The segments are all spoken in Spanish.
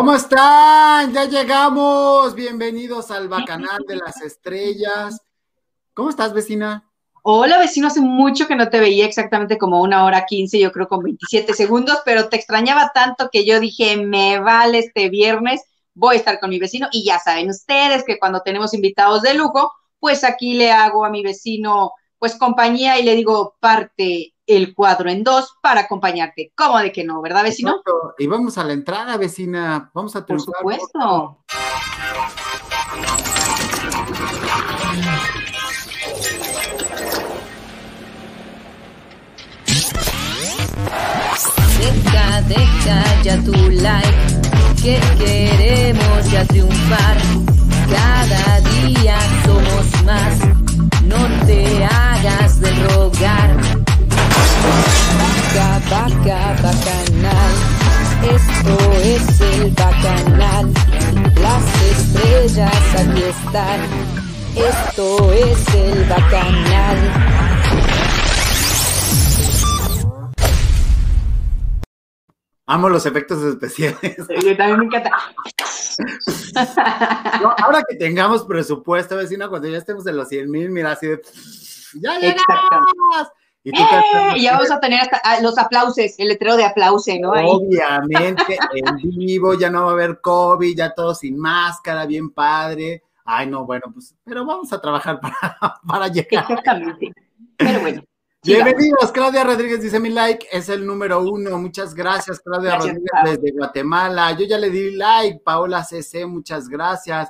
¿Cómo están? Ya llegamos. Bienvenidos al Bacanal de las Estrellas. ¿Cómo estás, vecina? Hola, vecino, hace mucho que no te veía, exactamente como una hora quince, yo creo con 27 segundos, pero te extrañaba tanto que yo dije, me vale este viernes, voy a estar con mi vecino y ya saben ustedes que cuando tenemos invitados de lujo, pues aquí le hago a mi vecino pues compañía y le digo, parte el cuadro en dos para acompañarte. ¿Cómo de que no, verdad, vecino? Y vamos a la entrada, vecina. Vamos a Por supuesto. Deja, deja ya tu like, que queremos ya triunfar. Cada día somos más, no te hagas de rogar. Vaca, vaca, bacanal, esto es el bacanal. Las estrellas aquí están, esto es el bacanal. Amo los efectos especiales. Yo también me encanta. ahora que tengamos presupuesto, vecina, cuando ya estemos en los 100 mil, mira, así de. ¡Ya llegamos! Y tú ¡Eh! ya vamos a tener hasta ah, los aplausos, el letrero de aplauso, ¿no? Obviamente, en vivo, ya no va a haber COVID, ya todo sin máscara, bien padre. Ay, no, bueno, pues, pero vamos a trabajar para, para llegar. Exactamente. Pero bueno. Bienvenidos, Claudia Rodríguez dice mi like, es el número uno. Muchas gracias, Claudia Rodríguez desde Guatemala. Yo ya le di like, Paola CC, muchas gracias.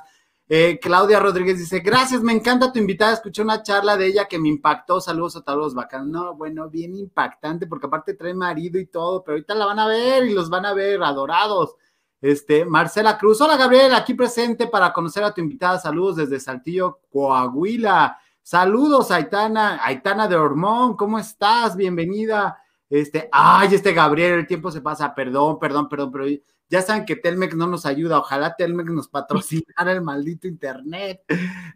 Eh, Claudia Rodríguez dice, gracias, me encanta tu invitada. Escuché una charla de ella que me impactó. Saludos a todos bacanos. No, bueno, bien impactante, porque aparte trae marido y todo, pero ahorita la van a ver y los van a ver adorados. Este, Marcela Cruz, hola Gabriel, aquí presente para conocer a tu invitada. Saludos desde Saltillo, Coahuila. Saludos, Aitana, Aitana de Hormón, ¿cómo estás? Bienvenida. Este, ay, este Gabriel, el tiempo se pasa, perdón, perdón, perdón, pero ya saben que Telmex no nos ayuda, ojalá Telmex nos patrocinara el maldito internet,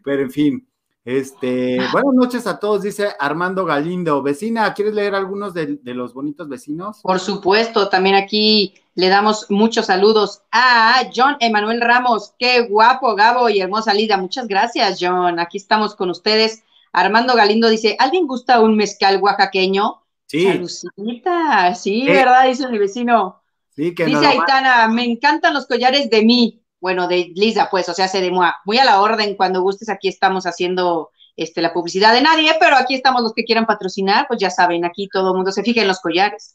pero en fin. Este, buenas noches a todos, dice Armando Galindo. Vecina, ¿quieres leer algunos de, de, los bonitos vecinos? Por supuesto, también aquí le damos muchos saludos a John Emanuel Ramos. Qué guapo, Gabo y hermosa Lida. Muchas gracias, John. Aquí estamos con ustedes. Armando Galindo dice, ¿alguien gusta un mezcal oaxaqueño? Sí. Salucita, sí, ¿verdad? Dice mi vecino. Sí, que Dice Aitana, me encantan los collares de mí. Bueno, de Lisa, pues, o sea, se de Muy a la orden, cuando gustes, aquí estamos haciendo este, la publicidad de nadie, pero aquí estamos los que quieran patrocinar, pues ya saben, aquí todo el mundo se fija en los collares.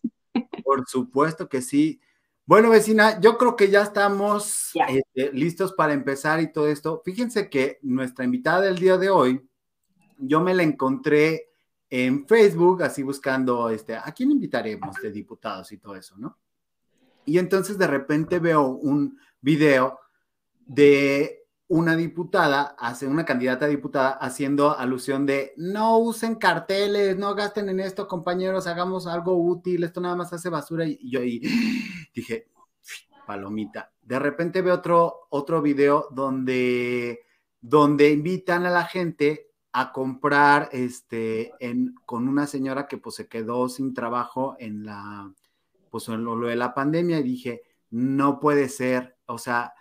Por supuesto que sí. Bueno, vecina, yo creo que ya estamos este, listos para empezar y todo esto. Fíjense que nuestra invitada del día de hoy, yo me la encontré en Facebook, así buscando, este, ¿a quién invitaremos de diputados y todo eso, no? Y entonces de repente veo un video de una diputada, hace una candidata a diputada haciendo alusión de no usen carteles, no gasten en esto, compañeros, hagamos algo útil, esto nada más hace basura. Y yo dije, palomita. De repente veo otro, otro video donde, donde invitan a la gente a comprar este en, con una señora que pues se quedó sin trabajo en la pues en lo de la pandemia y dije, no puede ser, o sea,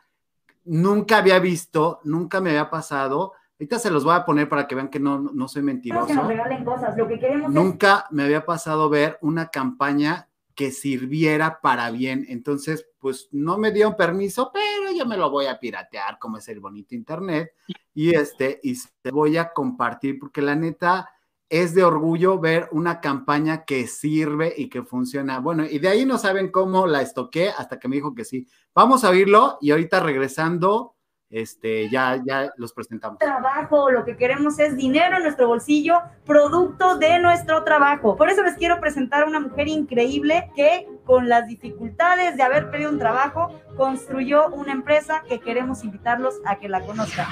nunca había visto, nunca me había pasado. Ahorita se los voy a poner para que vean que no, no soy mentiroso. Que nos regalen cosas, lo que queremos nunca me había pasado ver una campaña que sirviera para bien. Entonces, pues no me dio permiso, pero yo me lo voy a piratear, como es el bonito internet, y este, y se voy a compartir, porque la neta, es de orgullo ver una campaña que sirve y que funciona. Bueno, y de ahí no saben cómo la estoqué hasta que me dijo que sí. Vamos a oírlo y ahorita regresando, este, ya, ya los presentamos. Trabajo, lo que queremos es dinero en nuestro bolsillo, producto de nuestro trabajo. Por eso les quiero presentar a una mujer increíble que con las dificultades de haber perdido un trabajo, construyó una empresa que queremos invitarlos a que la conozcan.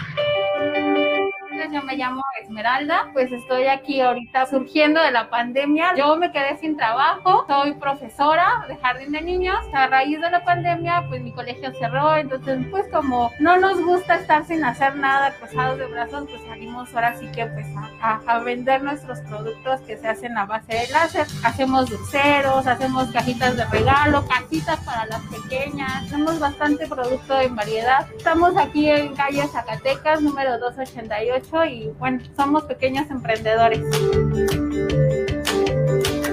Yo me llamo Esmeralda, pues estoy aquí ahorita surgiendo de la pandemia. Yo me quedé sin trabajo, soy profesora de jardín de niños. A raíz de la pandemia, pues mi colegio cerró, entonces pues como no nos gusta estar sin hacer nada, cruzados de brazos, pues salimos ahora sí que pues a, vender nuestros productos que se hacen a base de láser. Hacemos dulceros, hacemos cajitas de regalo, casitas para las pequeñas, hacemos bastante producto en variedad. Estamos aquí en calle Zacatecas, número 288 y bueno, somos pequeños emprendedores.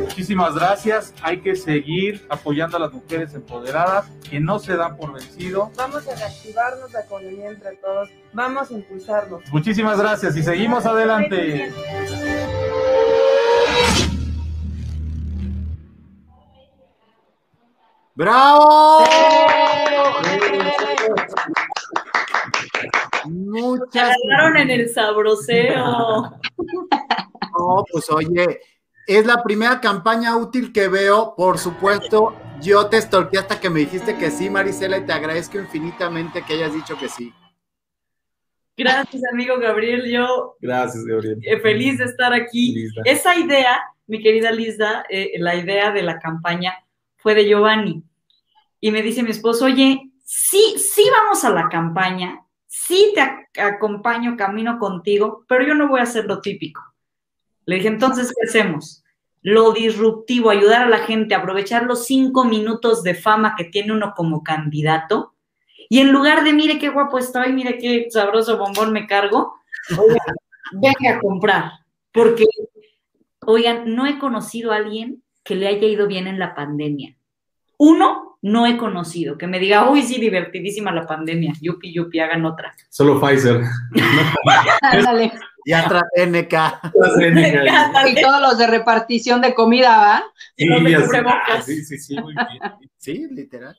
Muchísimas gracias. Hay que seguir apoyando a las mujeres empoderadas que no se dan por vencido. Vamos a reactivarnos la economía entre todos. Vamos a impulsarnos. Muchísimas gracias y seguimos adelante. ¡Bravo! Muchas Agarraron en el sabroseo. No, pues oye, es la primera campaña útil que veo, por supuesto. Yo te estorqué hasta que me dijiste que sí, Marisela, y te agradezco infinitamente que hayas dicho que sí. Gracias, amigo Gabriel. Yo Gracias, Gabriel. eh, feliz de estar aquí. Lisa. Esa idea, mi querida Lisa, eh, la idea de la campaña fue de Giovanni. Y me dice mi esposo, oye, sí, sí vamos a la campaña, sí te ac- acompaño, camino contigo, pero yo no voy a hacer lo típico. Le dije, entonces, ¿qué hacemos? Lo disruptivo, ayudar a la gente, aprovechar los cinco minutos de fama que tiene uno como candidato. Y en lugar de, mire qué guapo estoy, mire qué sabroso bombón me cargo, oigan, venga a comprar. Porque, oigan, no he conocido a alguien que le haya ido bien en la pandemia. Uno, no he conocido, que me diga, uy, sí, divertidísima la pandemia, yupi, yupi, hagan otra. Solo Pfizer. Ándale. Y AstraZeneca. Y todos los de repartición de comida, ¿va? Sí, sí, sí, muy bien. Sí, literal.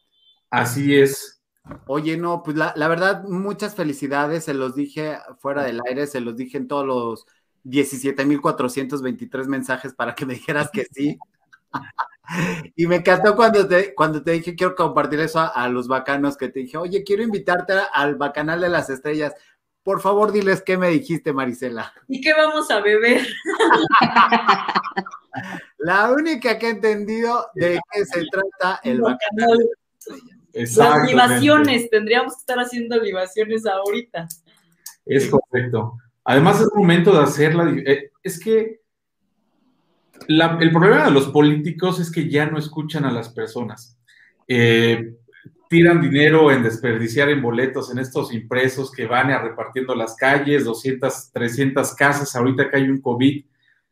Así es. Oye, no, pues la, la verdad, muchas felicidades, se los dije fuera del aire, se los dije en todos los 17.423 mensajes para que me dijeras que sí. Y me encantó cuando te, cuando te dije, quiero compartir eso a, a los bacanos, que te dije, oye, quiero invitarte al bacanal de las estrellas. Por favor, diles qué me dijiste, Marisela. ¿Y qué vamos a beber? La única que he entendido de qué se trata el bacanal. Las Exactamente. libaciones, tendríamos que estar haciendo libaciones ahorita. Es correcto. Además, es momento de hacerla. eh, Es que el problema de los políticos es que ya no escuchan a las personas. Eh, tiran dinero en desperdiciar en boletos en estos impresos que van a repartiendo las calles, 200, 300 casas, ahorita que hay un COVID,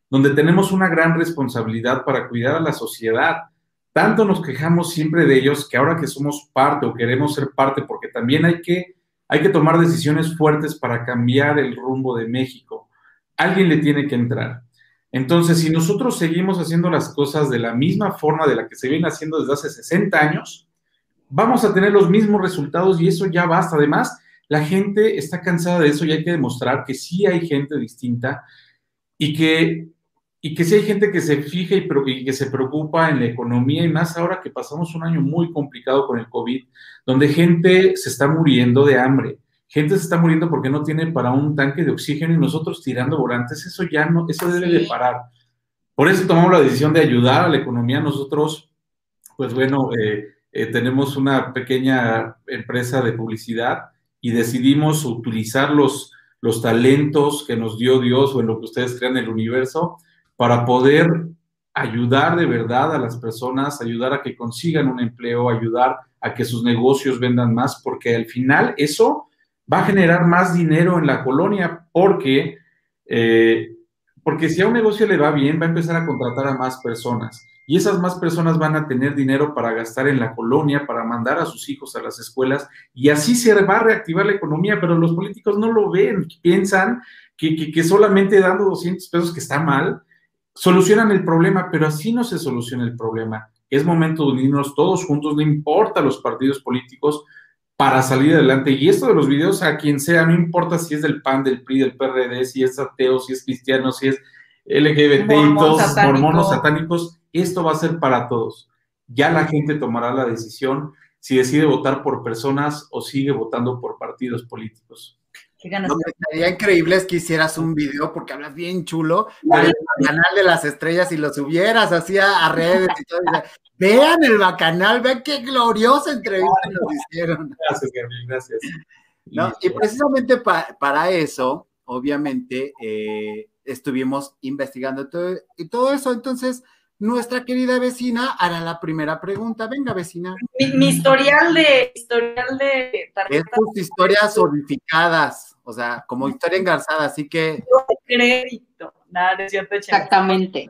donde tenemos una gran responsabilidad para cuidar a la sociedad. Tanto nos quejamos siempre de ellos que ahora que somos parte o queremos ser parte, porque también hay que hay que tomar decisiones fuertes para cambiar el rumbo de México. Alguien le tiene que entrar. Entonces, si nosotros seguimos haciendo las cosas de la misma forma de la que se viene haciendo desde hace 60 años, vamos a tener los mismos resultados y eso ya basta. Además, la gente está cansada de eso y hay que demostrar que sí hay gente distinta y que, y que sí hay gente que se fija y, y que se preocupa en la economía y más ahora que pasamos un año muy complicado con el COVID donde gente se está muriendo de hambre, gente se está muriendo porque no tiene para un tanque de oxígeno y nosotros tirando volantes, eso ya no, eso debe de parar. Por eso tomamos la decisión de ayudar a la economía. Nosotros, pues bueno, eh, eh, tenemos una pequeña empresa de publicidad y decidimos utilizar los, los talentos que nos dio Dios o en lo que ustedes crean el universo para poder ayudar de verdad a las personas, ayudar a que consigan un empleo, ayudar a que sus negocios vendan más, porque al final eso va a generar más dinero en la colonia, porque, eh, porque si a un negocio le va bien, va a empezar a contratar a más personas. Y esas más personas van a tener dinero para gastar en la colonia, para mandar a sus hijos a las escuelas, y así se va a reactivar la economía, pero los políticos no lo ven, piensan que, que, que solamente dando 200 pesos, que está mal, solucionan el problema, pero así no se soluciona el problema. Es momento de unirnos todos juntos, no importa los partidos políticos, para salir adelante. Y esto de los videos a quien sea, no importa si es del PAN, del PRI, del PRD, si es ateo, si es cristiano, si es LGBT y todos satánico. mormonos satánicos, esto va a ser para todos. Ya la gente tomará la decisión si decide votar por personas o sigue votando por partidos políticos. Lo que estaría increíble es que hicieras un video porque hablas bien chulo, el canal de las estrellas y lo subieras así a, a redes y todo. Vean el bacanal, vean qué gloriosa entrevista nos hicieron. Gracias, Gabriel, gracias. ¿no? Y precisamente pa- para eso, obviamente, eh, estuvimos investigando todo, y todo eso. Entonces, nuestra querida vecina hará la primera pregunta. Venga, vecina. Mi, mi historial de historial de Es tarjetas tus historias zonificadas, o sea, como historia engarzada, así que de crédito. Nada, es cierto. Exactamente.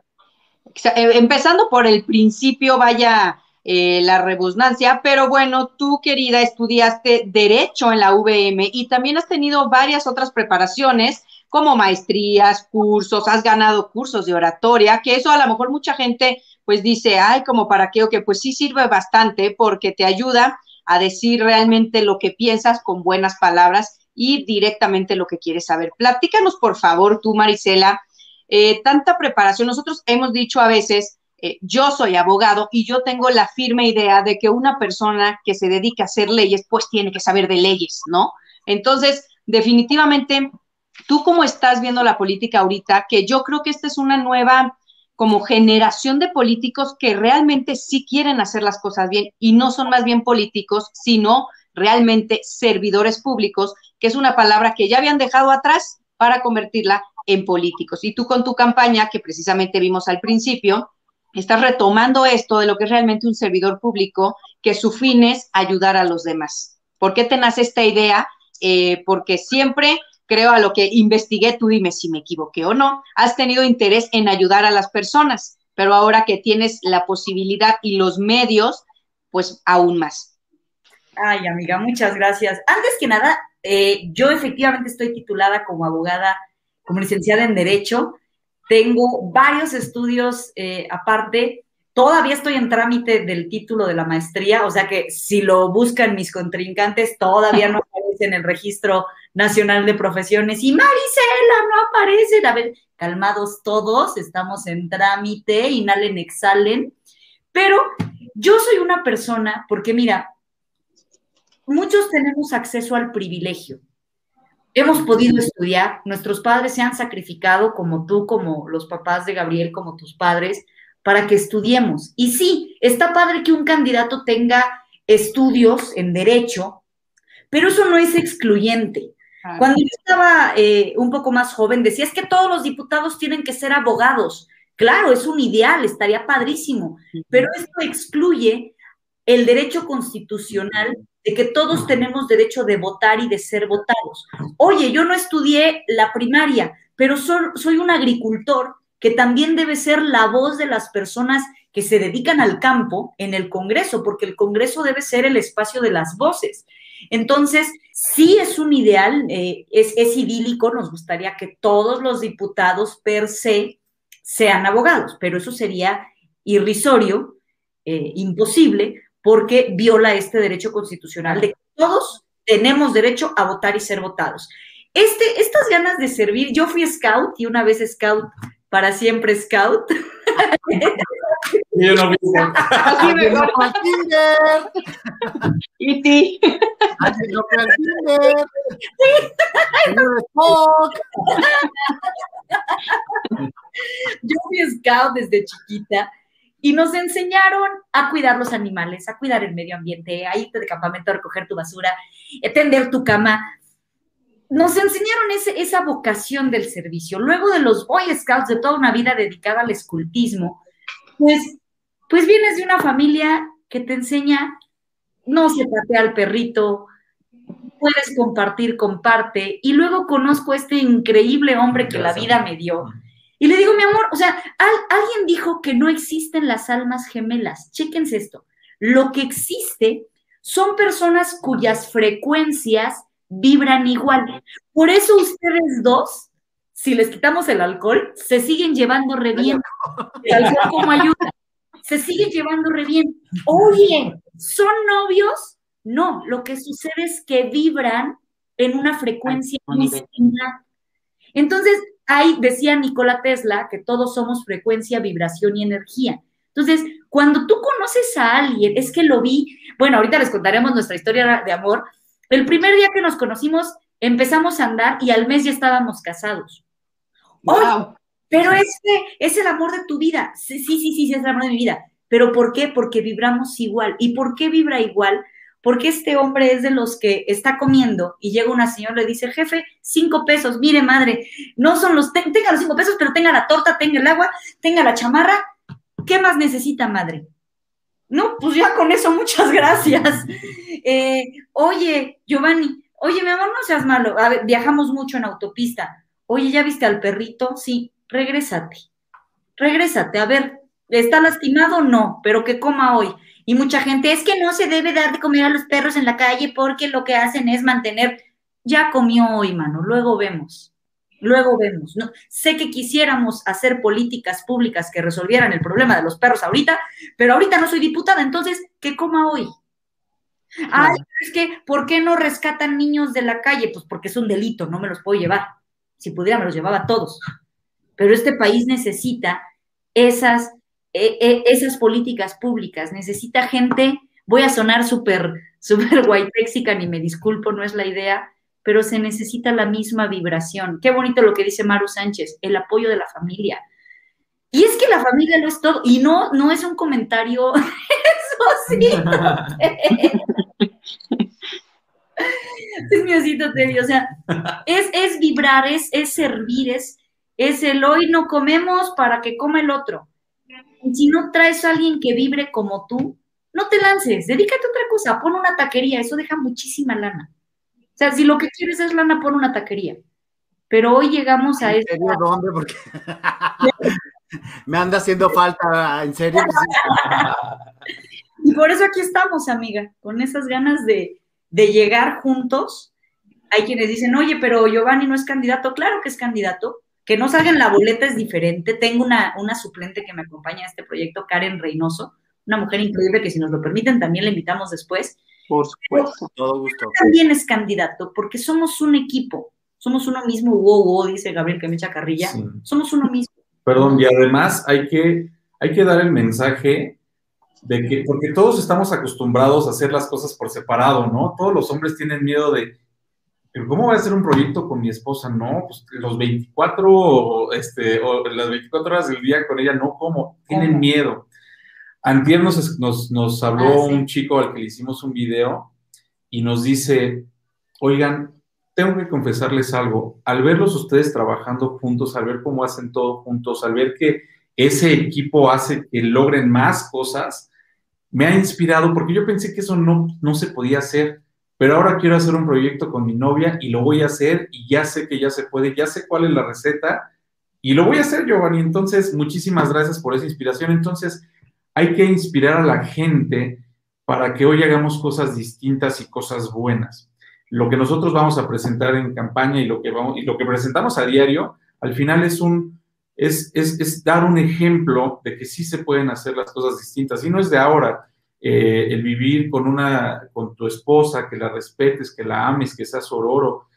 Eh, Empezando por el principio, vaya eh, la rebusnancia, pero bueno, tú, querida, estudiaste Derecho en la VM y también has tenido varias otras preparaciones, como maestrías, cursos, has ganado cursos de oratoria, que eso a lo mejor mucha gente pues dice, ay, como para qué, o que pues sí sirve bastante porque te ayuda a decir realmente lo que piensas con buenas palabras y directamente lo que quieres saber. Platícanos, por favor, tú, Marisela, eh, tanta preparación. Nosotros hemos dicho a veces, eh, yo soy abogado y yo tengo la firme idea de que una persona que se dedica a hacer leyes, pues tiene que saber de leyes, ¿no? Entonces, definitivamente, tú cómo estás viendo la política ahorita, que yo creo que esta es una nueva como generación de políticos que realmente sí quieren hacer las cosas bien y no son más bien políticos, sino realmente servidores públicos, que es una palabra que ya habían dejado atrás para convertirla en políticos. Y tú con tu campaña, que precisamente vimos al principio, estás retomando esto de lo que es realmente un servidor público, que su fin es ayudar a los demás. ¿Por qué te nace esta idea? Eh, porque siempre creo a lo que investigué, tú dime si me equivoqué o no, has tenido interés en ayudar a las personas, pero ahora que tienes la posibilidad y los medios, pues aún más. Ay, amiga, muchas gracias. Antes que nada, eh, yo efectivamente estoy titulada como abogada, como licenciada en Derecho. Tengo varios estudios eh, aparte. Todavía estoy en trámite del título de la maestría, o sea que si lo buscan mis contrincantes, todavía no aparece en el registro nacional de profesiones. Y Marisela, no aparecen. A ver, calmados todos, estamos en trámite, inhalen, exhalen. Pero yo soy una persona, porque mira, muchos tenemos acceso al privilegio. Hemos podido estudiar, nuestros padres se han sacrificado, como tú, como los papás de Gabriel, como tus padres, para que estudiemos. Y sí, está padre que un candidato tenga estudios en derecho, pero eso no es excluyente. Cuando yo estaba eh, un poco más joven, decía, es que todos los diputados tienen que ser abogados. Claro, es un ideal, estaría padrísimo, pero esto excluye el derecho constitucional de que todos tenemos derecho de votar y de ser votados. Oye, yo no estudié la primaria, pero soy, un agricultor que también debe ser la voz de las personas que se dedican al campo en el Congreso, porque el Congreso debe ser el espacio de las voces. Entonces, sí es un ideal, eh, es, es idílico, nos gustaría que todos los diputados per se sean abogados, pero eso sería irrisorio, eh, imposible, porque viola este derecho constitucional de que todos tenemos derecho a votar y ser votados. Este, estas ganas de servir, yo fui scout y una vez scout, para siempre scout. Yo no vi-. Y ti. Yo fui scout desde chiquita y nos enseñaron a cuidar los animales, a cuidar el medio ambiente, a irte de campamento a recoger tu basura, a tender tu cama. Nos enseñaron ese, esa vocación del servicio. Luego de los Boy Scouts, de toda una vida dedicada al escultismo, pues, pues vienes de una familia que te enseña, no se patea al perrito, puedes compartir, comparte. Y luego conozco a este increíble hombre que la vida me dio. Y le digo, mi amor, o sea, al- alguien dijo que no existen las almas gemelas. Chéquense esto. Lo que existe son personas cuyas frecuencias vibran igual. Por eso ustedes dos, si les quitamos el alcohol, se siguen llevando re bien. El alcohol como ayuda. Se siguen llevando re bien. Oye, ¿son novios? No, lo que sucede es que vibran en una frecuencia muy similar. Entonces, ahí decía Nikola Tesla que todos somos frecuencia, vibración y energía. Entonces, cuando tú conoces a alguien, es que lo vi, bueno, ahorita les contaremos nuestra historia de amor. El primer día que nos conocimos, Empezamos a andar y al mes ya estábamos casados. Wow. Oye, pero este es el amor de tu vida. Sí, sí, sí, sí, es el amor de mi vida. ¿Pero por qué? Porque vibramos igual. ¿Y por qué vibra igual? Porque este hombre es de los que está comiendo y llega una señora y le dice, jefe, cinco pesos, mire madre, no son los, ten- tenga los cinco pesos, pero tenga la torta, tenga el agua, tenga la chamarra. ¿Qué más necesita, madre? No, pues ya con eso, muchas gracias. Eh, oye, Giovanni, oye, mi amor, no seas malo. A ver, viajamos mucho en autopista. Oye, ¿ya viste al perrito? Sí, regrésate. Regrésate, a ver, ¿está lastimado? No, pero que coma hoy. Y mucha gente, es que no se debe dar de comer a los perros en la calle porque lo que hacen es mantener. Ya comió hoy, mano, luego vemos. Luego vemos. ¿no? Sé que quisiéramos hacer políticas públicas que resolvieran el problema de los perros ahorita, pero ahorita no soy diputada, entonces, que coma hoy. Ay, es que, ¿por qué no rescatan niños de la calle? Pues porque es un delito, no me los puedo llevar. Si pudiera, me los llevaba a todos. Pero este país necesita esas, eh, eh, esas políticas públicas, necesita gente, voy a sonar súper, súper white mexican y me disculpo, no es la idea, pero se necesita la misma vibración. Qué bonito lo que dice Maru Sánchez, el apoyo de la familia. Y es que la familia lo es todo, y no, no es un comentario, eso sí. es mi osito Teddy, o sea, es, es vibrar, es, es servir, es, es el hoy no comemos para que coma el otro. Y si no traes a alguien que vibre como tú, no te lances, dedícate a otra cosa, pon una taquería, eso deja muchísima lana. O sea, si lo que quieres es lana, pon una taquería. Pero hoy llegamos a ¿En esta... dónde? Porque me anda haciendo falta, en serio. Y por eso aquí estamos, amiga, con esas ganas de, de llegar juntos. Hay quienes dicen, oye, pero Giovanni no es candidato. Claro que es candidato. Que no salga en la boleta es diferente. Tengo una, una suplente que me acompaña a este proyecto, Karen Reynoso, una mujer increíble que si nos lo permiten también la invitamos después. Por supuesto. Todo gusto. También es candidato porque somos un equipo. Somos uno mismo, wow, wow, dice Gabriel que me echa carrilla. Sí. Somos uno mismo. Perdón, y además hay que, hay que dar el mensaje de que, porque todos estamos acostumbrados a hacer las cosas por separado, ¿no? Todos los hombres tienen miedo de, "¿Pero ¿cómo voy a hacer un proyecto con mi esposa? No, pues los 24, este, o las 24 horas del día con ella, no, ¿cómo? Tienen ¿Cómo? miedo. Antier nos, nos, nos habló Ah, sí. un chico al que le hicimos un video y nos dice, oigan, tengo que confesarles algo, al verlos ustedes trabajando juntos, al ver cómo hacen todo juntos, al ver que ese equipo hace que logren más cosas, me ha inspirado porque yo pensé que eso no, no se podía hacer, pero ahora quiero hacer un proyecto con mi novia y lo voy a hacer y ya sé que ya se puede, ya sé cuál es la receta y lo voy a hacer, Giovanni. Entonces, muchísimas gracias por esa inspiración. Entonces, hay que inspirar a la gente para que hoy hagamos cosas distintas y cosas buenas. Lo que nosotros vamos a presentar en campaña y lo que, vamos, y lo que presentamos a diario, al final es un, es, es, es, dar un ejemplo de que sí se pueden hacer las cosas distintas. Y no es de ahora. Eh, el vivir con, una, con tu esposa, que la respetes, que la ames, que seas ororo,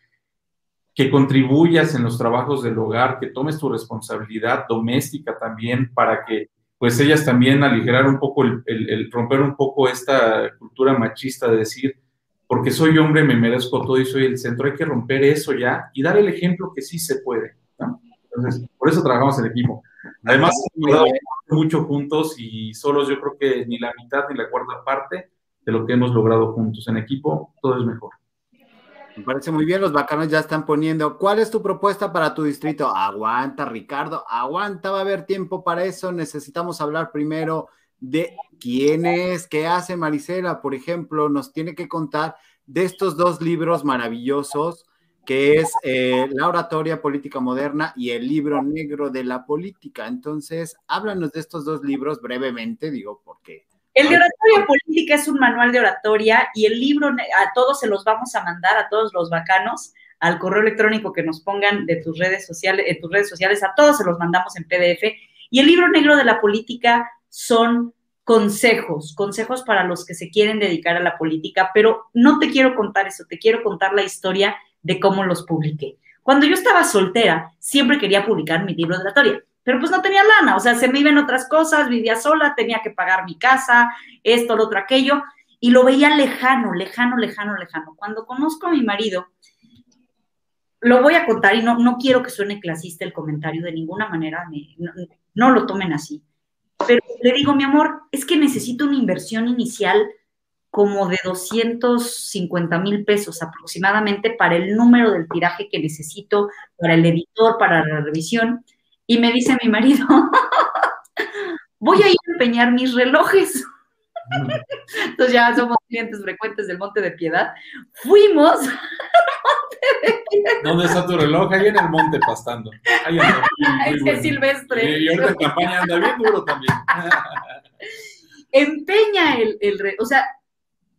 que contribuyas en los trabajos del hogar, que tomes tu responsabilidad doméstica también para que pues ellas también aligerar un poco, el, romper un poco esta cultura machista de decir, porque soy hombre, me merezco todo y soy el centro, hay que romper eso ya y dar el ejemplo que sí se puede. por eso trabajamos en equipo. Además, hemos mucho juntos y solos yo creo que ni la mitad ni la cuarta parte de lo que hemos logrado juntos. En equipo todo es mejor. Me parece muy bien, los bacanos ya están poniendo. ¿Cuál es tu propuesta para tu distrito? Aguanta, Ricardo, aguanta, va a haber tiempo para eso. Necesitamos hablar primero de quién es, qué hace Marisela, por ejemplo, nos tiene que contar de estos dos libros maravillosos, que es eh, La oratoria política moderna y el libro negro de la política. Entonces, háblanos de estos dos libros brevemente, digo, porque... El de oratoria política es un manual de oratoria y el libro a todos se los vamos a mandar, a todos los bacanos, al correo electrónico que nos pongan de tus redes sociales, en tus redes sociales, a todos se los mandamos en PDF. Y el libro negro de la política son consejos, consejos para los que se quieren dedicar a la política, pero no te quiero contar eso, te quiero contar la historia de cómo los publiqué. Cuando yo estaba soltera, siempre quería publicar mi libro de oratoria pero pues no tenía lana, o sea, se me iban otras cosas, vivía sola, tenía que pagar mi casa, esto, lo otro, aquello, y lo veía lejano, lejano, lejano, lejano. Cuando conozco a mi marido, lo voy a contar y no, no quiero que suene clasista el comentario de ninguna manera, no, no lo tomen así. Pero le digo, mi amor, es que necesito una inversión inicial como de 250 mil pesos aproximadamente para el número del tiraje que necesito, para el editor, para la revisión. Y me dice mi marido, voy a ir a empeñar mis relojes. Entonces ya somos clientes frecuentes del Monte de Piedad. Fuimos ¿Dónde está tu reloj? Ahí en el monte pastando. Ahí anda. es silvestre. Y ahorita en campaña anda bien duro también. Empeña el, el, o sea,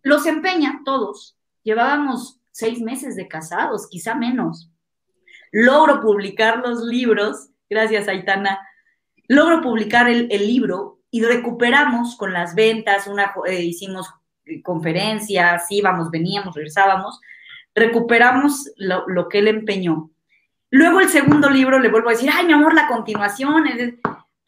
los empeña todos. Llevábamos seis meses de casados, quizá menos. Logro publicar los libros, gracias Aitana, logro publicar el, libro y recuperamos con las ventas, una, eh, hicimos conferencias, íbamos, veníamos, regresábamos, recuperamos lo, lo, que él empeñó. Luego el segundo libro le vuelvo a decir, ay, mi amor, la continuación.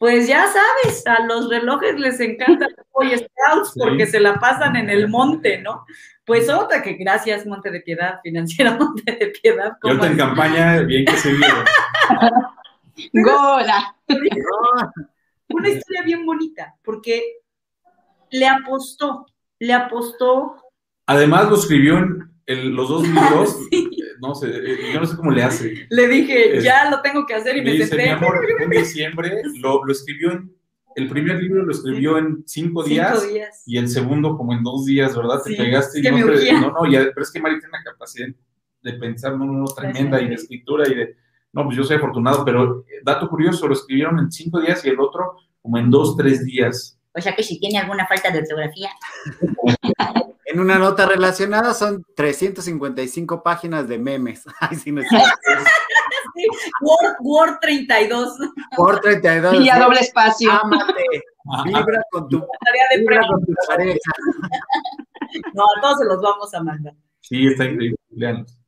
Pues ya sabes, a los relojes les encanta los Boy Scouts porque se la pasan en el monte, ¿no? Pues otra que gracias, Monte de Piedad, financiera Monte de Piedad. Yo en campaña, bien que se. Gola. Una historia bien bonita, porque le apostó, le apostó. Además lo escribió en los dos libros, no sé, yo no sé cómo le hace. Le dije, ya lo tengo que hacer y me, dice, Mi amor, en diciembre lo, lo, escribió en, el primer libro lo escribió en cinco días, cinco días, y el segundo como en dos días, ¿verdad? Sí, te pegaste y no, te, no, no, ya, pero es que Mari tiene una capacidad de pensar no, no, tremenda y de escritura y de, no, pues yo soy afortunado, pero eh, dato curioso, lo escribieron en cinco días y el otro como en dos, tres días. O sea que si tiene alguna falta de ortografía. En una nota relacionada son 355 páginas de memes. Ay, sí, no sé. Word, Word 32. Word 32. Y a doble espacio. Ámate. Vibra con tu, Tarea de vibra con tu pareja. No, a todos se los vamos a mandar. Sí, está increíble. Leanos.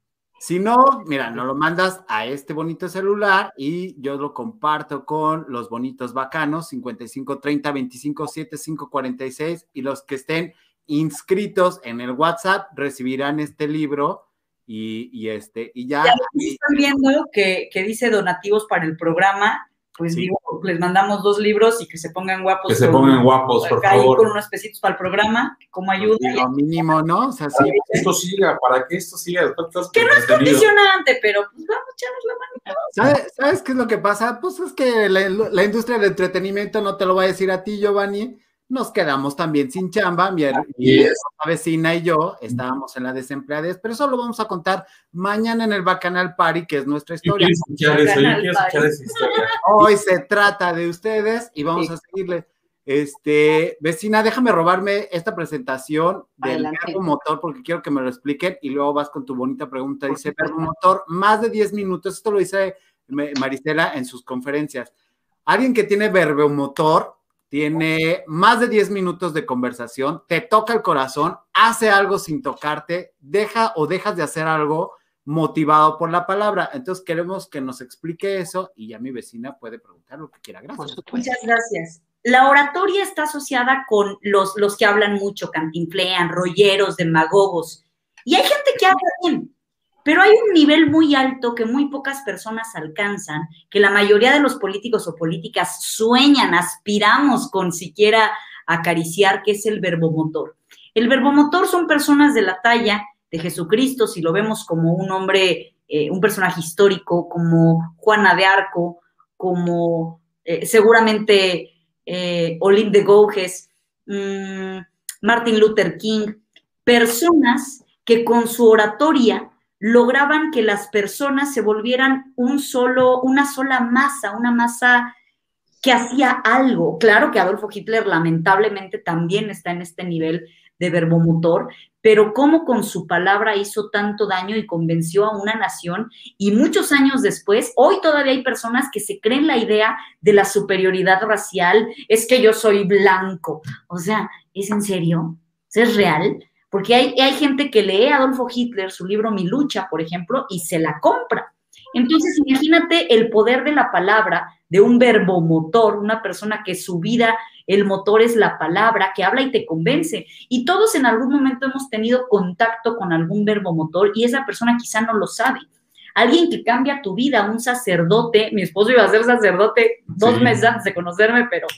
Si no, mira, nos lo mandas a este bonito celular y yo lo comparto con los bonitos bacanos 55 30 25 75 46 y los que estén inscritos en el WhatsApp recibirán este libro y, este y ya. Ya estoy viendo que, que dice donativos para el programa. Pues Sí. digo, les mandamos dos libros y que se pongan guapos. Que se con- pongan guapos, por favor. con unos pesitos para el programa, como ayuda. Lo mínimo, ¿no? O sea, sí. Esto siga, para que esto siga. Que no es entretenido. condicionante, pero pues vamos a echarnos la mano. ¿Sabes, ¿Sabes qué es lo que pasa? Pues es que la, la industria del entretenimiento, no te lo voy a decir a ti, Giovanni, nos quedamos también sin chamba. Mi, mi es. vecina y yo estábamos en la desempleadez, pero eso lo vamos a contar mañana en el Bacanal Party, que es nuestra Yo historia. quiero escuchar eso, escuchar esa historia. Hoy se trata de ustedes y vamos Sí. a seguirle. Este, vecina, déjame robarme esta presentación del Adelante. verbo motor porque quiero que me lo expliquen y luego vas con tu bonita pregunta. Dice verbo motor, más de 10 minutos. Esto lo dice me- Marisela en sus conferencias. Alguien que tiene verbo motor tiene más de 10 minutos de conversación, te toca el corazón, hace algo sin tocarte, deja o dejas de hacer algo motivado por la palabra. Entonces queremos que nos explique eso y ya mi vecina puede preguntar lo que quiera. Gracias. Muchas gracias. La oratoria está asociada con los, los que hablan mucho, cantinflean, rolleros, demagogos. Y hay gente que habla bien, pero hay un nivel muy alto que muy pocas personas alcanzan, que la mayoría de los políticos o políticas sueñan, aspiramos con siquiera acariciar, que es el verbomotor. El verbomotor son personas de la talla de Jesucristo, si lo vemos como un hombre, eh, un personaje histórico, como Juana de Arco, como eh, seguramente eh, de Gouges, mm, Martin Luther King, personas que con su oratoria lograban que las personas se volvieran un solo, una sola masa, una masa que hacía algo. Claro que Adolfo Hitler lamentablemente también está en este nivel de verbomotor, pero cómo con su palabra hizo tanto daño y convenció a una nación y muchos años después, hoy todavía hay personas que se creen la idea de la superioridad racial, es que yo soy blanco. O sea, ¿es en serio? ¿Es real? Porque hay, hay gente que lee a Adolfo Hitler, su libro Mi lucha, por ejemplo, y se la compra. Entonces, imagínate el poder de la palabra, de un verbomotor, una persona que su vida, el motor es la palabra, que habla y te convence. Y todos en algún momento hemos tenido contacto con algún verbomotor y esa persona quizá no lo sabe. alguien que cambia tu vida, un sacerdote. Mi esposo iba a ser sacerdote dos Sí. meses antes de conocerme, pero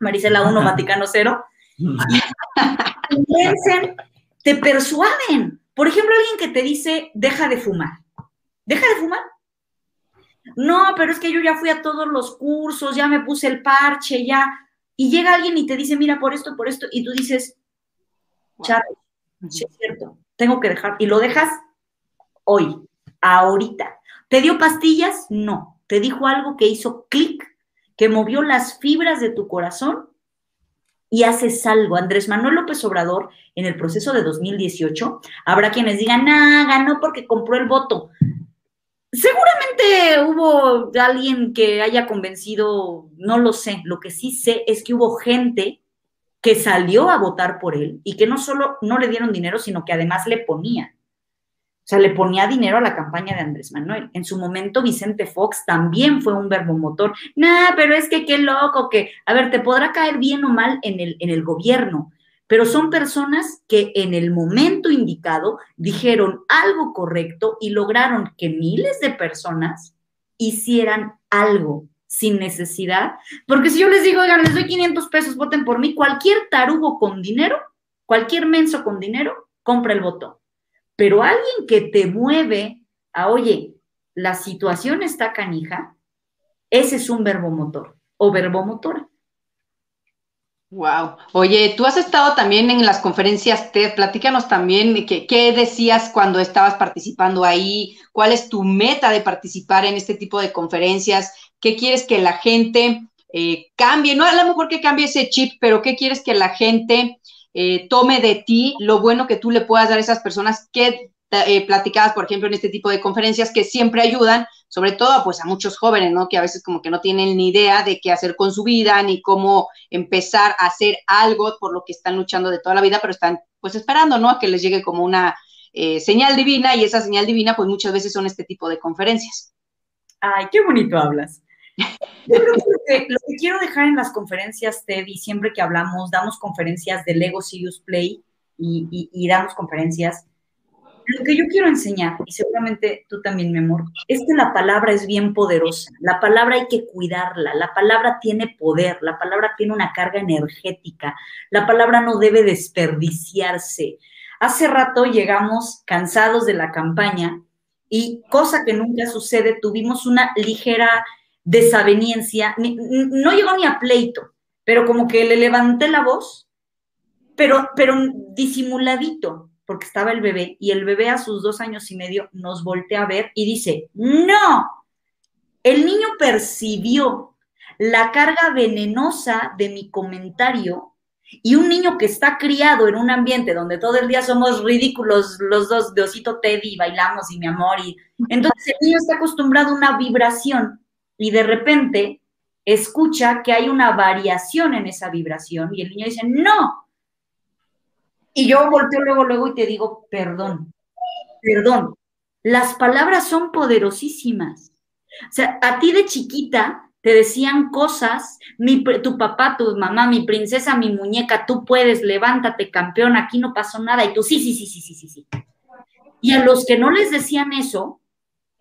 Marisela 1, Vaticano 0. te convencen, te persuaden. Por ejemplo, alguien que te dice, deja de fumar. ¿Deja de fumar? No, pero es que yo ya fui a todos los cursos, ya me puse el parche, ya. Y llega alguien y te dice, mira, por esto, por esto, y tú dices, Charlie, sí es cierto, tengo que dejar. Y lo dejas hoy, ahorita. ¿Te dio pastillas? No. Te dijo algo que hizo clic, que movió las fibras de tu corazón y haces algo. Andrés Manuel López Obrador, en el proceso de 2018, habrá quienes digan, ah, ganó porque compró el voto. Seguramente hubo alguien que haya convencido, no lo sé. Lo que sí sé es que hubo gente que salió a votar por él y que no solo no le dieron dinero, sino que además le ponía. Sea, le ponía dinero a la campaña de Andrés Manuel. En su momento, Vicente Fox también fue un verbomotor. Nah, pero es que qué loco que, a ver, te podrá caer bien o mal en el, en el gobierno, pero son personas que en el momento indicado dijeron algo correcto y lograron que miles de personas hicieran algo sin necesidad. Porque si yo les digo, oigan, les doy 500 pesos, voten por mí, cualquier tarugo con dinero, cualquier menso con dinero, compra el voto. Pero alguien que te mueve a, oye, la situación está canija, ese es un verbomotor o verbomotora. Wow. Oye, tú has estado también en las conferencias TED. Platícanos también qué, qué decías cuando estabas participando ahí, cuál es tu meta de participar en este tipo de conferencias, qué quieres que la gente eh, cambie, no a lo mejor que cambie ese chip, pero qué quieres que la gente eh, tome de ti, lo bueno que tú le puedas dar a esas personas que eh, platicadas, por ejemplo, en este tipo de conferencias que siempre ayudan, sobre todo pues a muchos jóvenes, ¿no? Que a veces como que no tienen ni idea de qué hacer con su vida, ni cómo empezar a hacer algo por lo que están luchando de toda la vida, pero están pues esperando, ¿no? A que les llegue como una eh, señal divina y esa señal divina pues muchas veces son este tipo de conferencias. Ay, qué bonito hablas. Yo creo que lo, que quiero dejar en las conferencias TED y siempre que hablamos, damos conferencias de Lego Serious Play y, y damos conferencias lo que yo quiero enseñar, y seguramente tú también, mi amor, es que la palabra es bien poderosa. La palabra hay que cuidarla. La palabra tiene poder. La palabra tiene una carga energética. La palabra no debe desperdiciarse. Hace rato llegamos cansados de la campaña y, cosa que nunca sucede, tuvimos una ligera desaveniencia. No llegó ni a pleito, pero como que le levanté la voz, pero, pero disimuladito porque estaba el bebé, y el bebé a sus dos años y medio nos voltea a ver y dice, no, el niño percibió la carga venenosa de mi comentario y un niño que está criado en un ambiente donde todo el día somos ridículos los dos de osito Teddy, bailamos y mi amor, y entonces el niño está acostumbrado a una vibración y de repente escucha que hay una variación en esa vibración y el niño dice, no, y yo volteo luego, luego y te digo, perdón, perdón. Las palabras son poderosísimas. O sea, a ti de chiquita te decían cosas, mi, tu papá, tu mamá, mi princesa, mi muñeca, tú puedes, levántate, campeón, aquí no pasó nada. Y tú, sí, sí, sí, sí, sí, sí, sí. Y a los que no les decían eso,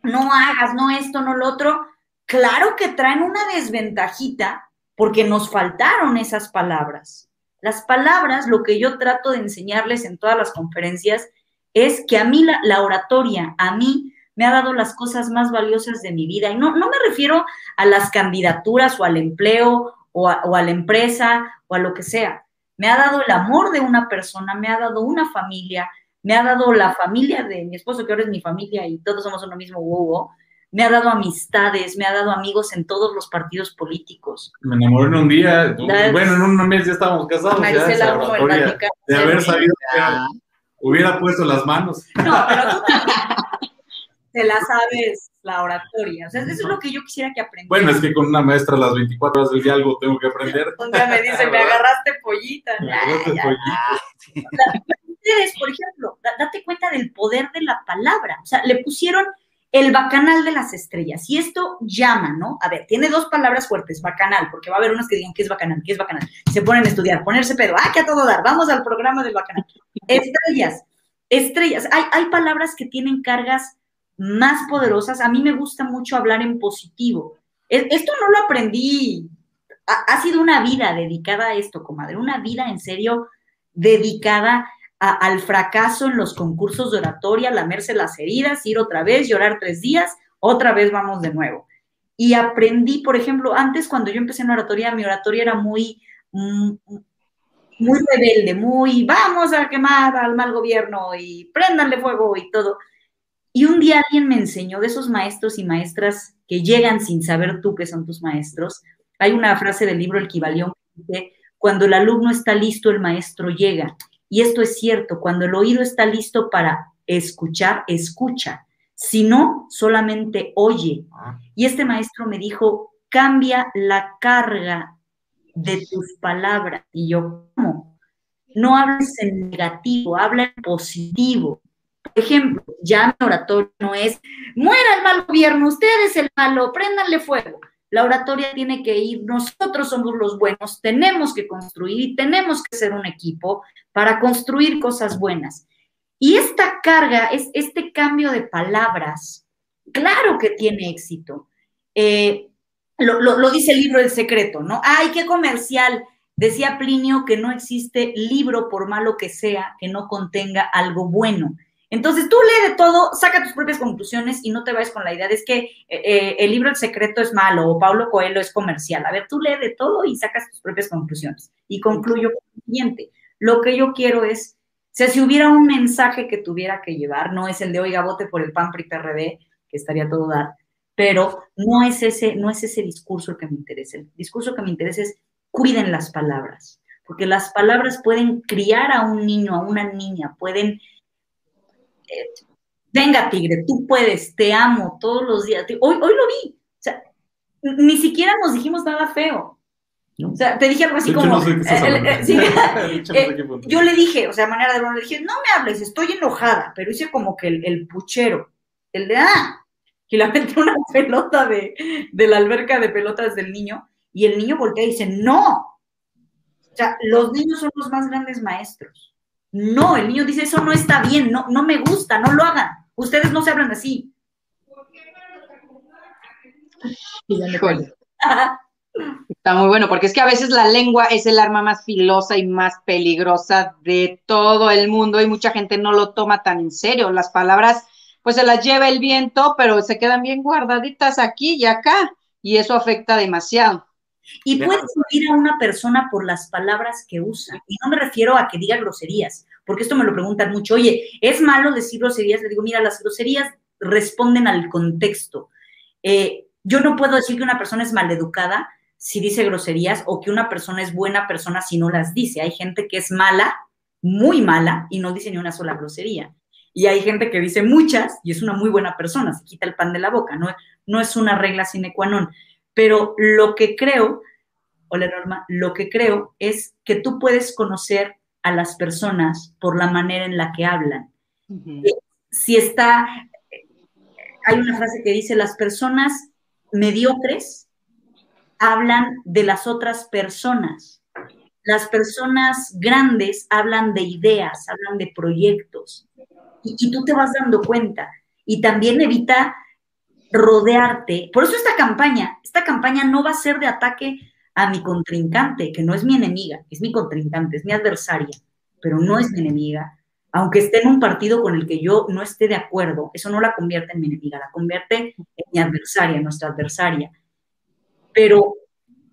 no hagas, no esto, no lo otro, claro que traen una desventajita porque nos faltaron esas palabras. Las palabras, lo que yo trato de enseñarles en todas las conferencias, es que a mí la, oratoria, a mí me ha dado las cosas más valiosas de mi vida. Y no, no me refiero a las candidaturas o al empleo o a, o a la empresa o a lo que sea. Me ha dado el amor de una persona, me ha dado una familia, me ha dado la familia de mi esposo, que ahora es mi familia y todos somos uno mismo, wow, wow me ha dado amistades, me ha dado amigos en todos los partidos políticos. Me enamoré en un día, bueno, en un mes ya estábamos casados. Maricela, ya, oratoria, de haber sabido que hubiera puesto las manos. No, pero tú te la sabes, la oratoria. O sea, eso es lo que yo quisiera que aprendieras. Bueno, es que con una maestra a las 24 horas del día algo tengo que aprender. Un día me dice, me agarraste pollita. Me agarraste ya, pollita. Ustedes, por ejemplo, date cuenta del poder de la palabra. O sea, le pusieron el bacanal de las estrellas. Y esto llama, ¿no? A ver, tiene dos palabras fuertes, bacanal, porque va a haber unos que digan, ¿qué es bacanal? ¿Qué es bacanal? Se ponen a estudiar, ponerse pedo, ¡ah, que a todo dar! Vamos al programa del bacanal. Estrellas, estrellas. Hay, hay palabras que tienen cargas más poderosas. A mí me gusta mucho hablar en positivo. E, esto no lo aprendí, ha, sido una vida dedicada a esto, comadre, una vida en serio dedicada al fracaso en los concursos de oratoria, lamerse las heridas, ir otra vez, llorar tres días, otra vez vamos de nuevo. Y aprendí, por ejemplo, antes cuando yo empecé en oratoria, mi oratoria era muy, mm, muy rebelde, muy vamos a quemar al mal gobierno y préndanle fuego y todo. Y un día alguien me enseñó de esos maestros y maestras que llegan sin saber tú que son tus maestros. Hay una frase del libro El Kibalión que cuando el alumno está listo, el maestro llega. Y esto es cierto, cuando el oído está listo para escuchar, escucha. Si no, solamente oye. Y este maestro me dijo, cambia la carga de tus palabras. Y yo, ¿cómo? No hables en negativo, habla en positivo. Por ejemplo, ya mi oratorio no es, muera el mal gobierno, usted es el malo, préndanle fuego. La oratoria tiene que ir, nosotros somos los buenos, tenemos que construir y tenemos que ser un equipo para construir cosas buenas. Y esta carga, es, este cambio de palabras, claro que tiene éxito. Eh, lo, lo, dice el libro del secreto, ¿no? ¡Ay, qué comercial! Decía Plinio que no existe libro, por malo que sea, que no contenga algo bueno. Entonces tú lee de todo, saca tus propias conclusiones y no te vayas con la idea de que eh, el libro El secreto es malo o Paulo Coelho es comercial. A ver, tú lee de todo y sacas tus propias conclusiones. Y concluyo con lo siguiente. Lo que yo quiero es, sea, si hubiera un mensaje que tuviera que llevar, no es el de oiga, vote por el PAN PRI PRD, que estaría todo dar, pero no es ese, no es ese discurso que me interesa. El discurso que me interesa es cuiden las palabras, porque las palabras pueden criar a un niño, a una niña, pueden eh, venga tigre, tú puedes, te amo todos los días. Hoy, hoy lo vi, o sea, ni siquiera nos dijimos nada feo. O sea, te dije algo así como. yo le dije, o sea, manera de hablar, le dije, no me hables, estoy enojada, pero hice como que el, el puchero, el de ah, y la metí una pelota de, de la alberca de pelotas del niño, y el niño voltea y dice, no. O sea, los niños son los más grandes maestros. No, el niño dice, eso no está bien, no, no me gusta, no lo hagan. Ustedes no se hablan así. Híjole. Está muy bueno, porque es que a veces la lengua es el arma más filosa y más peligrosa de todo el mundo y mucha gente no lo toma tan en serio. Las palabras, pues se las lleva el viento, pero se quedan bien guardaditas aquí y acá, y eso afecta demasiado. Y puedes oír a una persona por las palabras que usa. Y no me refiero a que diga groserías, porque esto me lo preguntan mucho. Oye, ¿es malo decir groserías? Le digo, mira, las groserías responden al contexto. Eh, yo no puedo decir que una persona es maleducada si dice groserías o que una persona es buena persona si no las dice. Hay gente que es mala, muy mala, y no dice ni una sola grosería. Y hay gente que dice muchas y es una muy buena persona, se quita el pan de la boca, no, no es una regla sine qua non. Pero lo que creo, hola Norma, lo que creo es que tú puedes conocer a las personas por la manera en la que hablan. Uh -huh. Si está, hay una frase que dice, las personas mediocres hablan de las otras personas. Las personas grandes hablan de ideas, hablan de proyectos. Y, y tú te vas dando cuenta. Y también evita rodearte. Por eso esta campaña, esta campaña no va a ser de ataque a mi contrincante, que no es mi enemiga, es mi contrincante, es mi adversaria, pero no es mi enemiga. Aunque esté en un partido con el que yo no esté de acuerdo, eso no la convierte en mi enemiga, la convierte en mi adversaria, nuestra adversaria. Pero,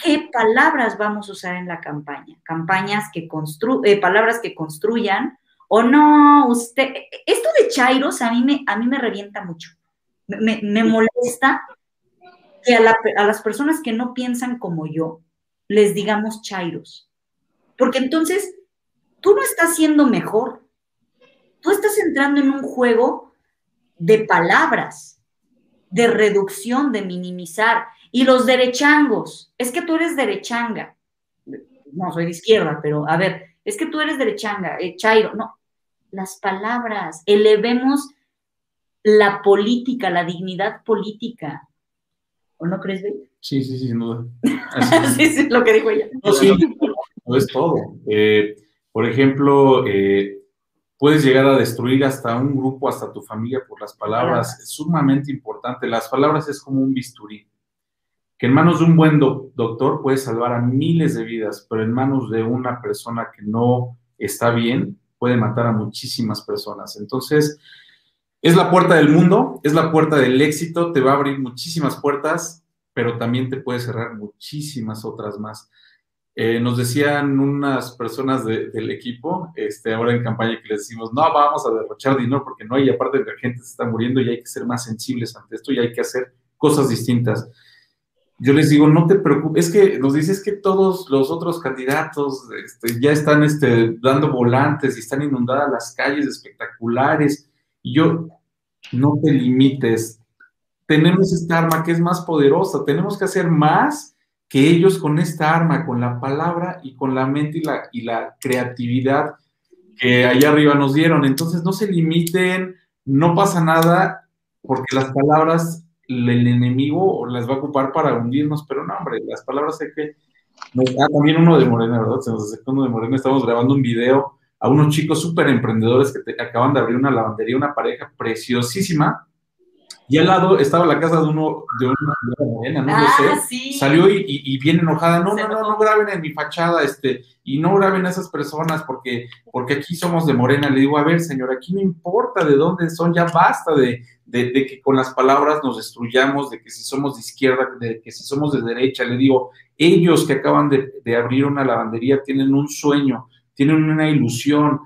¿qué palabras vamos a usar en la campaña? Campañas que construyan, eh, palabras que construyan, o no, usted, esto de Chairos a mí me, a mí me revienta mucho me, molesta que a, las personas que no piensan como yo les digamos chairos. Porque entonces tú no estás siendo mejor. Tú estás entrando en un juego de palabras, de reducción, de minimizar. Y los derechangos, es que tú eres derechanga. No, soy de izquierda, pero a ver, es que tú eres derechanga, eh, chairo. No, las palabras, elevemos la política, la dignidad política. ¿O no crees? Sí, sí, sí, sin duda. sí, sí, lo que dijo ella. No, sí, no es todo. Eh, por ejemplo, eh, puedes llegar a destruir hasta un grupo, hasta tu familia por las palabras. Es sumamente importante. Las palabras es como un bisturí, que en manos de un buen doctor puede salvar a miles de vidas, pero en manos de una persona que no está bien puede matar a muchísimas personas. Entonces, es la puerta del mundo, es la puerta del éxito, te va a abrir muchísimas puertas, pero también te puede cerrar muchísimas otras más. Eh, nos decían unas personas del equipo, este, ahora en campaña, que les decimos, no, vamos a derrochar dinero porque no hay, aparte la gente se está muriendo y hay que ser más sensibles ante esto y hay que hacer cosas distintas. Yo les digo, no te preocupes, es que nos dices que todos los otros candidatos este, ya están este, dando volantes y están inundadas las calles espectaculares. Yo, no te limites, tenemos esta arma que es más poderosa, tenemos que hacer más que ellos con esta arma, con la palabra y con la mente y la, y la creatividad que allá arriba nos dieron. Entonces no se limiten, no pasa nada, porque las palabras el enemigo las va a ocupar para hundirnos, pero no, hombre, las palabras hay que... Ah, también uno de Morena, ¿verdad? Se nos uno de Morena, estamos grabando un video a unos chicos súper emprendedores que acaban de abrir una lavandería, una pareja preciosísima, y al lado estaba la casa de uno, de una morena, no ah, sé. Sí. Salió y, y, bien enojada, no, no, no, no graben en mi fachada, este, y no graben a esas personas porque, porque aquí somos de morena. Le digo, a ver, señor, aquí no importa de dónde son, ya basta de, de, de, que con las palabras nos destruyamos, de que si somos de izquierda, de que si somos de derecha. Le digo, ellos que acaban de, de abrir una lavandería tienen un sueño, tienen una ilusión,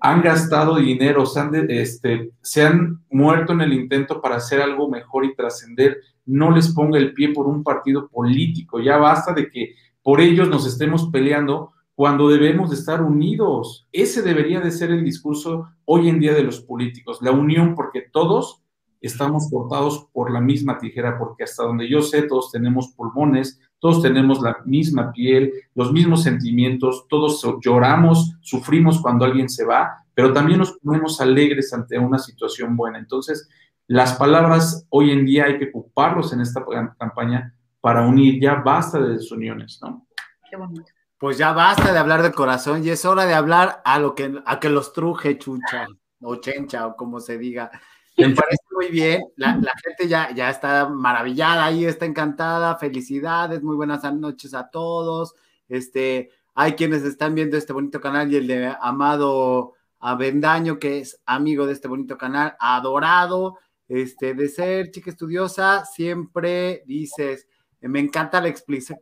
han gastado dinero, se han, este, se han muerto en el intento para hacer algo mejor y trascender. No les ponga el pie por un partido político. Ya basta de que por ellos nos estemos peleando cuando debemos de estar unidos. Ese debería de ser el discurso hoy en día de los políticos, la unión, porque todos estamos cortados por la misma tijera, porque hasta donde yo sé, todos tenemos pulmones, todos tenemos la misma piel, los mismos sentimientos, todos lloramos, sufrimos cuando alguien se va, pero también nos ponemos alegres ante una situación buena. Entonces, las palabras hoy en día hay que ocuparlos en esta campaña para unir, ya basta de desuniones, ¿no? Qué bonito. Pues ya basta de hablar del corazón y es hora de hablar a lo que a que los truje chucha o chencha o como se diga. Me parece muy bien. La, gente ya, ya está maravillada ahí, está encantada. Felicidades, muy buenas noches a todos. Este, hay quienes están viendo este bonito canal y el de Amado Avendaño, que es amigo de este bonito canal, adorado. Este, de ser chica estudiosa, siempre dices, me encanta la,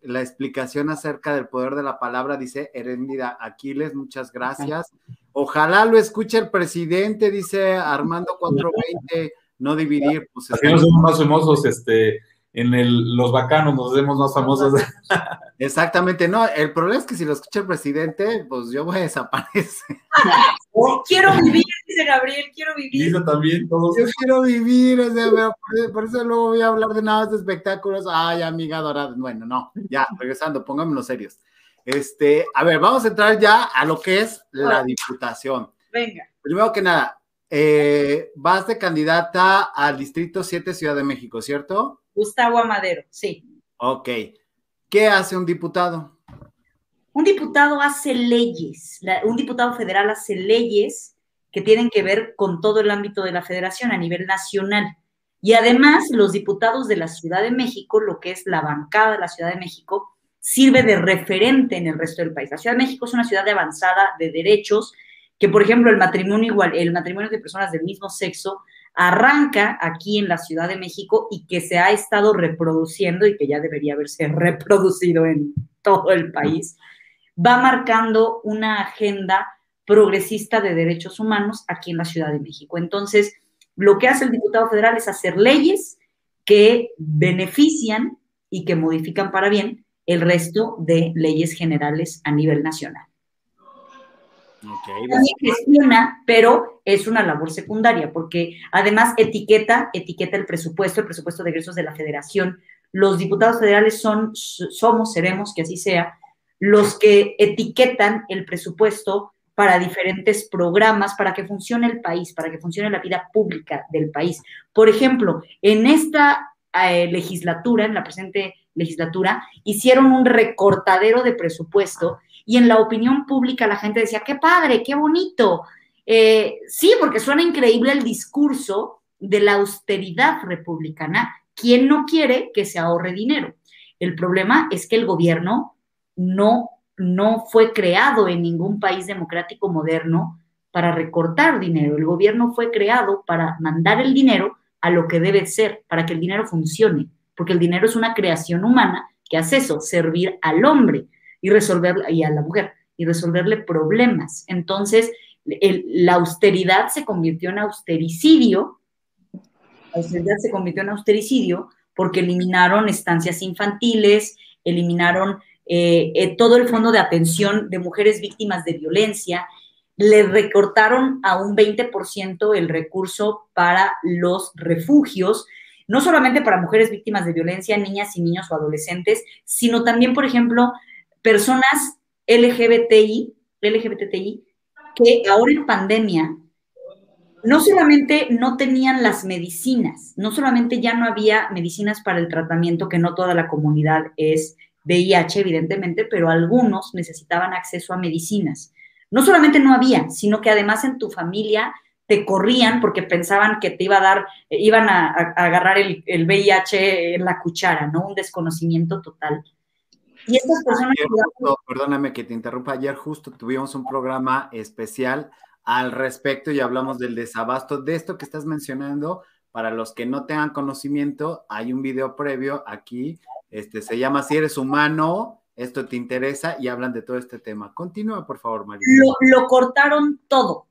la, explicación acerca del poder de la palabra, dice Herendida Aquiles, muchas gracias. Ojalá lo escuche el presidente, dice Armando 420, no dividir. Pues, Aquí nos somos más famosos, este, en el, los bacanos nos vemos más famosos. Exactamente, no, el problema es que si lo escucha el presidente, pues yo voy a desaparecer. quiero vivir, dice Gabriel, quiero vivir. Dice también todos. Yo quiero vivir, o sea, por, eso luego voy a hablar de nada de espectáculos. Ay, amiga dorada. Bueno, no, ya, regresando, pongámonos serios. Este, a ver, vamos a entrar ya a lo que es la diputación. Venga. Primero que nada, eh, vas de candidata al Distrito 7 Ciudad de México, ¿cierto? Gustavo Amadero, sí. Ok. ¿Qué hace un diputado? Un diputado hace leyes, un diputado federal hace leyes que tienen que ver con todo el ámbito de la federación a nivel nacional. Y además, los diputados de la Ciudad de México, lo que es la bancada de la Ciudad de México, sirve de referente en el resto del país. La Ciudad de México es una ciudad de avanzada de derechos, que por ejemplo el matrimonio igual, el matrimonio de personas del mismo sexo arranca aquí en la Ciudad de México y que se ha estado reproduciendo y que ya debería haberse reproducido en todo el país, va marcando una agenda progresista de derechos humanos aquí en la Ciudad de México. Entonces, lo que hace el diputado federal es hacer leyes que benefician y que modifican para bien el resto de leyes generales a nivel nacional. Okay, También gestiona, pero es una labor secundaria, porque además etiqueta, etiqueta el presupuesto, el presupuesto de egresos de la federación. Los diputados federales son, somos, seremos, que así sea, los que etiquetan el presupuesto para diferentes programas, para que funcione el país, para que funcione la vida pública del país. Por ejemplo, en esta eh, legislatura, en la presente legislatura, hicieron un recortadero de presupuesto y en la opinión pública la gente decía, qué padre, qué bonito. Eh, sí, porque suena increíble el discurso de la austeridad republicana. ¿Quién no quiere que se ahorre dinero? El problema es que el gobierno no, no fue creado en ningún país democrático moderno para recortar dinero. El gobierno fue creado para mandar el dinero a lo que debe ser, para que el dinero funcione, porque el dinero es una creación humana que hace eso, servir al hombre y resolver, y a la mujer, y resolverle problemas. Entonces, la austeridad se convirtió en austericidio, la austeridad se convirtió en austericidio porque eliminaron estancias infantiles, eliminaron eh, eh, todo el fondo de atención de mujeres víctimas de violencia, le recortaron a un 20% el recurso para los refugios, no solamente para mujeres víctimas de violencia, niñas y niños o adolescentes, sino también, por ejemplo, personas LGBTI, LGBTI que ahora en pandemia no solamente no tenían las medicinas, no solamente ya no había medicinas para el tratamiento, que no toda la comunidad es VIH, evidentemente, pero algunos necesitaban acceso a medicinas. No solamente no había, sino que además en tu familia te corrían porque pensaban que te iba a dar, iban a, agarrar el, el, VIH en la cuchara, ¿no? Un desconocimiento total. Y estas personas... perdóname que te interrumpa, ayer justo tuvimos un programa especial al respecto y hablamos del desabasto de esto que estás mencionando. Para los que no tengan conocimiento, hay un video previo aquí, este se llama Si eres humano, esto te interesa y hablan de todo este tema. Continúa, por favor, María. Lo, lo cortaron todo.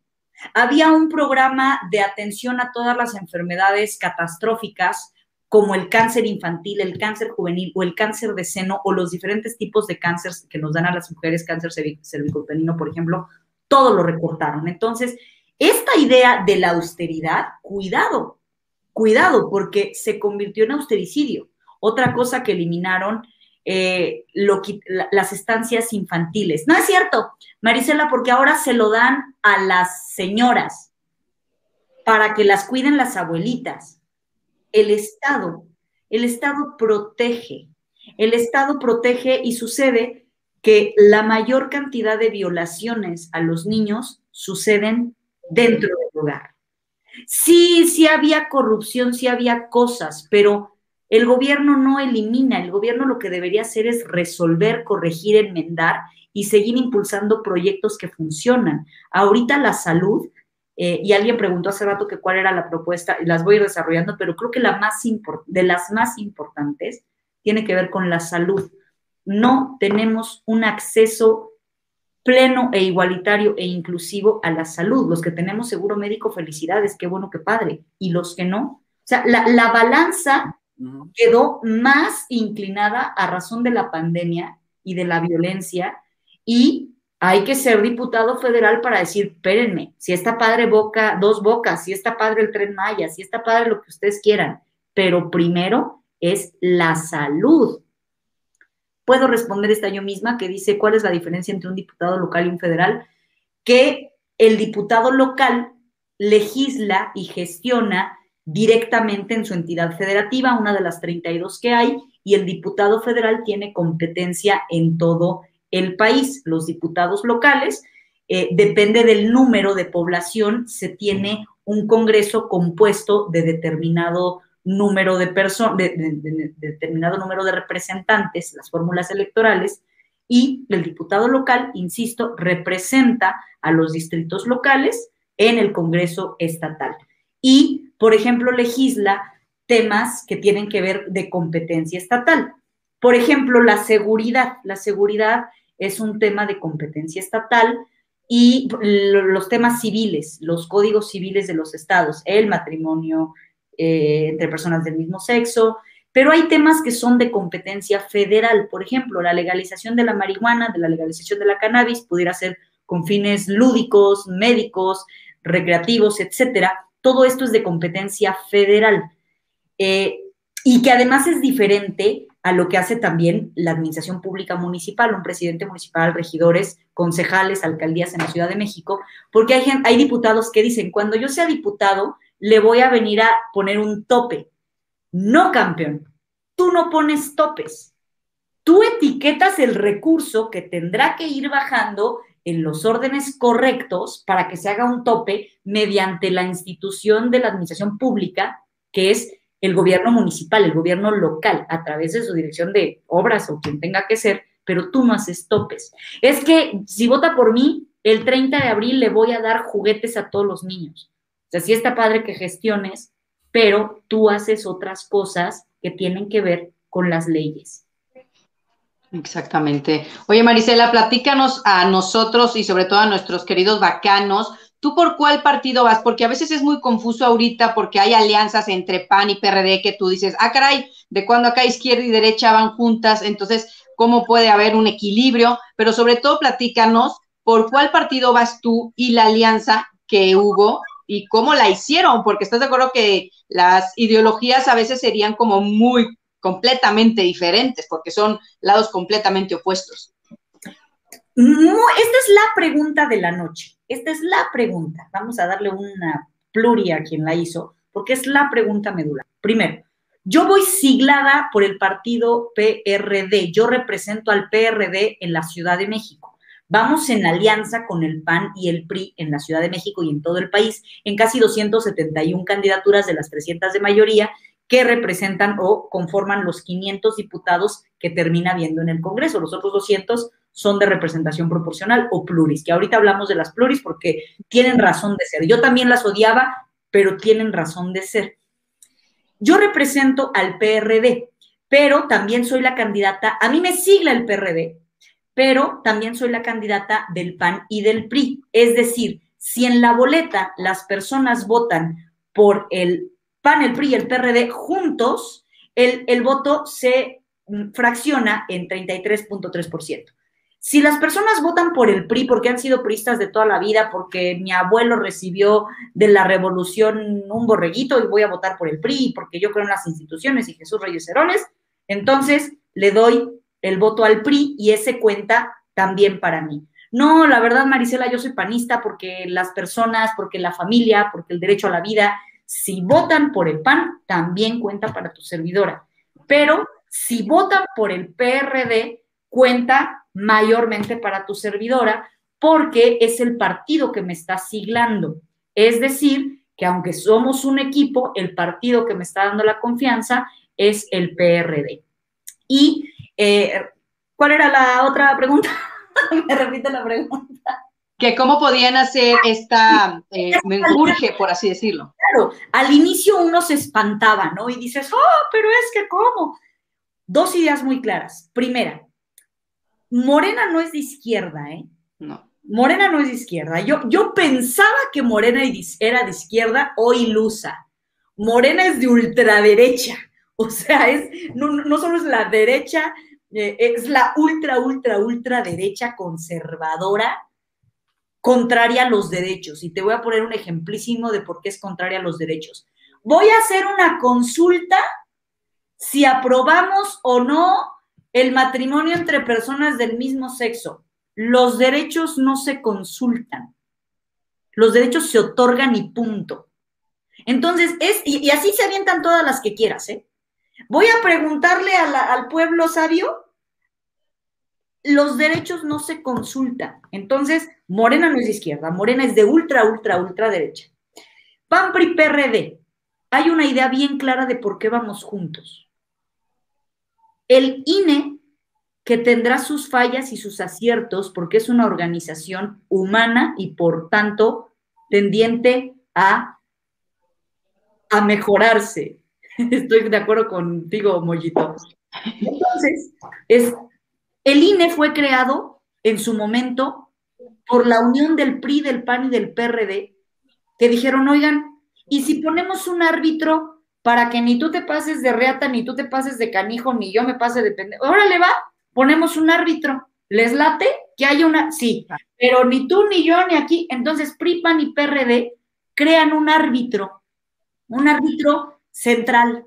Había un programa de atención a todas las enfermedades catastróficas como el cáncer infantil, el cáncer juvenil o el cáncer de seno o los diferentes tipos de cáncer que nos dan a las mujeres, cáncer cervicuterino, por ejemplo, todo lo recortaron. Entonces, esta idea de la austeridad, cuidado, cuidado, porque se convirtió en austericidio. Otra cosa que eliminaron, eh, las estancias infantiles. No es cierto, Marisela, porque ahora se lo dan a las señoras para que las cuiden las abuelitas el Estado. El Estado protege. El Estado protege y sucede que la mayor cantidad de violaciones a los niños suceden dentro del hogar. Sí, sí había corrupción, sí había cosas, pero el gobierno no elimina, el gobierno lo que debería hacer es resolver, corregir, enmendar y seguir impulsando proyectos que funcionan. Ahorita la salud eh, y alguien preguntó hace rato que cuál era la propuesta, y las voy desarrollando, pero creo que la más de las más importantes tiene que ver con la salud. No tenemos un acceso pleno e igualitario e inclusivo a la salud. Los que tenemos seguro médico, felicidades, qué bueno, qué padre. Y los que no. O sea, la, la balanza quedó más inclinada a razón de la pandemia y de la violencia y hay que ser diputado federal para decir, espérenme, si está padre boca, dos bocas, si está padre el tren Maya, si está padre lo que ustedes quieran, pero primero es la salud. Puedo responder esta yo misma que dice, ¿cuál es la diferencia entre un diputado local y un federal? Que el diputado local legisla y gestiona directamente en su entidad federativa, una de las 32 que hay, y el diputado federal tiene competencia en todo el país, los diputados locales, eh, depende del número de población, se tiene un Congreso compuesto de determinado número de personas, de, determinado número de representantes, las fórmulas electorales, y el diputado local, insisto, representa a los distritos locales en el Congreso estatal. Y, por ejemplo, legisla temas que tienen que ver de competencia estatal. Por ejemplo, la seguridad. La seguridad es un tema de competencia estatal y los temas civiles, los códigos civiles de los estados, el matrimonio eh, entre personas del mismo sexo, pero hay temas que son de competencia federal. Por ejemplo, la legalización de la marihuana, de la legalización de la cannabis, pudiera ser con fines lúdicos, médicos, recreativos, etcétera. Todo esto es de competencia federal. Eh, y que además es diferente a lo que hace también la administración pública municipal, un presidente municipal, regidores, concejales, alcaldías en la Ciudad de México, porque hay, hay diputados que dicen, cuando yo sea diputado, le voy a venir a poner un tope. No, campeón, tú no pones topes. Tú etiquetas el recurso que tendrá que ir bajando en los órdenes correctos para que se haga un tope mediante la institución de la administración pública, que es el gobierno municipal, el gobierno local, a través de su dirección de obras o quien tenga que ser, pero tú no haces topes. Es que si vota por mí, el 30 de abril le voy a dar juguetes a todos los niños. O sea, sí está padre que gestiones, pero tú haces otras cosas que tienen que ver con las leyes. Exactamente. Oye, Marisela, platícanos a nosotros y sobre todo a nuestros queridos bacanos, ¿tú por cuál partido vas? Porque a veces es muy confuso ahorita porque hay alianzas entre PAN y PRD que tú dices, ah, caray, de cuando acá izquierda y derecha van juntas, entonces, ¿cómo puede haber un equilibrio? Pero sobre todo platícanos por cuál partido vas tú y la alianza que hubo y cómo la hicieron, porque estás de acuerdo que las ideologías a veces serían como muy completamente diferentes, porque son lados completamente opuestos. esta es la pregunta de la noche. Esta es la pregunta. Vamos a darle una pluria a quien la hizo, porque es la pregunta medular. Primero, yo voy siglada por el partido PRD. Yo represento al PRD en la Ciudad de México. Vamos en alianza con el PAN y el PRI en la Ciudad de México y en todo el país, en casi 271 candidaturas de las 300 de mayoría, que representan o conforman los 500 diputados que termina viendo en el Congreso. Los otros 200 son de representación proporcional o pluris, que ahorita hablamos de las pluris porque tienen razón de ser. Yo también las odiaba, pero tienen razón de ser. Yo represento al PRD, pero también soy la candidata, a mí me sigla el PRD, pero también soy la candidata del PAN y del PRI. Es decir, si en la boleta las personas votan por el PAN, el PRI y el PRD juntos, el, voto se mm, fracciona en 33.3%. Si las personas votan por el PRI porque han sido priistas de toda la vida, porque mi abuelo recibió de la revolución un borreguito y voy a votar por el PRI, porque yo creo en las instituciones y Jesús Reyes Heroles, entonces le doy el voto al PRI y ese cuenta también para mí. No, la verdad, Marisela, yo soy panista porque las personas, porque la familia, porque el derecho a la vida, si votan por el PAN, también cuenta para tu servidora. Pero si votan por el PRD, cuenta mayormente para tu servidora porque es el partido que me está siglando. Es decir, que aunque somos un equipo, el partido que me está dando la confianza es el PRD. Y, eh, ¿cuál era la otra pregunta? me repite la pregunta que cómo podían hacer esta eh, menjurje, por así decirlo. Claro, al inicio uno se espantaba, ¿no? Y dices, oh, pero es que cómo. Dos ideas muy claras. Primera, Morena no es de izquierda, ¿eh? No. Morena no es de izquierda. Yo, yo pensaba que Morena era de izquierda o ilusa. Morena es de ultraderecha. O sea, es, no, no solo es la derecha, eh, es la ultra, ultra, ultra derecha conservadora contraria a los derechos. Y te voy a poner un ejemplísimo de por qué es contraria a los derechos. Voy a hacer una consulta si aprobamos o no el matrimonio entre personas del mismo sexo. Los derechos no se consultan. Los derechos se otorgan y punto. Entonces, es, y, así se avientan todas las que quieras, ¿eh? Voy a preguntarle al pueblo sabio los derechos no se consultan. Entonces, Morena no es de izquierda, Morena es de ultra, ultra, ultra derecha. PAN, PRI, PRD. Hay una idea bien clara de por qué vamos juntos. El INE, que tendrá sus fallas y sus aciertos, porque es una organización humana y por tanto tendiente a, a mejorarse. Estoy de acuerdo contigo, Mollito. Entonces, es el INE fue creado en su momento por la unión del PRI, del PAN y del PRD, que dijeron, oigan, ¿y si ponemos un árbitro para que ni tú te pases de reata, ni tú te pases de canijo, ni yo me pase de pendejo? Órale, va, ponemos un árbitro. ¿Les late que haya una? Sí, pero ni tú, ni yo, ni aquí. Entonces, PRI, PAN y PRD crean un árbitro, un árbitro central.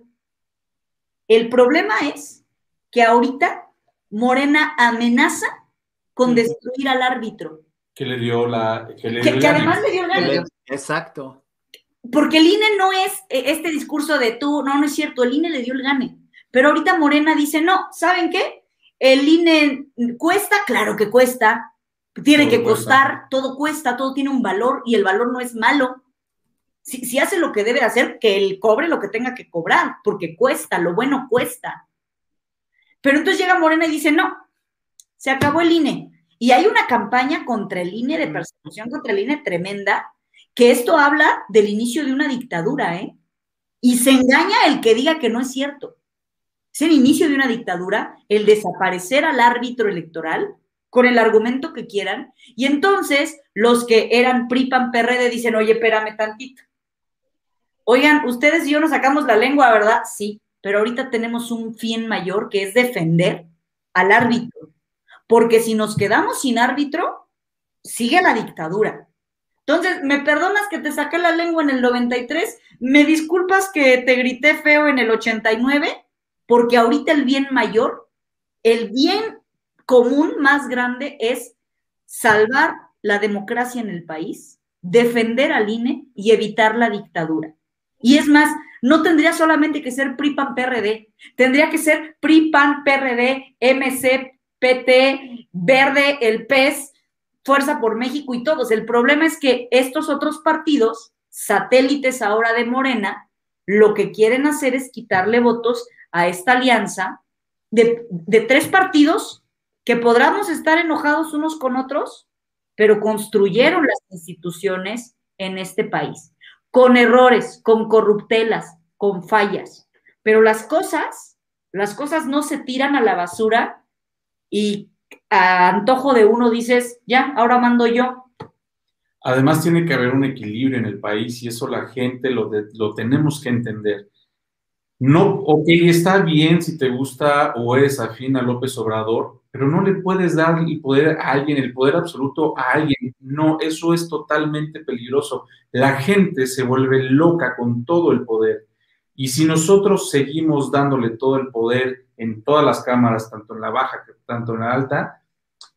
El problema es que ahorita Morena amenaza con destruir al árbitro. Que le dio la. Que, además le dio el gane. Exacto. Porque el INE no es eh, este discurso de tú, no, no es cierto, el INE le dio el gane. Pero ahorita Morena dice, no, ¿saben qué? El INE cuesta, claro que cuesta, Tiene Todo que cuesta. costar, todo cuesta, todo tiene un valor y el valor no es malo. Si, si hace lo que debe hacer, que él cobre lo que tenga que cobrar, porque cuesta, lo bueno cuesta. Pero entonces llega Morena y dice, no, se acabó el INE. Y hay una campaña contra el INE, de persecución contra el INE tremenda, que esto habla del inicio de una dictadura, ¿eh? Y se engaña el que diga que no es cierto. Es el inicio de una dictadura, el desaparecer al árbitro electoral con el argumento que quieran. Y entonces los que eran PRI, PAN, PRD dicen, oye, espérame tantito. Oigan, ustedes y yo nos sacamos la lengua, ¿verdad? Sí, pero ahorita tenemos un fin mayor que es defender al árbitro. Porque si nos quedamos sin árbitro, sigue la dictadura. Entonces, ¿me perdonas que te saqué la lengua en el 93? ¿Me disculpas que te grité feo en el 89? Porque ahorita el bien mayor, el bien común más grande es salvar la democracia en el país, defender al INE y evitar la dictadura. Y es más, no tendría solamente que ser PRI, PAN, PRD, tendría que ser PRI, PAN, PRD, MC, PT, Verde, el PES, Fuerza por México y todos. El problema es que estos otros partidos, satélites ahora de Morena, lo que quieren hacer es quitarle votos a esta alianza de, tres partidos que podamos estar enojados unos con otros, pero construyeron las instituciones en este país, con errores, con corruptelas, con fallas. Pero las cosas, las cosas no se tiran a la basura y a antojo de uno dices, ya, ahora mando yo. Además, tiene que haber un equilibrio en el país y eso la gente lo, lo tenemos que entender. No, ok, está bien si te gusta o eres afín a López Obrador, pero no le puedes dar el poder a alguien, el poder absoluto a alguien. No, eso es totalmente peligroso. La gente se vuelve loca con todo el poder. Y si nosotros seguimos dándole todo el poder en todas las cámaras, tanto en la baja, tanto en la alta,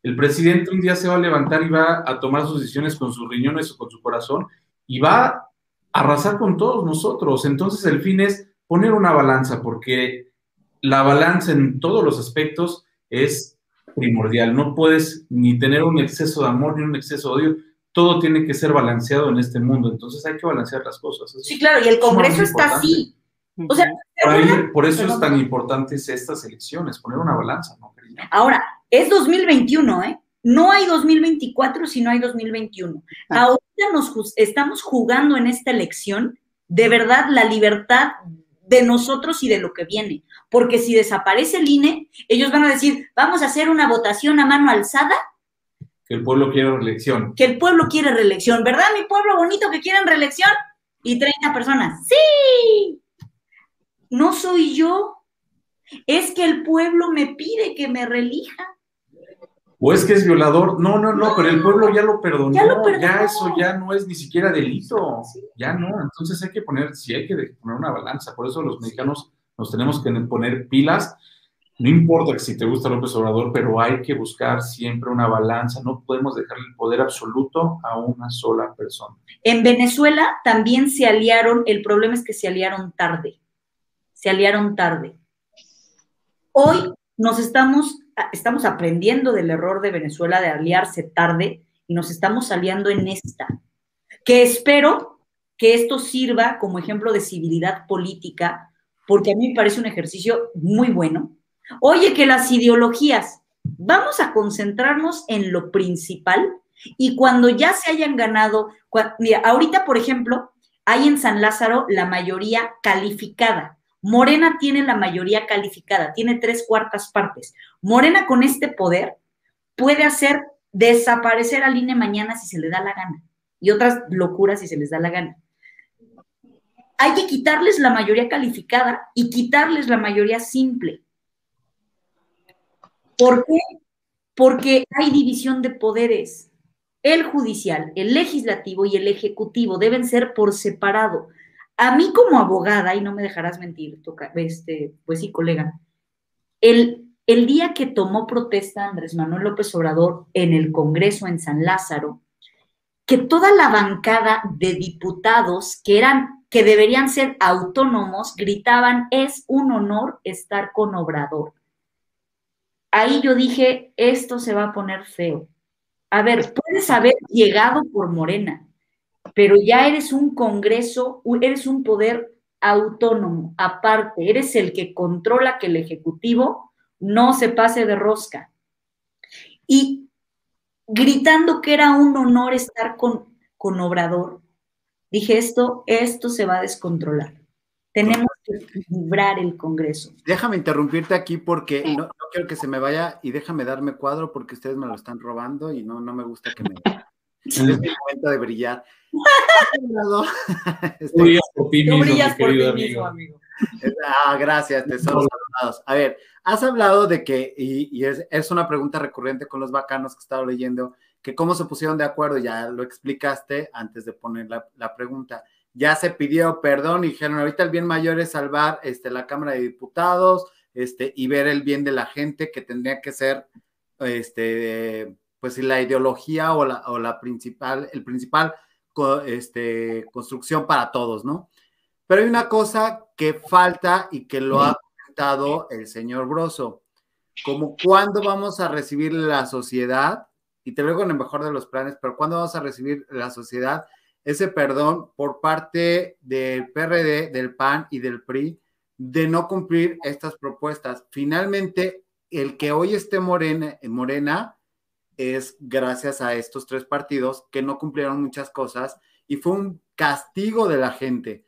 el presidente un día se va a levantar y va a tomar sus decisiones con sus riñones o con su corazón y va a arrasar con todos nosotros. Entonces el fin es poner una balanza, porque la balanza en todos los aspectos es primordial. No puedes ni tener un exceso de amor ni un exceso de odio. Todo tiene que ser balanceado en este mundo. Entonces hay que balancear las cosas. Eso Sí, claro, y el es Congreso está importante. así. O sea, Por, ahí- por eso es tan importante estas elecciones, poner una balanza, ¿no? Ahora, es 2021, ¿eh? No hay 2024 si no hay 2021. Ah. Ahorita nos estamos jugando en esta elección de verdad la libertad de nosotros y de lo que viene. Porque si desaparece el INE, ellos van a decir, vamos a hacer una votación a mano alzada, Que el pueblo quiera reelección. que el pueblo quiere reelección. ¿Verdad, mi pueblo bonito que quieren reelección? Y 30 personas, sí. No soy yo. Es que el pueblo me pide que me reelija. O es que es violador. No, no, no, pero el pueblo ya lo perdonó. Ya Ya, lo perdonó. eso ya no es ni siquiera delito. Ya no. Entonces hay que poner, sí hay que poner una balanza. Por eso los mexicanos nos tenemos que poner pilas. No importa que si te gusta López Obrador, pero hay que buscar siempre una balanza. No podemos dejarle el poder absoluto a una sola persona. En Venezuela también se aliaron, el problema es que se aliaron tarde, se aliaron tarde. Hoy nos estamos, estamos aprendiendo del error de Venezuela de aliarse tarde y nos estamos aliando en esta, que espero que esto sirva como ejemplo de civilidad política, porque a mí me parece un ejercicio muy bueno. Oye, que las ideologías, vamos a concentrarnos en lo principal y cuando ya se hayan ganado, mira, ahorita, por ejemplo, hay en San Lázaro la mayoría calificada. Morena tiene la mayoría calificada, tiene tres cuartas partes. Morena con este poder puede hacer desaparecer al INE mañana si se le da la gana y otras locuras si se les da la gana. Hay que quitarles la mayoría calificada y quitarles la mayoría simple. ¿Por qué? Porque hay división de poderes. El judicial, el legislativo y el ejecutivo deben ser por separado. A mí como abogada, y no me dejarás mentir, este, pues sí, colega, el, el día que tomó protesta Andrés Manuel López Obrador en el Congreso en San Lázaro, que toda la bancada de diputados que eran, que deberían ser autónomos, gritaban, es un honor estar con Obrador. Ahí yo dije, esto se va a poner feo A ver, puedes haber llegado por Morena, pero ya eres un Congreso, eres un poder autónomo, aparte, eres el que controla que el Ejecutivo no se pase de rosca. Y gritando que era un honor estar con, con Obrador, dije, esto, esto se va a descontrolar. Tenemos que librar el Congreso. Déjame interrumpirte aquí porque no, quiero que se me vaya y déjame darme cuadro porque ustedes me lo están robando y no, no me gusta que me... es mi momento de brillar. Este, por ti mismo, amigo. Ah, gracias, tesoros A ver, has hablado de que, y, es, es, una pregunta recurrente con los bacanos que he estado leyendo, que cómo se pusieron de acuerdo, ya lo explicaste antes de poner la, la pregunta. Ya se pidió perdón y dijeron, ahorita el bien mayor es salvar este, la Cámara de Diputados este, y ver el bien de la gente que tendría que ser, este, pues la ideología o la, o la principal, el principal este, construcción para todos, ¿no? Pero hay una cosa que falta y que lo ha comentado el señor Broso, como cuándo vamos a recibir la sociedad, y te lo digo en el mejor de los planes, pero cuándo vamos a recibir la sociedad ese perdón por parte del PRD, del PAN y del PRI de no cumplir estas propuestas. Finalmente, el que hoy esté Morena, Morena es gracias a estos tres partidos que no cumplieron muchas cosas y fue un castigo de la gente.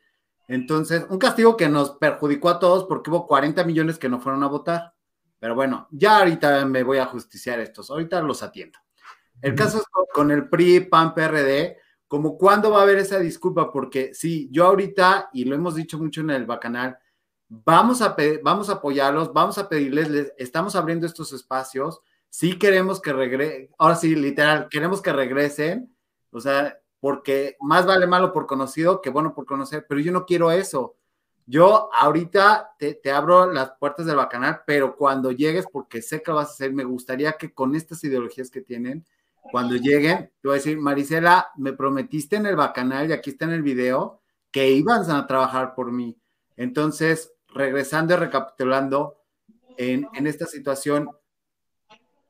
Entonces, un castigo que nos perjudicó a todos porque hubo 40 millones que no fueron a votar. Pero bueno, ya ahorita me voy a justiciar estos, ahorita los atiendo. El caso es con el PRI, PAN, PRD, como cuándo va a haber esa disculpa, porque sí, yo ahorita, y lo hemos dicho mucho en el Bacanal, vamos a, vamos a apoyarlos, vamos a pedirles, estamos abriendo estos espacios, sí queremos que regresen, ahora sí, literal, queremos que regresen, o sea, porque más vale malo por conocido que bueno por conocer, pero yo no quiero eso. Yo ahorita te, abro las puertas del Bacanal, pero cuando llegues, porque sé que vas a hacer, me gustaría que con estas ideologías que tienen, cuando lleguen, te voy a decir, Marisela, me prometiste en el bacanal y aquí está en el video que iban a trabajar por mí. Entonces, regresando y recapitulando en, esta situación,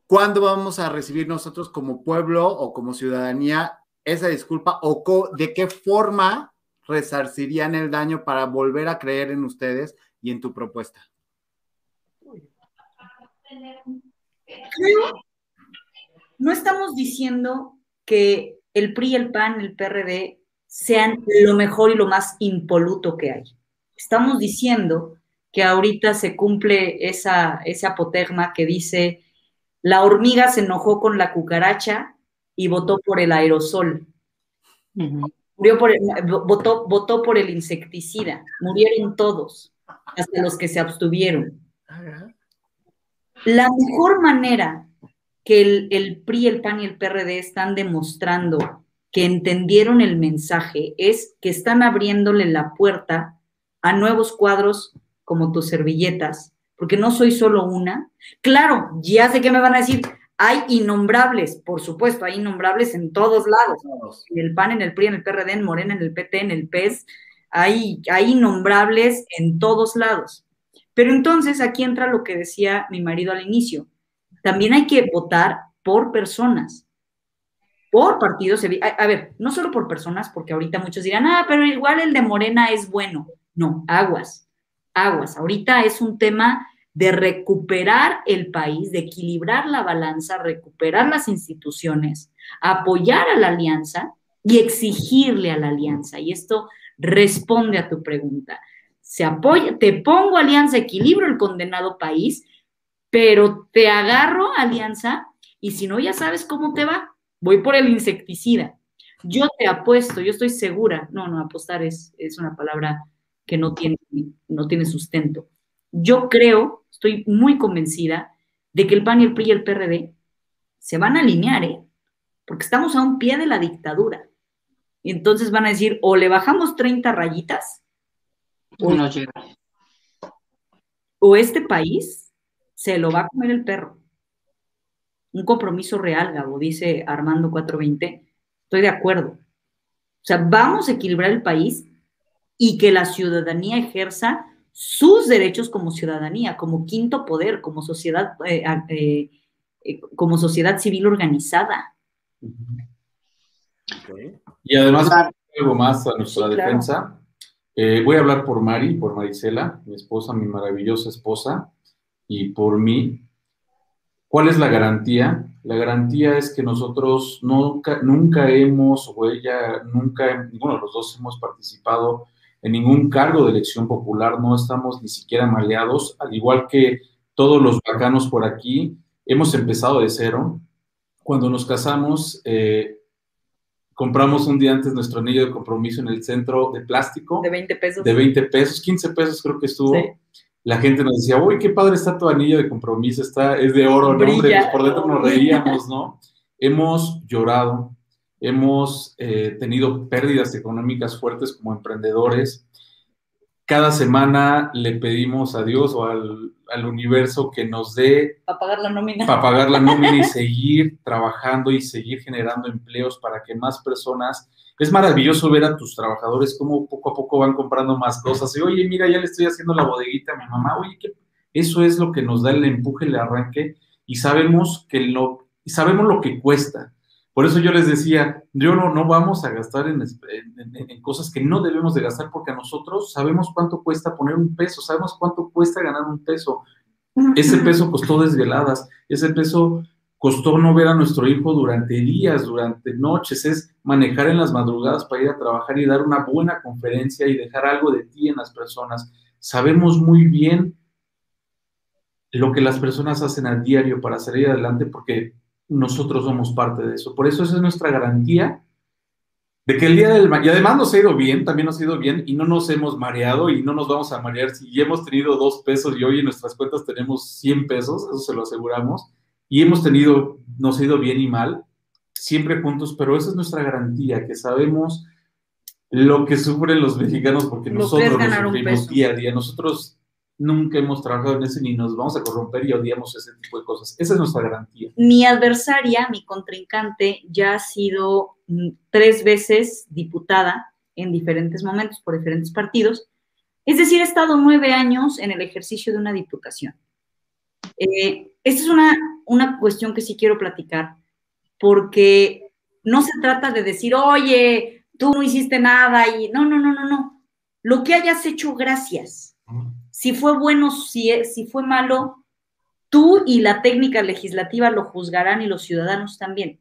¿cuándo vamos a recibir nosotros como pueblo o como ciudadanía esa disculpa o de qué forma resarcirían el daño para volver a creer en ustedes y en tu propuesta? no estamos diciendo que el PRI, el PAN, el PRD sean lo mejor y lo más impoluto que hay. Estamos diciendo que ahorita se cumple esa, ese apotegma que dice, la hormiga se enojó con la cucaracha y votó por el aerosol. Murió por votó, votó por el insecticida. Murieron todos, hasta los que se abstuvieron. La mejor manera que el, PRI, el PAN y el PRD están demostrando que entendieron el mensaje es que están abriéndole la puerta a nuevos cuadros como tus servilletas, porque no soy solo una. Claro, ya sé que me van a decir, hay innombrables, por supuesto, hay innombrables en todos lados. En el PAN, en el PRI, en el PRD, en Morena, en el PT, en el PES, hay, hay innombrables en todos lados. Pero entonces aquí entra lo que decía mi marido al inicio también hay que votar por personas, por partidos. A, ver, no solo por personas, porque ahorita muchos dirán, ah, pero igual el de Morena es bueno. No, aguas, aguas. Ahorita es un tema de recuperar el país, de equilibrar la balanza, recuperar las instituciones, apoyar a la alianza y exigirle a la alianza. Y esto responde a tu pregunta. Se apoya, te pongo alianza, equilibro el condenado país pero te agarro alianza y si no, ya sabes cómo te va. Voy por el insecticida. Yo te apuesto, yo estoy segura. No, no, apostar es, es una palabra que no tiene, no tiene sustento. Yo creo, estoy muy convencida de que el PAN y el PRI y el PRD se van a alinear, ¿eh? Porque estamos a un pie de la dictadura. Y entonces van a decir, o le bajamos 30 rayitas, o, no llega. o este país se lo va a comer el perro. Un compromiso real, Gabo, dice Armando 420. Estoy de acuerdo. O sea, vamos a equilibrar el país y que la ciudadanía ejerza sus derechos como ciudadanía, como quinto poder, como sociedad, eh, eh, como sociedad civil organizada. Y además, algo más a nuestra defensa. Eh, voy a hablar por Mari, por Marisela, mi esposa, mi maravillosa esposa, y por mí. ¿Cuál es la garantía? La garantía es que nosotros nunca, nunca hemos, o ella, nunca, ninguno de los dos hemos participado en ningún cargo de elección popular, no estamos ni siquiera maleados, al igual que todos los bacanos por aquí, hemos empezado de cero. Cuando nos casamos, eh, compramos un día antes nuestro anillo de compromiso en el centro de plástico. De 20 pesos. De 20 pesos, 15 pesos creo que estuvo. La gente nos decía, uy, qué padre está tu anillo de compromiso, está, es de oro, ¿no? Hombre, pues por dentro nos reíamos, ¿no? hemos llorado, hemos eh, tenido pérdidas económicas fuertes como emprendedores, cada semana le pedimos a Dios o al, universo que nos dé... Para pagar la nómina. Para pagar la nómina y seguir trabajando y seguir generando empleos para que más personas... Es maravilloso ver a tus trabajadores cómo poco a poco van comprando más cosas. Y, oye, mira, ya le estoy haciendo la bodeguita a mi mamá. Oye, que eso es lo que nos da el empuje, el arranque. Y sabemos que lo, y sabemos lo que cuesta. Por eso yo les decía, yo no, no vamos a gastar en, en, cosas que no debemos de gastar porque a nosotros sabemos cuánto cuesta poner un peso, sabemos cuánto cuesta ganar un peso. Ese peso costó desveladas, ese peso costó no ver a nuestro hijo durante días, durante noches, es manejar en las madrugadas para ir a trabajar y dar una buena conferencia y dejar algo de ti en las personas. Sabemos muy bien lo que las personas hacen a diario para salir adelante porque nosotros somos parte de eso. Por eso esa es nuestra garantía de que el día del y además nos ha ido bien, también nos ha ido bien y no nos hemos mareado y no nos vamos a marear si hemos tenido dos pesos y hoy en nuestras cuentas tenemos 100 pesos, eso se lo aseguramos, y hemos tenido, nos ha ido bien y mal, siempre juntos, pero esa es nuestra garantía, que sabemos lo que sufren los mexicanos porque nosotros lo sufrimos día a día, nosotros nunca hemos trabajado en ese ni nos vamos a corromper y odiamos ese tipo de cosas. Esa es nuestra garantía. Mi adversaria, mi contrincante, ya ha sido mm, tres veces diputada en diferentes momentos por diferentes partidos. Es decir, ha estado nueve años en el ejercicio de una diputación. Eh, esta es una, una cuestión que sí quiero platicar, porque no se trata de decir, oye, tú no hiciste nada y no, no, no, no, no. Lo que hayas hecho, gracias si fue bueno, si, si fue malo, tú y la técnica legislativa lo juzgarán y los ciudadanos también.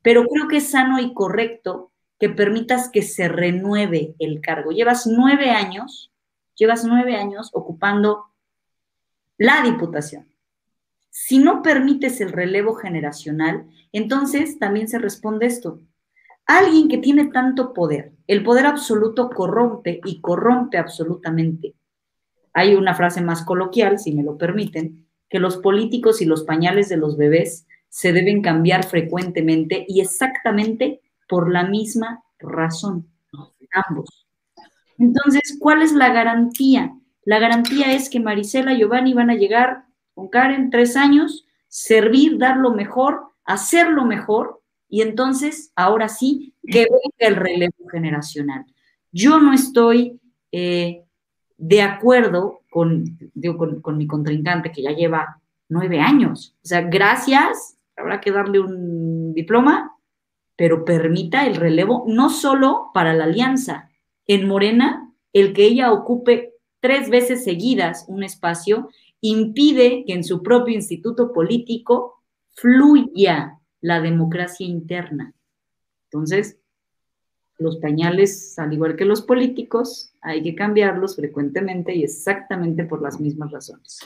Pero creo que es sano y correcto que permitas que se renueve el cargo. Llevas nueve años, llevas nueve años ocupando la diputación. Si no permites el relevo generacional, entonces también se responde esto. Alguien que tiene tanto poder, el poder absoluto corrompe y corrompe absolutamente. Hay una frase más coloquial, si me lo permiten, que los políticos y los pañales de los bebés se deben cambiar frecuentemente y exactamente por la misma razón, ambos. Entonces, ¿cuál es la garantía? La garantía es que Marisela y Giovanni van a llegar con Karen tres años, servir, dar lo mejor, hacer lo mejor, y entonces, ahora sí, que venga el relevo generacional. Yo no estoy eh, de acuerdo con, con, mi contrincante que ya lleva nueve años. O sea, gracias, habrá que darle un diploma, pero permita el relevo no solo para la alianza. En Morena, el que ella ocupe tres veces seguidas un espacio impide que en su propio instituto político fluya la democracia interna. Entonces, los pañales, al igual que los políticos, hay que cambiarlos frecuentemente y exactamente por las mismas razones.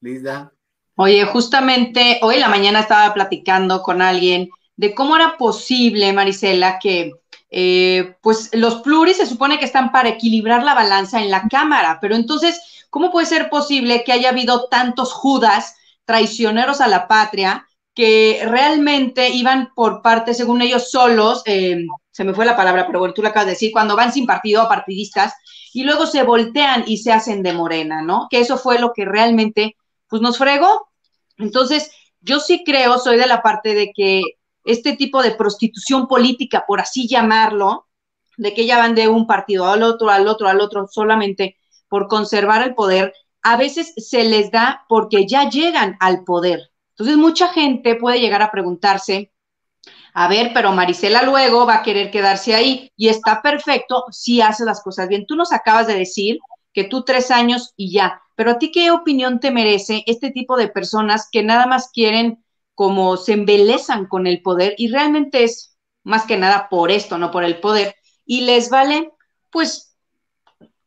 Lisa. Oye, justamente hoy en la mañana estaba platicando con alguien de cómo era posible, Marisela, que eh, pues los pluris se supone que están para equilibrar la balanza en la Cámara, pero entonces, ¿cómo puede ser posible que haya habido tantos judas traicioneros a la patria que realmente iban por parte, según ellos solos, eh, se me fue la palabra, pero bueno, tú lo acabas de decir, cuando van sin partido a partidistas y luego se voltean y se hacen de morena, ¿no? Que eso fue lo que realmente, pues nos fregó. Entonces, yo sí creo, soy de la parte de que este tipo de prostitución política, por así llamarlo, de que ya van de un partido al otro, al otro, al otro, solamente por conservar el poder, a veces se les da porque ya llegan al poder. Entonces, mucha gente puede llegar a preguntarse, A ver, pero Marisela luego va a querer quedarse ahí. Y está perfecto si hace las cosas bien. Tú nos acabas de decir que tú tres años y ya, pero a ti qué opinión te merece este tipo de personas que nada más quieren como se embelezan con el poder y realmente es más que nada por esto, no por el poder, y les vale pues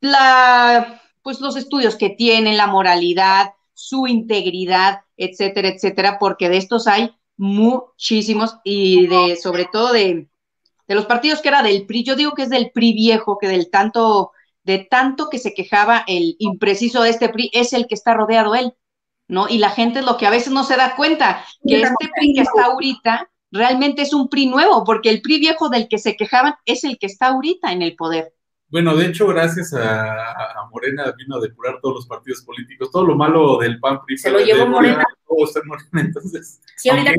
la pues los estudios que tienen, la moralidad, su integridad, etcétera, etcétera, porque de estos hay muchísimos y de sobre todo de, de los partidos que era del PRI, yo digo que es del PRI viejo, que del tanto de tanto que se quejaba el impreciso de este PRI, es el que está rodeado él, ¿no? Y la gente es lo que a veces no se da cuenta, que este PRI que está ahorita realmente es un PRI nuevo, porque el PRI viejo del que se quejaban es el que está ahorita en el poder. Bueno, de hecho, gracias a, Morena vino a depurar todos los partidos políticos, todo lo malo del PAN PRI. Se lo llevó Morena. Todo está en Morena, entonces. Sí, ahorita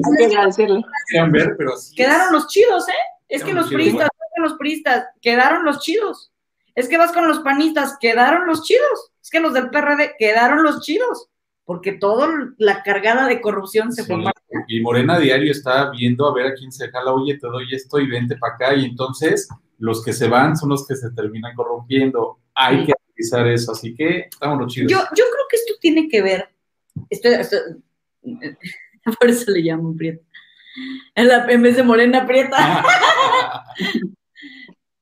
ver, pero Quedaron los chidos, ¿eh? Es que los priistas, los priistas, quedaron los chidos. Es que vas con los panistas, quedaron los chidos. Es que los del PRD quedaron los chidos. Porque toda la cargada de corrupción se forma. Y Morena Diario está viendo a ver a quién se jala, oye, te doy esto y vente para acá. Y entonces los que se van son los que se terminan corrompiendo. Hay que analizar eso, así que estamos los chidos. Yo, yo creo que esto tiene que ver, esto, por eso le llamo Prieta. En, la, en vez de Morena Prieta.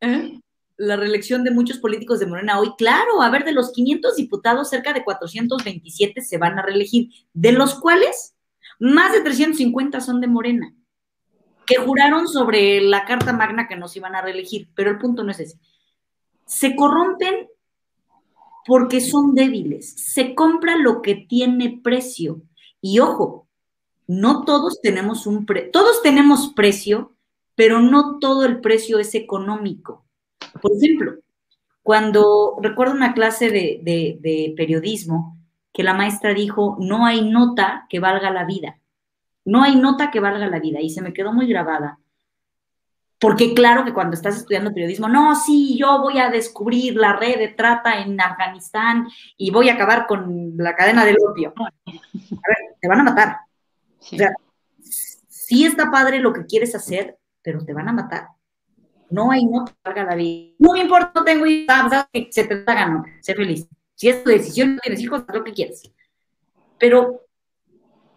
¿Eh? La reelección de muchos políticos de Morena hoy, claro, a ver, de los 500 diputados, cerca de 427 se van a reelegir, de los cuales más de 350 son de Morena que juraron sobre la Carta Magna que nos iban a reelegir, pero el punto no es ese. Se corrompen porque son débiles, se compra lo que tiene precio. Y ojo, no todos tenemos un precio, todos tenemos precio, pero no todo el precio es económico. Por ejemplo, cuando recuerdo una clase de, de periodismo que la maestra dijo, no hay nota que valga la vida. No hay nota que valga la vida y se me quedó muy grabada. Porque claro que cuando estás estudiando periodismo, no, sí, yo voy a descubrir la red de trata en Afganistán y voy a acabar con la cadena del opio. A ver, te van a matar. O sea, sí está padre lo que quieres hacer, pero te van a matar. No hay nota que valga la vida. No me importa, no tengo hijos, se te da gano, sé feliz. Si es tu decisión, no tienes hijos, haz lo que quieres. Pero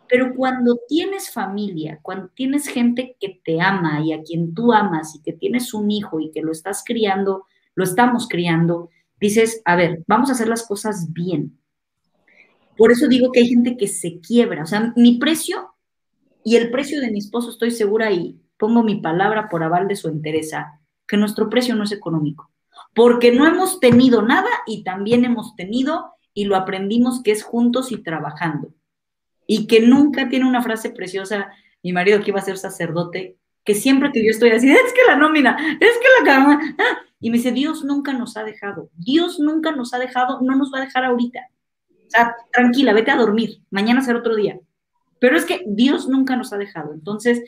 pero cuando tienes familia, cuando tienes gente que te ama y a quien tú amas y que tienes un hijo y que lo estás criando, lo estamos criando, dices, a ver, vamos a hacer las cosas bien. Por eso digo que hay gente que se quiebra. O sea, mi precio y el precio de mi esposo, estoy segura y pongo mi palabra por aval de su entereza, que nuestro precio no es económico. Porque no hemos tenido nada y también hemos tenido y lo aprendimos que es juntos y trabajando y que nunca tiene una frase preciosa, mi marido que iba a ser sacerdote, que siempre que yo estoy así, es que la nómina, es que la cama, ah", y me dice, Dios nunca nos ha dejado, Dios nunca nos ha dejado, no nos va a dejar ahorita. O sea, tranquila, vete a dormir, mañana será otro día. Pero es que Dios nunca nos ha dejado. Entonces,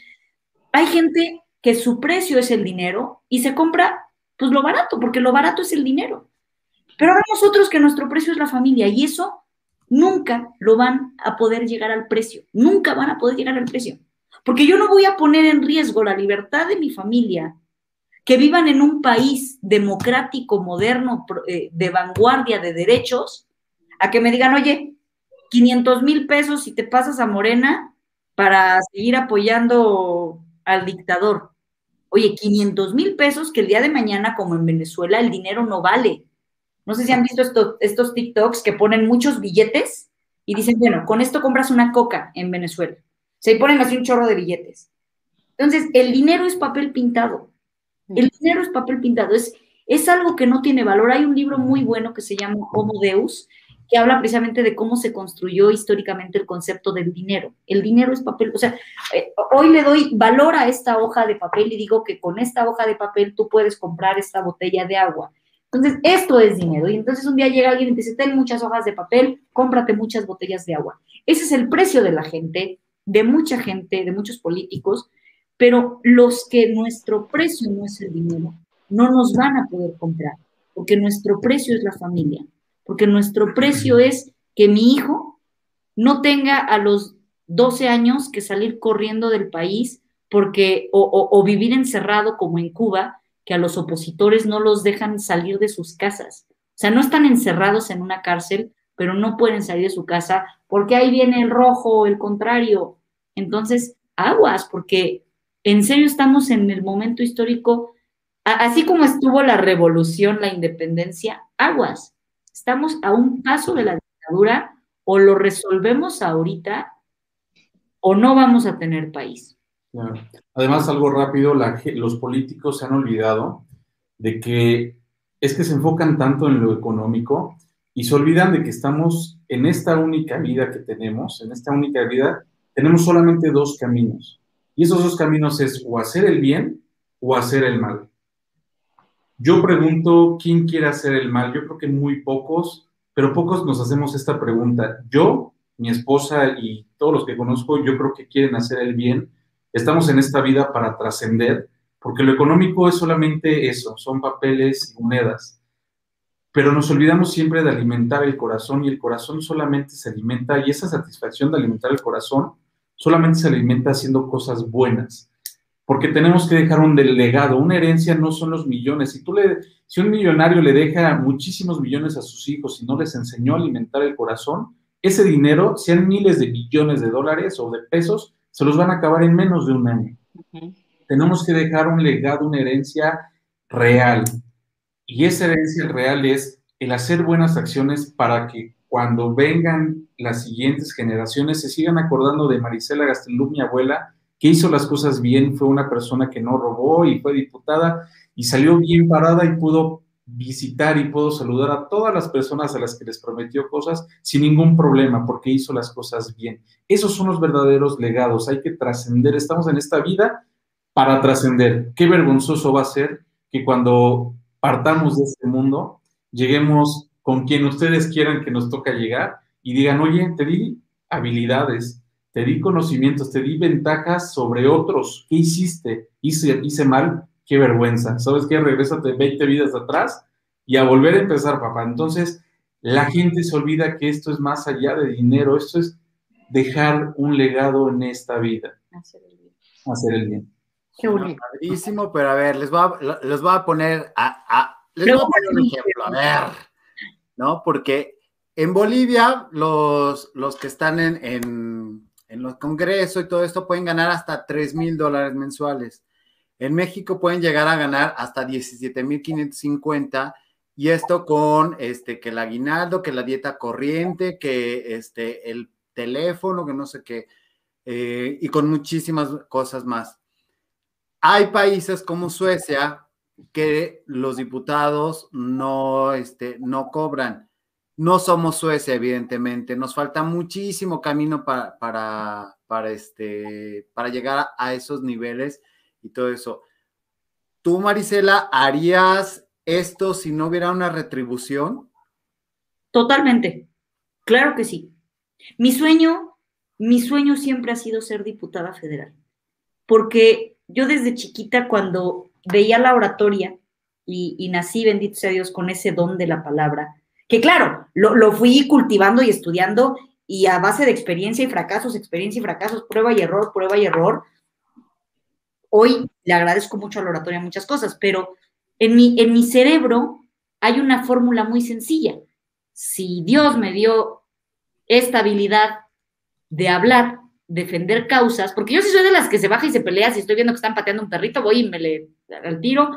hay gente que su precio es el dinero y se compra pues lo barato, porque lo barato es el dinero. Pero hay nosotros que nuestro precio es la familia y eso nunca lo van a poder llegar al precio, nunca van a poder llegar al precio. Porque yo no voy a poner en riesgo la libertad de mi familia, que vivan en un país democrático, moderno, eh, de vanguardia de derechos, a que me digan, oye, 500 mil pesos si te pasas a Morena para seguir apoyando al dictador. Oye, 500 mil pesos que el día de mañana, como en Venezuela, el dinero no vale. No sé si han visto estos TikToks que ponen muchos billetes y dicen, bueno, con esto compras una coca en Venezuela. Se ponen así un chorro de billetes. Entonces, el dinero es papel pintado. El dinero es papel pintado. Es, es algo que no tiene valor. Hay un libro muy bueno que se llama Homo Deus, que habla precisamente de cómo se construyó históricamente el concepto del dinero. El dinero es papel, o sea, eh, hoy le doy valor a esta hoja de papel y digo que con esta hoja de papel tú puedes comprar esta botella de agua. Entonces, esto es dinero. Y entonces un día llega alguien y te dice, ten muchas hojas de papel, cómprate muchas botellas de agua. Ese es el precio de la gente, de mucha gente, de muchos políticos, pero los que nuestro precio no es el dinero, no nos van a poder comprar, porque nuestro precio es la familia, porque nuestro precio es que mi hijo no tenga a los 12 años que salir corriendo del país porque, o, o, o vivir encerrado como en Cuba, que a los opositores no los dejan salir de sus casas. O sea, no están encerrados en una cárcel, pero no pueden salir de su casa porque ahí viene el rojo, el contrario. Entonces, aguas, porque en serio estamos en el momento histórico, así como estuvo la revolución, la independencia, aguas. Estamos a un paso de la dictadura, o lo resolvemos ahorita, o no vamos a tener país. Además, algo rápido, los políticos se han olvidado de que es que se enfocan tanto en lo económico y se olvidan de que estamos en esta única vida que tenemos, en esta única vida, tenemos solamente dos caminos. Y esos dos caminos es o hacer el bien o hacer el mal. Yo pregunto, ¿quién quiere hacer el mal? Yo creo que muy pocos, pero pocos nos hacemos esta pregunta. Yo, mi esposa y todos los que conozco, yo creo que quieren hacer el bien. Estamos en esta vida para trascender, porque lo económico es solamente eso, son papeles y monedas pero nos olvidamos siempre de alimentar el corazón y el corazón solamente se alimenta y esa satisfacción de alimentar el corazón solamente se alimenta haciendo cosas buenas, porque tenemos que dejar un legado, una herencia no son los millones. Si tú le, si un millonario le deja muchísimos millones a sus hijos y no les enseñó a alimentar el corazón, ese dinero, sean miles de millones de dólares o de pesos, se los van a acabar en menos de un año. Tenemos que dejar un legado, una herencia real, y esa herencia real es el hacer buenas acciones para que cuando vengan las siguientes generaciones se sigan acordando de Marisela Gastelum, mi abuela, que hizo las cosas bien, fue una persona que no robó y fue diputada y salió bien parada y pudo visitar y pudo saludar a todas las personas a las que les prometió cosas sin ningún problema porque hizo las cosas bien. Esos son los verdaderos legados, hay que trascender, estamos en esta vida para trascender. Qué vergonzoso va a ser que cuando partamos de este mundo, lleguemos con quien ustedes quieran que nos toca llegar y digan, oye, te di habilidades, te di conocimientos, te di ventajas sobre otros. ¿Qué hiciste? Hice, hice mal, qué vergüenza. ¿Sabes qué? Regrésate 20 vidas atrás y a volver a empezar, papá. Entonces, la gente se olvida que esto es más allá de dinero, esto es dejar un legado en esta vida. Hacer el bien. Hacer el bien. Qué bonito. pero a ver, les voy a, les voy a poner a, les voy a poner un ejemplo, a ver, ¿no? Porque en Bolivia, los, los que están en, en, en los congresos y todo esto pueden ganar hasta 3 mil dólares mensuales. En México pueden llegar a ganar hasta 17 mil 550 y esto con este que el aguinaldo, que la dieta corriente, que este el teléfono, que no sé qué, eh, y con muchísimas cosas más. Hay países como Suecia que los diputados no, este, no cobran. No somos Suecia, evidentemente. Nos falta muchísimo camino para, para, para, este, para llegar a esos niveles y todo eso. ¿Tú, Marisela, harías esto si no hubiera una retribución? Totalmente. Claro que sí. Mi sueño, mi sueño siempre ha sido ser diputada federal, porque yo desde chiquita cuando veía la oratoria y, nací, bendito sea Dios, con ese don de la palabra, que claro, lo, fui cultivando y estudiando y a base de experiencia y fracasos, experiencia y fracasos, prueba y error, prueba y error. Hoy le agradezco mucho a la oratoria muchas cosas, pero en mi, en mi cerebro hay una fórmula muy sencilla. Si Dios me dio esta habilidad de hablar, defender causas, porque yo sí soy de las que se baja y se pelea, si estoy viendo que están pateando un perrito, voy y me le al tiro,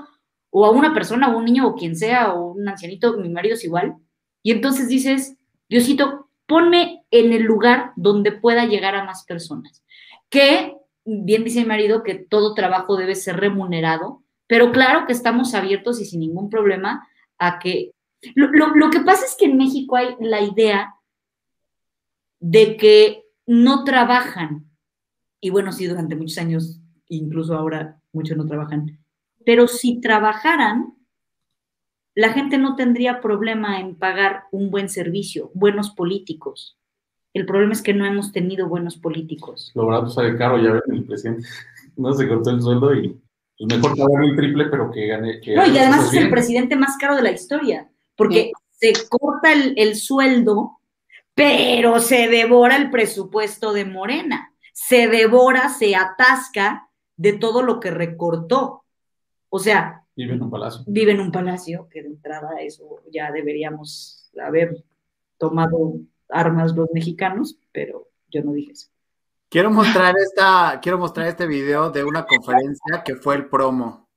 o a una persona, o un niño, o quien sea, o un ancianito, mi marido es igual, y entonces dices, Diosito, ponme en el lugar donde pueda llegar a más personas, que bien dice mi marido que todo trabajo debe ser remunerado, pero claro que estamos abiertos y sin ningún problema a que... Lo, lo que pasa es que en México hay la idea de que no trabajan. Y bueno, sí, durante muchos años, incluso ahora muchos no trabajan. Pero si trabajaran, la gente no tendría problema en pagar un buen servicio, buenos políticos. El problema es que no hemos tenido buenos políticos. Lo barato sale caro, ya ven, el presidente no se cortó el sueldo y pues mejor pagar el triple, pero que gane. no, y además es el presidente más caro de la historia, porque se corta el, el sueldo pero se devora el presupuesto de Morena, se devora, se atasca de todo lo que recortó. O sea, Vive en un palacio. vive en un palacio, que de entrada eso ya deberíamos haber tomado armas los mexicanos, pero yo no dije eso. Quiero mostrar esta, quiero mostrar este video de una conferencia que fue el promo.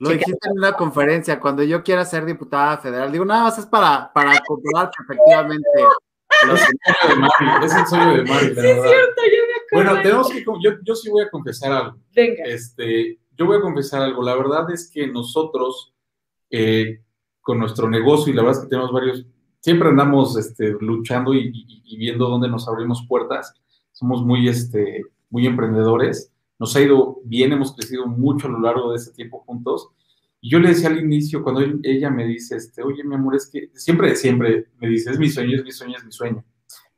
Lo dijiste en una conferencia, cuando yo quiera ser diputada federal, digo, nada más es para, para comprobar que efectivamente Es el sueño de Mari, es el sueño de Mari, la Sí, es verdad. cierto, yo me acuerdo. Bueno, tenemos que, yo, yo sí voy a confesar algo. Venga. Este, yo voy a confesar algo. La verdad es que nosotros, eh, con nuestro negocio, y la verdad es que tenemos varios, siempre andamos este, luchando y, y- y viendo dónde nos abrimos puertas. Somos muy, este, muy emprendedores. Nos ha ido bien, hemos crecido mucho a lo largo de ese tiempo juntos. Y yo le decía al inicio, cuando ella me dice, este, oye, mi amor, es que siempre, siempre me dice, es mi sueño, es mi sueño, es mi sueño.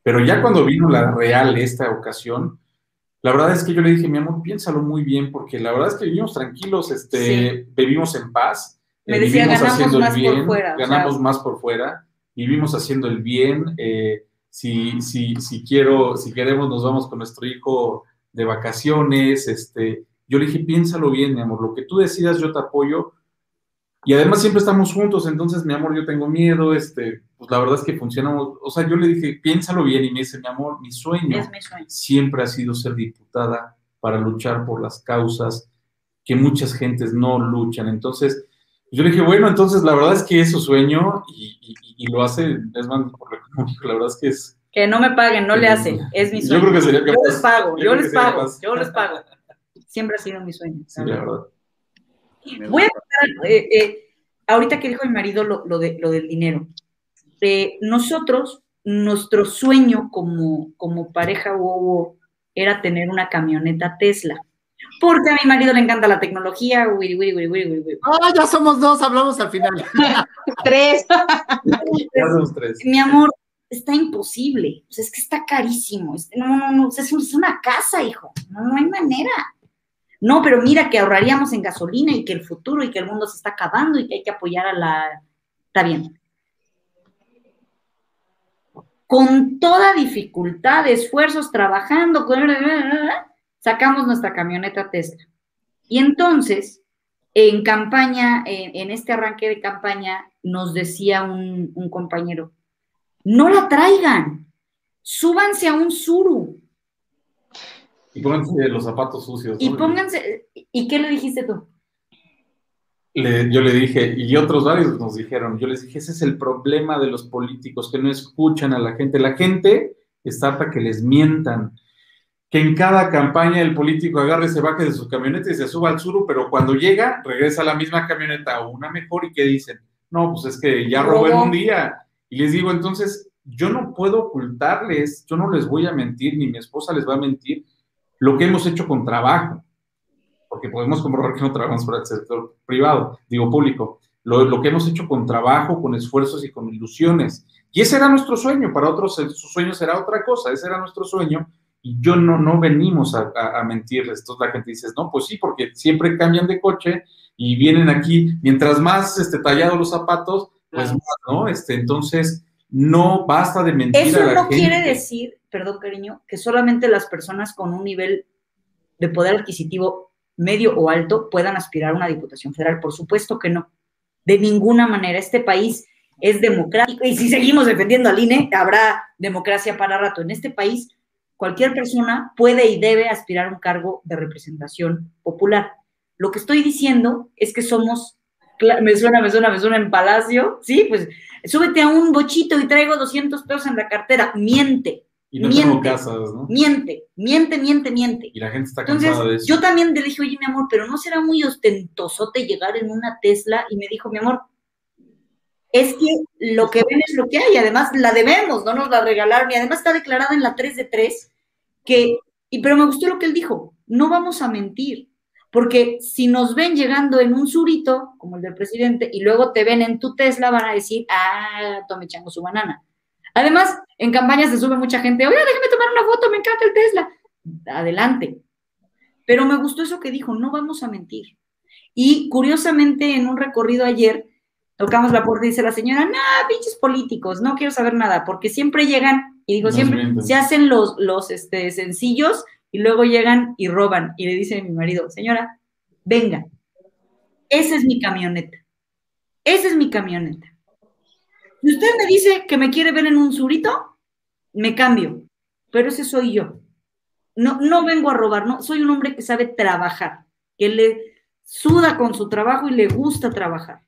Pero ya cuando vino la real esta ocasión, la verdad es que yo le dije, mi amor, piénsalo muy bien, porque la verdad es que vivimos tranquilos, este, vivimos en paz, Me eh, decía, vivimos ganamos haciendo el más por bien, fuera, o sea- ganamos más por fuera, vivimos haciendo el bien, eh, si, si, si quiero, si queremos, nos vamos con nuestro hijo de vacaciones, este, yo le dije, piénsalo bien, mi amor, lo que tú decidas, yo te apoyo, y además siempre estamos juntos, entonces, mi amor, yo tengo miedo, este, pues la verdad es que funcionamos, o sea, yo le dije, piénsalo bien, y me dice, mi amor, mi sueño Es mi sueño. siempre ha sido ser diputada para luchar por las causas que muchas gentes no luchan. Entonces, yo le dije, bueno, entonces la verdad es que es su sueño y, y- y lo hace, es más, la verdad es que es... Que no me paguen, no le hace, es mi Yo sueño. creo que sería Yo les pago, Yo yo les pago, capaz. yo les pago. Siempre ha sido mi sueño. Sí, la verdad. Voy a contar, eh, eh, ahorita que dijo mi marido lo, lo de, lo del dinero. Eh, nosotros, nuestro sueño como, como pareja Wowo era tener una camioneta Tesla. Porque a mi marido le encanta la tecnología. wiri, wiri, wiri. Ah, ya somos dos, hablamos al final. Tres. Ya somos tres. Mi amor, está imposible. O sea, es que está carísimo. Es- No, no, no. o sea, es una casa, hijo. No, no hay manera. No, pero mira que ahorraríamos en gasolina y que el futuro y que el mundo se está acabando y que hay que apoyar a la. Está bien. Con toda dificultad, esfuerzos, trabajando, sacamos nuestra camioneta Tesla. Y entonces, en campaña, en, en este arranque de campaña, nos decía un, un compañero, no la traigan, súbanse a un suru Y pónganse los zapatos sucios. y pónganse, ¿y qué le dijiste tú? Le- yo le dije, y otros varios nos dijeron, yo les dije, ese es el problema de los políticos, que no escuchan a la gente. La gente está harta que les mientan. Que en cada campaña el político agarre, se baje de su camioneta y se suba al suru, pero cuando llega, regresa a la misma camioneta o una mejor y que dicen, no, pues es que ya Robó. un día. Y les digo, entonces, yo no puedo ocultarles, yo no les voy a mentir, ni mi esposa les va a mentir, lo que hemos hecho con trabajo porque podemos comprobar que no trabajamos para el sector privado, digo público, lo, lo que hemos hecho con trabajo, con esfuerzos y con ilusiones. Y ese era nuestro sueño, para otros su sueño será otra cosa, ese era nuestro sueño, y yo no, no venimos a, a- a mentirles. Entonces la gente dice, no, pues sí, porque siempre cambian de coche y vienen aquí, mientras más este, tallados los zapatos, pues más, ¿no? Este, entonces, no basta de mentir a Eso la no gente. quiere decir, perdón cariño, que solamente las personas con un nivel de poder adquisitivo medio o alto puedan aspirar a una diputación federal. Por supuesto que no. De ninguna manera. Este país es democrático y si seguimos defendiendo al INE, habrá democracia para rato. En este país, cualquier persona puede y debe aspirar a un cargo de representación popular. Lo que estoy diciendo es que somos, me suena, me suena, me suena en Palacio, sí, pues súbete a un bochito y traigo 200 pesos en la cartera. Miente, Y no tengo miente. casas, ¿no? miente, miente, miente, miente. Y la gente está Entonces, cansada de eso. yo también le dije, oye, mi amor, pero no será muy ostentosote llegar en una Tesla. Y me dijo, mi amor, es que lo que ven es lo que hay. Además, la debemos, no nos la regalaron. Y además está declarada en la 3 de 3 que, y, pero me gustó lo que él dijo, no vamos a mentir. Porque si nos ven llegando en un surito, como el del presidente, y luego te ven en tu Tesla, van a decir, ah, tome chango su banana. Además, en campañas se sube mucha gente, oye, déjame tomar una foto, me encanta el Tesla. Adelante. Pero me gustó eso que dijo, no vamos a mentir. Y curiosamente, en un recorrido ayer, Tocamos la puerta y dice la señora, no, pinches políticos, no quiero saber nada, porque siempre llegan, y digo, siempre se hacen los, los este, sencillos y luego llegan y roban. Y le dice a mi marido, señora, venga, esa es mi camioneta. Esa es mi camioneta. Si usted me dice que me quiere ver en un surito, me cambio. Pero ese soy yo. No, no vengo a robar, no, soy un hombre que sabe trabajar, que le suda con su trabajo y le gusta trabajar.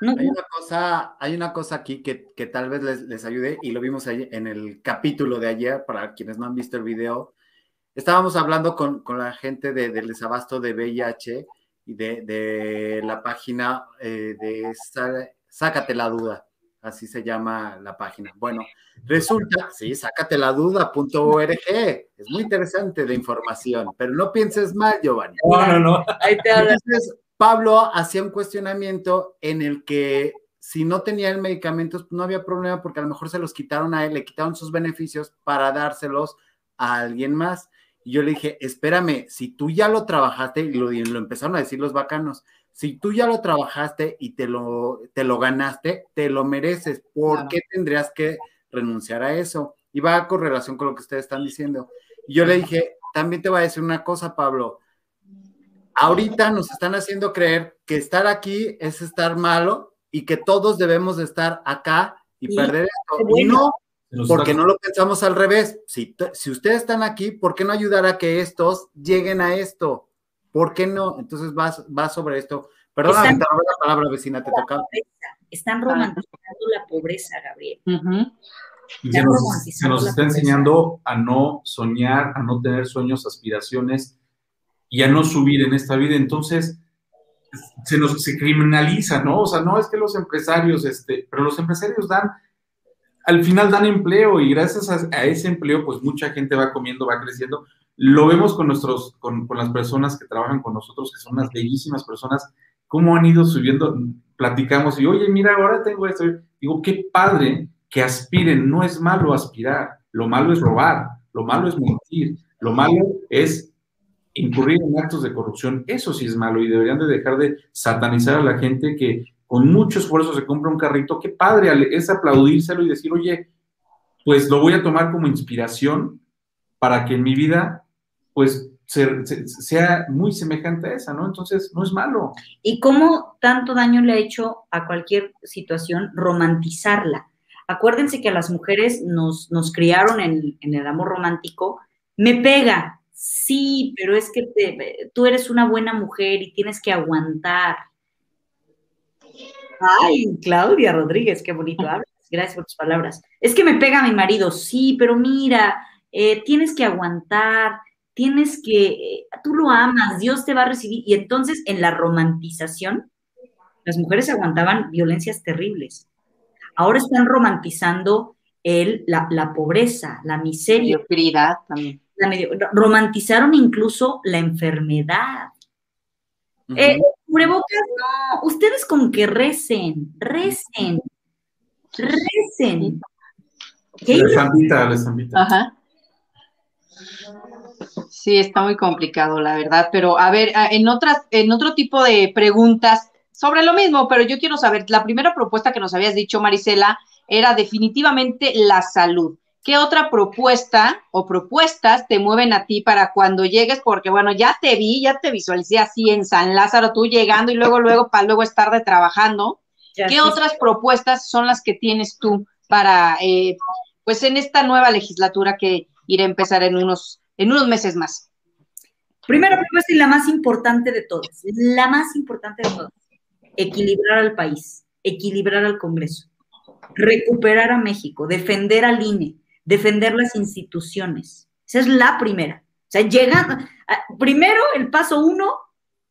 No, Hay una cosa, hay una cosa aquí que, que tal vez les, les ayude y lo vimos en el capítulo de ayer, para quienes no han visto el video. Estábamos hablando con, con la gente de- del desabasto de VIH y de, de la página eh, de Sa- Sácate la Duda, así se llama la página. Bueno, resulta, sí, sácateladuda.org, es muy interesante de información, pero no pienses mal, Giovanni. No, no, no. ahí te. Entonces, Pablo hacía un cuestionamiento en el que si no tenía el medicamento, pues, no había problema porque a lo mejor se los quitaron a él, le quitaron sus beneficios para dárselos a alguien más. Y yo le dije, espérame, si tú ya lo trabajaste, y lo, y lo empezaron a decir los bacanos, si tú ya lo trabajaste y te lo, te lo ganaste, te lo mereces. ¿Por Claro. qué tendrías que renunciar a eso? Y va con relación con lo que ustedes están diciendo. Y yo le dije, también te voy a decir una cosa, Pablo. Ahorita nos están haciendo creer que estar aquí es estar malo y que todos debemos de estar acá y perder esto. Y no, porque no lo pensamos al revés. Si, si ustedes están aquí, ¿por qué no ayudar a que estos lleguen a esto? ¿Por qué no? Entonces va, va sobre esto. Perdóname, Están- te robé la palabra, vecina, te toca. Están romantizando la pobreza, Gabriel. Se nos, se nos está enseñando a no soñar, a no tener sueños, aspiraciones y a no subir en esta vida. Entonces, se nos se criminaliza, ¿no? O sea, no es que los empresarios, este, pero los empresarios dan, al final dan empleo y gracias a, ese empleo, pues mucha gente va comiendo, va creciendo. Lo vemos con nuestros, con, con las personas que trabajan con nosotros, que son unas bellísimas personas, cómo han ido subiendo, platicamos y, oye, mira, ahora tengo esto. Digo, qué padre que aspiren, no es malo aspirar, lo malo es robar, lo malo es mentir, lo malo es incurrir en actos de corrupción, eso sí es malo y deberían de dejar de satanizar a la gente que con mucho esfuerzo se compra un carrito, qué padre es aplaudírselo y decir, oye, pues lo voy a tomar como inspiración para que en mi vida, pues, se- se- sea muy semejante a esa, ¿no? Entonces, no es malo. y cómo tanto daño le ha hecho a cualquier situación romantizarla. Acuérdense que a las mujeres nos, nos criaron en, el amor romántico. Me pega, sí, pero es que tú eres una buena mujer y tienes que aguantar. Ay, Claudia Rodríguez, qué bonito hablas. Gracias por tus palabras. Es que me pega mi marido, sí, pero mira, eh, tienes que aguantar, tienes que, eh, tú lo amas, Dios te va a recibir. Y entonces en la romantización, las mujeres aguantaban violencias terribles. Ahora están romantizando el, la, la pobreza, la miseria, Mediocridad también. la medio- romantizaron incluso la enfermedad. Eh, cubrebocas, no, ustedes con que recen, recen, recen. ¿Qué? La estampita, la estampita. Ajá. Sí, está muy complicado, la verdad. Pero a ver, a- en otras, en otro tipo de preguntas sobre lo mismo, pero yo quiero saber, la primera propuesta que nos habías dicho, Marisela, era definitivamente la salud. ¿Qué otra propuesta o propuestas te mueven a ti para cuando llegues? Porque bueno, ya te vi, ya te visualicé así en San Lázaro, tú llegando y luego, luego, para luego estar de trabajando. Ya ¿Qué sí, otras propuestas son las que tienes tú para, eh, pues, en esta nueva legislatura que irá a empezar en unos, en unos meses más? Primera propuesta y la más importante de todas, la más importante de todas, equilibrar al país, equilibrar al Congreso, recuperar a México, defender al INE, defender las instituciones. Esa es la primera. O sea, llegando, primero el paso uno,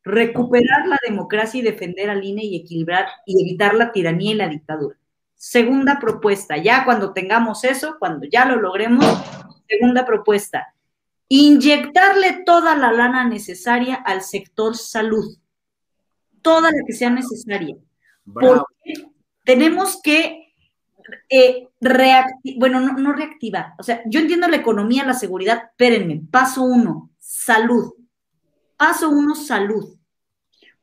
recuperar la democracia y defender al INE y equilibrar y evitar la tiranía y la dictadura. Segunda propuesta, ya cuando tengamos eso, cuando ya lo logremos, segunda propuesta, inyectarle toda la lana necesaria al sector salud, toda la que sea necesaria. Bravo. Porque tenemos que eh, bueno, no, no reactivar, o sea, yo entiendo la economía, la seguridad, espérenme, paso uno, salud. Paso uno, salud.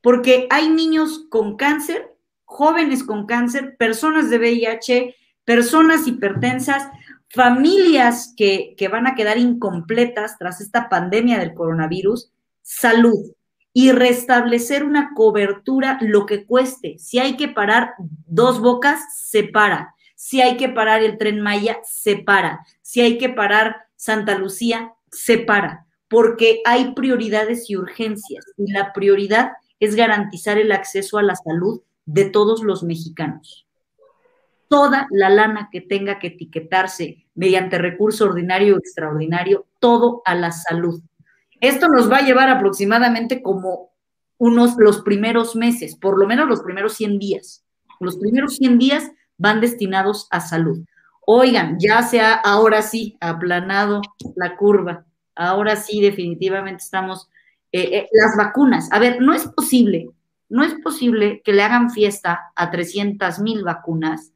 Porque hay niños con cáncer, jóvenes con cáncer, personas de VIH, personas hipertensas, familias que, que van a quedar incompletas tras esta pandemia del coronavirus, salud y restablecer una cobertura lo que cueste. Si hay que parar dos bocas, se para. Si hay que parar el tren Maya, se para. Si hay que parar Santa Lucía, se para. Porque hay prioridades y urgencias. Y la prioridad es garantizar el acceso a la salud de todos los mexicanos. Toda la lana que tenga que etiquetarse mediante recurso ordinario o extraordinario, todo a la salud. Esto nos va a llevar aproximadamente como unos los primeros meses, por lo menos los primeros 100 días. Los primeros 100 días van destinados a salud. Oigan, ya se ha ahora sí aplanado la curva. Ahora sí, definitivamente estamos. Eh, eh, las vacunas. A ver, no es posible no es posible que le hagan fiesta a 300 mil vacunas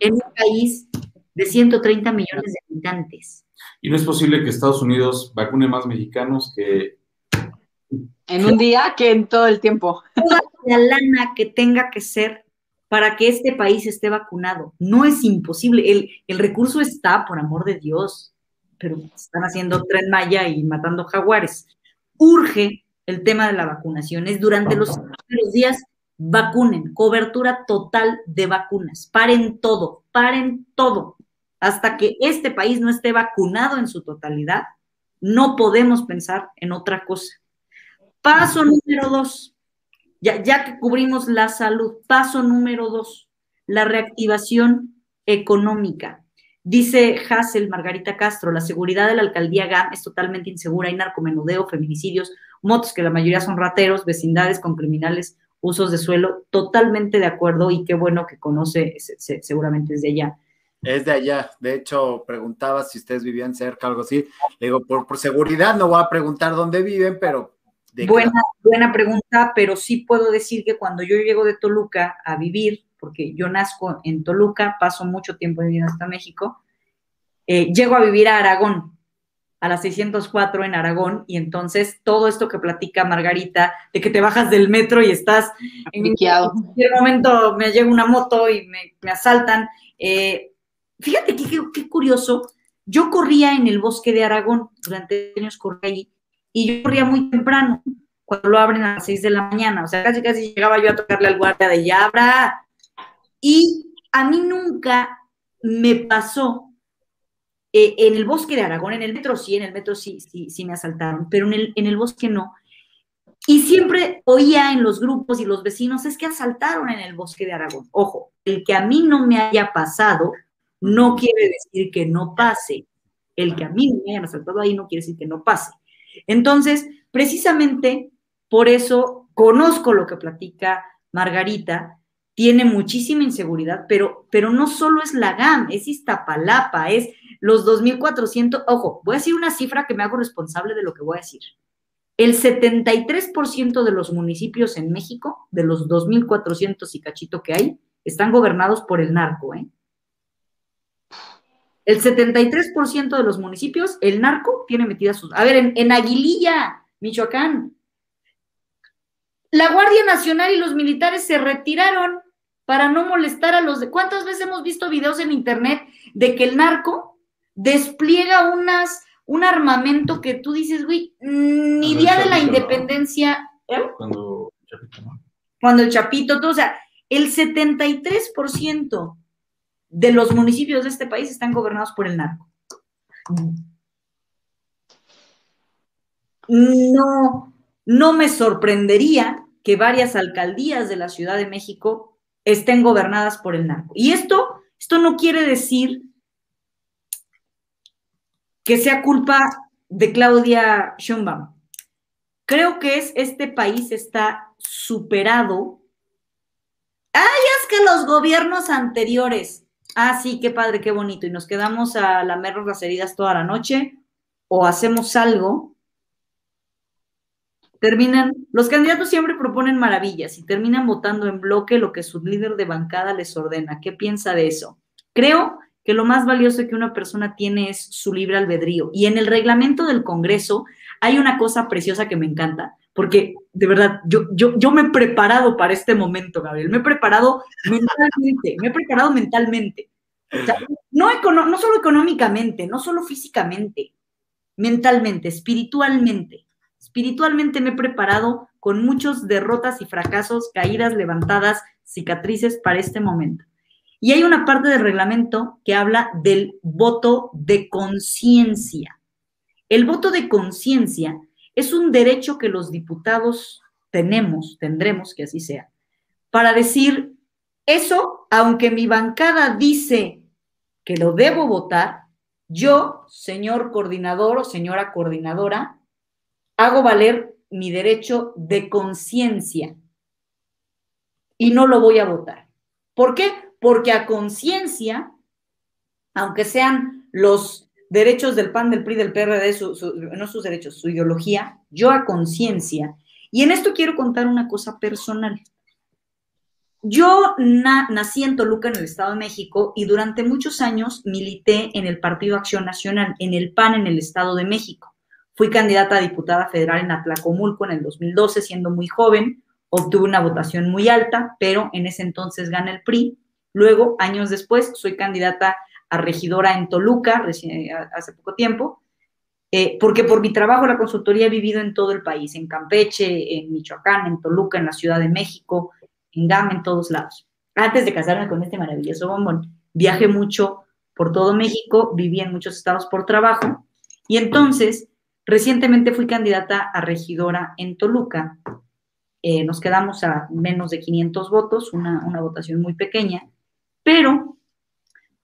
en un país de 130 millones de habitantes. Y no es posible que Estados Unidos vacune más mexicanos que... En un día que en todo el tiempo. Toda la lana que tenga que ser para que este país esté vacunado. No es imposible. El, el recurso está, por amor de Dios. Pero están haciendo tren Maya y matando jaguares. Urge el tema de la vacunación. Es durante los días vacunen, cobertura total de vacunas. Paren todo, paren todo. Hasta que este país no esté vacunado en su totalidad, no podemos pensar en otra cosa. Paso número dos, ya, que cubrimos la salud, paso número dos, la reactivación económica. Dice Hassel Margarita Castro, la seguridad de la alcaldía GAM es totalmente insegura, hay narcomenudeo, feminicidios, motos que la mayoría son rateros, vecindades con criminales, usos de suelo, totalmente de acuerdo y qué bueno que conoce, seguramente es de allá. Es de allá, de hecho preguntaba si ustedes vivían cerca, algo así. Le digo, por, por seguridad no voy a preguntar dónde viven, pero... buena, buena pregunta, pero sí puedo decir que cuando yo llego de Toluca a vivir, porque yo nazco en Toluca, paso mucho tiempo viviendo hasta México, eh, llego a vivir a Aragón, a las 604 en Aragón, y entonces todo esto que platica Margarita, de que te bajas del metro y estás en cualquier momento me llega una moto y me, asaltan. Eh, fíjate qué, qué, curioso, yo corría en el bosque de Aragón, durante años corrí ahí, y yo corría muy temprano, cuando lo abren a las 6 de la mañana, o sea, casi casi llegaba yo a tocarle al guardia de Yabra, y a mí nunca me pasó eh, en el bosque de Aragón, en el metro sí, en el metro sí, sí, sí me asaltaron, pero en el, en el bosque no. Y siempre oía en los grupos y los vecinos, es que asaltaron en el bosque de Aragón. Ojo, el que a mí no me haya pasado no quiere decir que no pase. El que a mí me hayan asaltado ahí no quiere decir que no pase. Entonces, precisamente por eso conozco lo que platica Margarita, tiene muchísima inseguridad, pero, pero no solo es la GAM, es Iztapalapa, es los 2.400, ojo, voy a decir una cifra que me hago responsable de lo que voy a decir. El 73% de los municipios en México, de los 2.400 y cachito que hay, están gobernados por el narco, ¿eh? El 73% de los municipios, el narco tiene metidas sus... A ver, en, en Aguililla, Michoacán, la Guardia Nacional y los militares se retiraron para no molestar a los de... ¿Cuántas veces hemos visto videos en internet de que el narco despliega unas, un armamento que tú dices, güey, ni día de la independencia... ¿eh? Cuando el Chapito, ¿no? Cuando el Chapito, todo, o sea, el 73% de los municipios de este país están gobernados por el narco. No, no me sorprendería que varias alcaldías de la Ciudad de México estén gobernadas por el narco. Y esto, esto no quiere decir que sea culpa de Claudia Sheinbaum. Creo que es este país está superado. Ay, es que los gobiernos anteriores. Ah, sí, qué padre, qué bonito. Y nos quedamos a lamernos las heridas toda la noche o hacemos algo terminan, los candidatos siempre proponen maravillas y terminan votando en bloque lo que su líder de bancada les ordena. ¿Qué piensa de eso? Creo que lo más valioso que una persona tiene es su libre albedrío. Y en el reglamento del Congreso hay una cosa preciosa que me encanta, porque de verdad, yo, yo, yo me he preparado para este momento, Gabriel, me he preparado mentalmente, me he preparado mentalmente. No, econo- no solo económicamente, no solo físicamente, mentalmente, espiritualmente. Espiritualmente me he preparado con muchos derrotas y fracasos, caídas, levantadas, cicatrices para este momento. Y hay una parte del reglamento que habla del voto de conciencia. El voto de conciencia es un derecho que los diputados tenemos, tendremos que así sea, para decir eso, aunque mi bancada dice que lo debo votar, yo, señor coordinador o señora coordinadora, hago valer mi derecho de conciencia y no lo voy a votar. ¿Por qué? Porque a conciencia, aunque sean los derechos del PAN, del PRI, del PRD, no sus derechos, su ideología, yo a conciencia. Y en esto quiero contar una cosa personal. Yo na- nací en Toluca, en el Estado de México, y durante muchos años milité en el Partido Acción Nacional, en el PAN en el Estado de México. Fui candidata a diputada federal en Atlacomulco en el 2012, siendo muy joven. Obtuve una votación muy alta, pero en ese entonces gana el PRI. Luego, años después, soy candidata regidora en Toluca, reci- hace poco tiempo, eh, porque por mi trabajo la consultoría he vivido en todo el país, en Campeche, en Michoacán, en Toluca, en la Ciudad de México, en Gama, en todos lados. Antes de casarme con este maravilloso bombón, viajé mucho por todo México, viví en muchos estados por trabajo, y entonces, recientemente fui candidata a regidora en Toluca. Eh, nos quedamos a menos de 500 votos, una votación muy pequeña, pero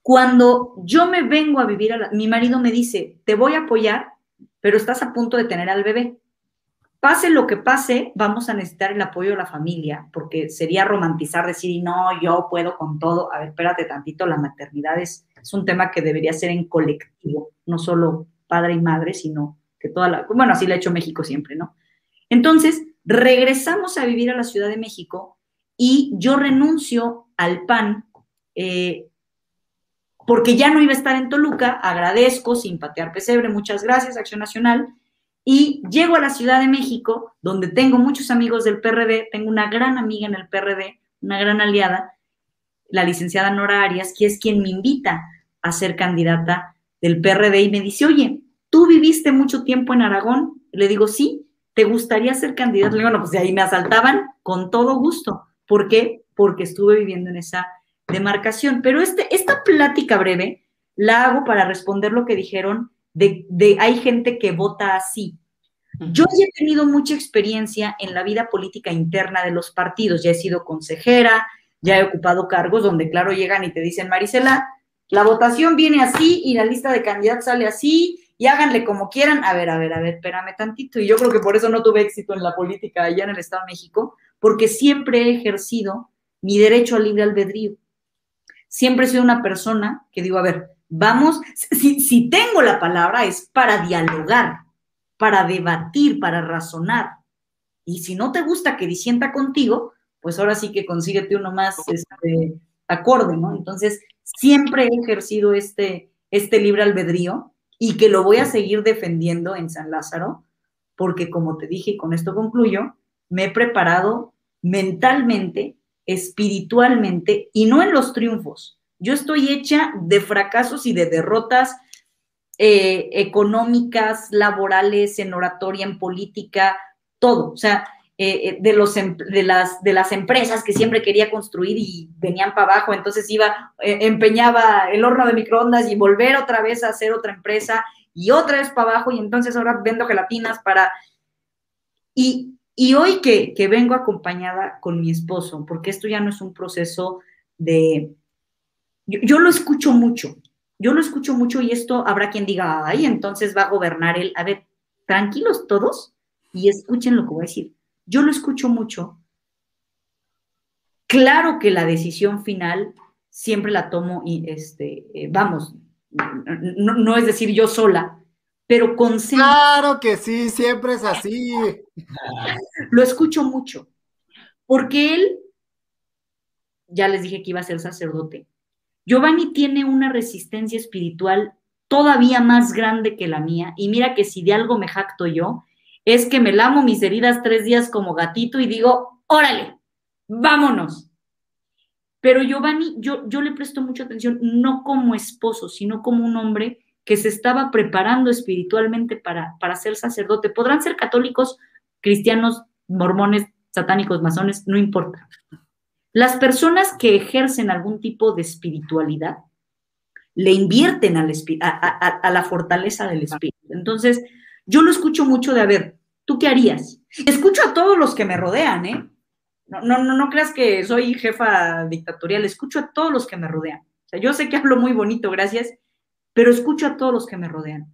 cuando yo me vengo a vivir, a la- mi marido me dice, te voy a apoyar, pero estás a punto de tener al bebé. Pase lo que pase, vamos a necesitar el apoyo de la familia, porque sería romantizar, decir, no, yo puedo con todo. A ver, espérate tantito, la maternidad es, es un tema que debería ser en colectivo, no solo padre y madre, sino que toda la, bueno, así lo ha hecho México siempre, ¿no? Entonces, regresamos a vivir a la Ciudad de México y yo renuncio al PAN eh, porque ya no iba a estar en Toluca, agradezco, sin patear pesebre, muchas gracias, Acción Nacional, y llego a la Ciudad de México, donde tengo muchos amigos del PRD, tengo una gran amiga en el PRD, una gran aliada, la licenciada Nora Arias, que es quien me invita a ser candidata del PRD y me dice, oye, ¿tú viviste mucho tiempo en Aragón? Le digo, sí, ¿te gustaría ser candidata? Le digo, no, pues de ahí me asaltaban con todo gusto. ¿Por qué? Porque estuve viviendo en esa demarcación. Pero este, esta plática breve la hago para responder lo que dijeron de, de hay gente que vota así. Yo ya he tenido mucha experiencia en la vida política interna de los partidos. Ya he sido consejera, ya he ocupado cargos donde, claro, llegan y te dicen, Marisela, la votación viene así y la lista de candidatos sale así y háganle como quieran. A ver, a ver, a ver, espérame tantito. Y yo creo que por eso no tuve éxito en la política allá en el Estado de México, porque siempre he ejercido mi derecho al libre albedrío. Siempre he sido una persona que digo, a ver, vamos, si, si tengo la palabra es para dialogar, para debatir, para razonar. Y si no te gusta que disienta contigo, pues ahora sí que consíguete uno más este, acorde, ¿no? Entonces, siempre he ejercido este, este libre albedrío y que lo voy a seguir defendiendo en San Lázaro, porque como te dije y con esto concluyo, me he preparado mentalmente, espiritualmente y no en los triunfos. Yo estoy hecha de fracasos y de derrotas eh, económicas, laborales, en oratoria, en política, todo. O sea, eh, de, los, de, las, de las empresas que siempre quería construir y venían para abajo, entonces iba, eh, empeñaba el horno de microondas y volver otra vez a hacer otra empresa y otra vez para abajo y entonces ahora vendo gelatinas para... Y, y hoy que, vengo acompañada con mi esposo, porque esto ya no es un proceso de... Yo, lo escucho mucho, yo lo escucho mucho y esto habrá quien diga, ay, entonces va a gobernar él. A ver, tranquilos todos y escuchen lo que voy a decir. Yo lo escucho mucho. Claro que la decisión final siempre la tomo y, este, eh, vamos, no, es decir yo sola, pero con Claro que sí, siempre es así. Lo escucho mucho, porque él, ya les dije que iba a ser sacerdote, Giovanni tiene una resistencia espiritual todavía más grande que la mía, y mira que si de algo me jacto yo, es que me lamo mis heridas tres días como gatito y digo, órale, vámonos. Pero Giovanni, yo, yo le presto mucha atención, no como esposo, sino como un hombre que se estaba preparando espiritualmente para, para ser sacerdote. Podrán ser católicos, cristianos, mormones, satánicos, masones, no importa. Las personas que ejercen algún tipo de espiritualidad le invierten al a, a, la fortaleza del espíritu. Entonces, yo lo escucho mucho de, a ¿tú qué harías? Escucho a todos los que me rodean, ¿eh? No, no, no, no creas que soy jefa dictatorial, escucho a todos los que me rodean. O sea, yo sé que hablo muy bonito, gracias, pero escucho a todos los que me rodean.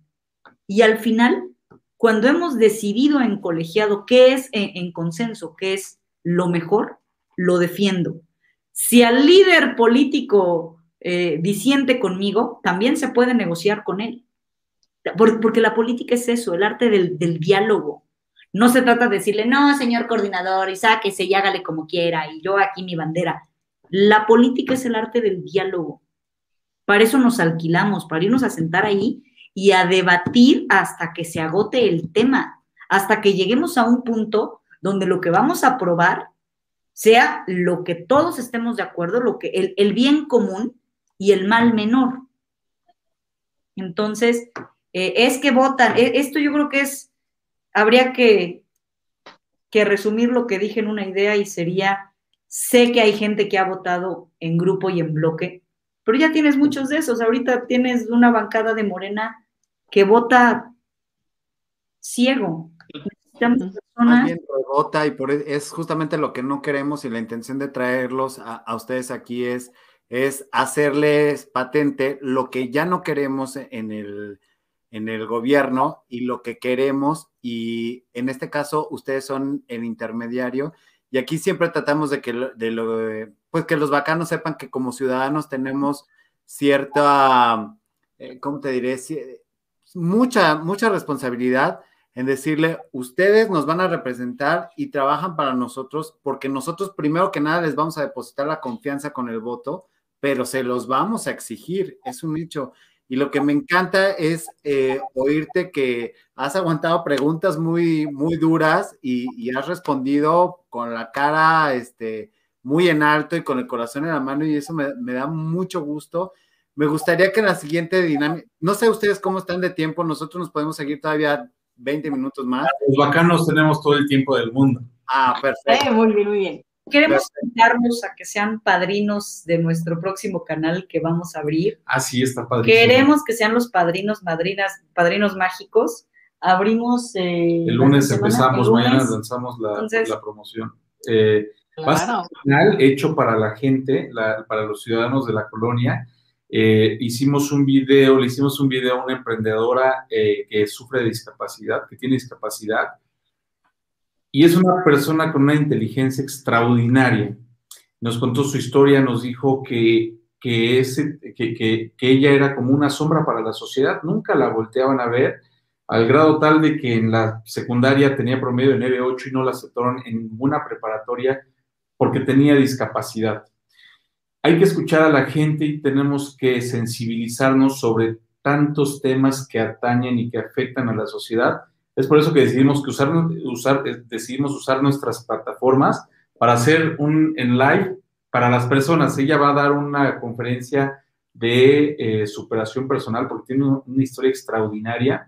Y al final, cuando hemos decidido en colegiado qué es en, consenso, qué es lo mejor, lo defiendo. Si al líder político eh, disiente conmigo, también se puede negociar con él. porque la política es eso, el arte del, del diálogo. No se trata de decirle, no, señor coordinador, y sáquese y hágale como quiera, y yo aquí mi bandera. La política es el arte del diálogo. Para eso nos alquilamos, para irnos a sentar ahí y a debatir hasta que se agote el tema, hasta que lleguemos a un punto donde lo que vamos a aprobar sea lo que todos estemos de acuerdo, lo que el, el bien común y el mal menor. Entonces, eh, es que votan, e, esto yo creo que es habría que, que resumir lo que dije en una idea y sería, sé que hay gente que ha votado en grupo y en bloque, pero ya tienes muchos de esos. Ahorita tienes una bancada de Morena que vota ciego. vota y por, e, es justamente lo que no queremos y la intención de traerlos a, a, ustedes aquí es, es hacerles patente lo que ya no queremos en el, en el gobierno y lo que queremos y en este caso ustedes son el intermediario y aquí siempre tratamos de que de lo pues que los bacanos sepan que como ciudadanos tenemos cierta eh, ¿cómo te diré? mucha mucha responsabilidad en decirle, ustedes nos van a representar y trabajan para nosotros porque nosotros primero que nada les vamos a depositar la confianza con el voto, pero se los vamos a exigir, es un hecho. Y lo que me encanta es eh, oírte que has aguantado preguntas muy, muy duras y, has respondido con la cara este, muy en alto y con el corazón en la mano y eso me, me da mucho gusto. Me gustaría que en la siguiente dinámica, no sé ustedes cómo están de tiempo, nosotros nos podemos seguir todavía 20 minutos más. Los bacanos tenemos todo el tiempo del mundo. Ah, perfecto. Eh, muy bien, muy bien. Queremos invitarnos a que sean padrinos de nuestro próximo canal que vamos a abrir. Así está padrísimo. Queremos que sean los padrinos, madrinas, padrinos mágicos. Abrimos. Eh, el lunes empezamos, mañana lanzamos la, la promoción. Eh, Va a ser un canal hecho para la gente, para los ciudadanos de la colonia. Eh, hicimos un video, le hicimos un video a una emprendedora eh, que sufre de discapacidad, que tiene discapacidad y es una persona con una inteligencia extraordinaria. Nos contó su historia, nos dijo que, que, ese, que, que, que ella era como una sombra para la sociedad, nunca la volteaban a ver, al grado tal de que en la secundaria tenía promedio de 9.8 y no la aceptaron en ninguna preparatoria porque tenía discapacidad. Hay que escuchar a la gente y tenemos que sensibilizarnos sobre tantos temas que atañen y que afectan a la sociedad es por eso que decidimos, que usar, usar, eh, decidimos usar nuestras plataformas para hacer un en live para las personas. Ella va a dar una conferencia de eh, superación personal porque tiene una historia extraordinaria.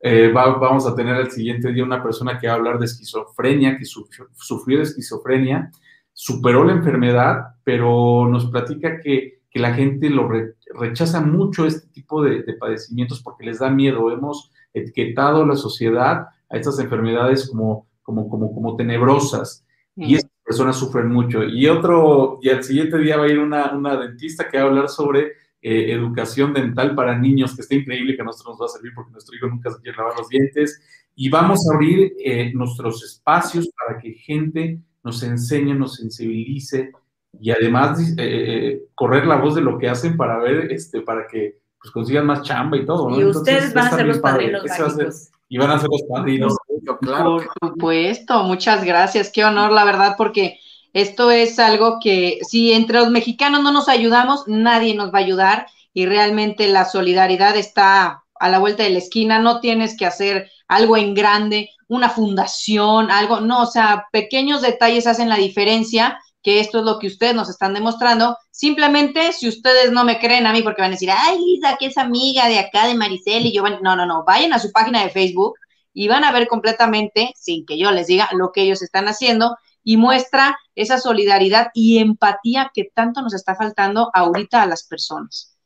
Eh, vamos a tener el siguiente día una persona que va a hablar de esquizofrenia, que sufrió, de esquizofrenia, superó la enfermedad, pero nos platica que, que la gente lo rechaza mucho este tipo de, de padecimientos porque les da miedo. Hemos etiquetado la sociedad a estas enfermedades como, como, como, como tenebrosas. Y estas personas sufren mucho. Y otro, y al siguiente día va a ir una, una dentista que va a hablar sobre eh, educación dental para niños, que está increíble que a nosotros nos va a servir porque nuestro hijo nunca se quiere lavar los dientes. Y vamos a abrir eh, nuestros espacios para que gente nos enseñe, nos sensibilice y además eh, correr la voz de lo que hacen para ver, este, para que pues consigan más chamba y todo, ¿no? Y ustedes van a ser los padrinos mágicos. Y van a ser los padrinos. Claro. Por supuesto, muchas gracias, qué honor, la verdad, porque esto es algo que si entre los mexicanos no nos ayudamos, nadie nos va a ayudar y realmente la solidaridad está a la vuelta de la esquina, no tienes que hacer algo en grande, una fundación, algo, no, o sea, pequeños detalles hacen la diferencia, que esto es lo que ustedes nos están demostrando. Simplemente, si ustedes no me creen a mí, porque van a decir, ay, Lisa, que es amiga de acá, de Maricel, y yo, no, no, no, vayan a su página de Facebook y van a ver completamente, sin que yo les diga, lo que ellos están haciendo y muestra esa solidaridad y empatía que tanto nos está faltando ahorita a las personas.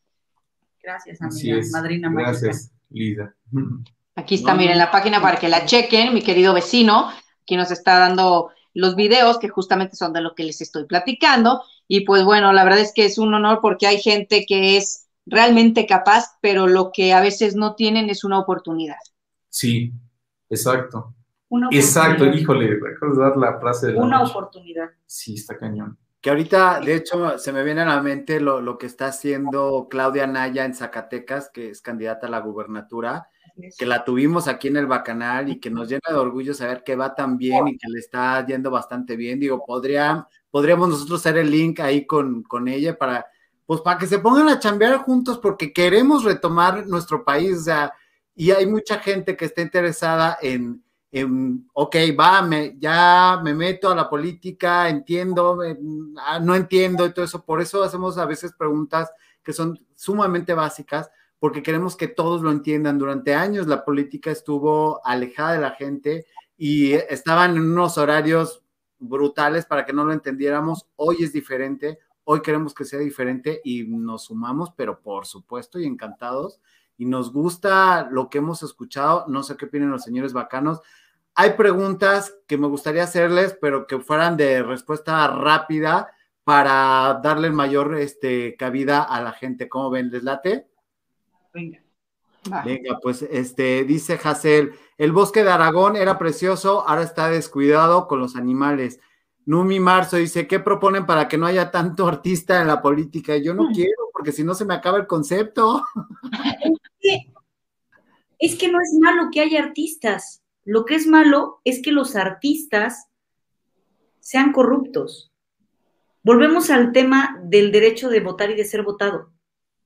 Gracias, amiga, madrina Gracias, Lisa. Aquí está, miren la página para que la chequen, mi querido vecino, que nos está dando los videos que justamente son de lo que les estoy platicando. Y pues bueno, la verdad es que es un honor porque hay gente que es realmente capaz, pero lo que a veces no tienen es una oportunidad. Sí, exacto. exacto, híjole, déjame dar la frase de la Una oportunidad. Sí, está cañón. Que ahorita, de hecho, se me viene a la mente lo, lo que está haciendo Claudia Naya en Zacatecas, que es candidata a la gubernatura que la tuvimos aquí en el Bacanal y que nos llena de orgullo saber que va tan bien y que le está yendo bastante bien. Digo, podría, podríamos nosotros hacer el link ahí con, con ella para, pues para que se pongan a chambear juntos porque queremos retomar nuestro país, o sea, y hay mucha gente que está interesada en, en ok, va, me, ya me meto a la política, entiendo, ah, no entiendo y todo eso, por eso hacemos a veces preguntas que son sumamente básicas, porque queremos que todos lo entiendan. Durante años la política estuvo alejada de la gente y estaban en unos horarios brutales para que no lo entendiéramos. Hoy es diferente, hoy queremos que sea diferente y nos sumamos, pero por supuesto y encantados. Y nos gusta lo que hemos escuchado. No sé qué opinan los señores bacanos. Hay preguntas que me gustaría hacerles, pero que fueran de respuesta rápida para darle mayor este, cabida a la gente. ¿Cómo ven? ¿Les late? Venga. Venga, pues este dice Hassel, el bosque de Aragón era precioso, ahora está descuidado con los animales. Numi Marzo dice, ¿qué proponen para que no haya tanto artista en la política? Yo no mm. quiero, porque si no se me acaba el concepto. Es que no es malo que haya artistas. Lo que es malo es que los artistas sean corruptos. Volvemos al tema del derecho de votar y de ser votado.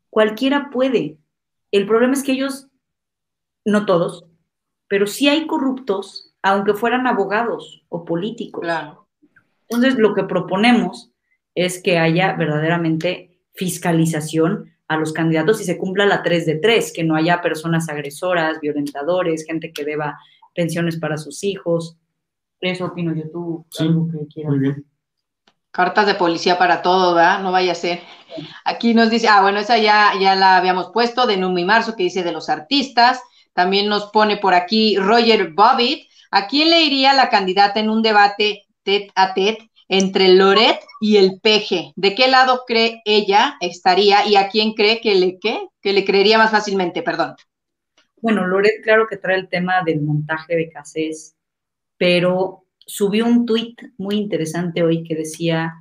Cualquiera puede. El problema es que ellos, no todos, pero sí hay corruptos, aunque fueran abogados o políticos. Claro. Entonces, lo que proponemos es que haya verdaderamente fiscalización a los candidatos y se cumpla la 3 de 3, que no haya personas agresoras, violentadores, gente que deba pensiones para sus hijos. Eso opino yo, tú, algo que quieras. Muy bien. Cartas de policía para todo, ¿verdad? No vaya a ser. Aquí nos dice, ah, bueno, esa ya, ya la habíamos puesto, de Numi Marzo, que dice de los artistas. También nos pone por aquí Roger Bobbitt. ¿A quién le iría la candidata en un debate tet a tet entre Loret y el peje? ¿De qué lado cree ella estaría y a quién cree que le, ¿qué? que le creería más fácilmente? Perdón. Bueno, Loret, claro que trae el tema del montaje de casés, pero subió un tuit muy interesante hoy que decía,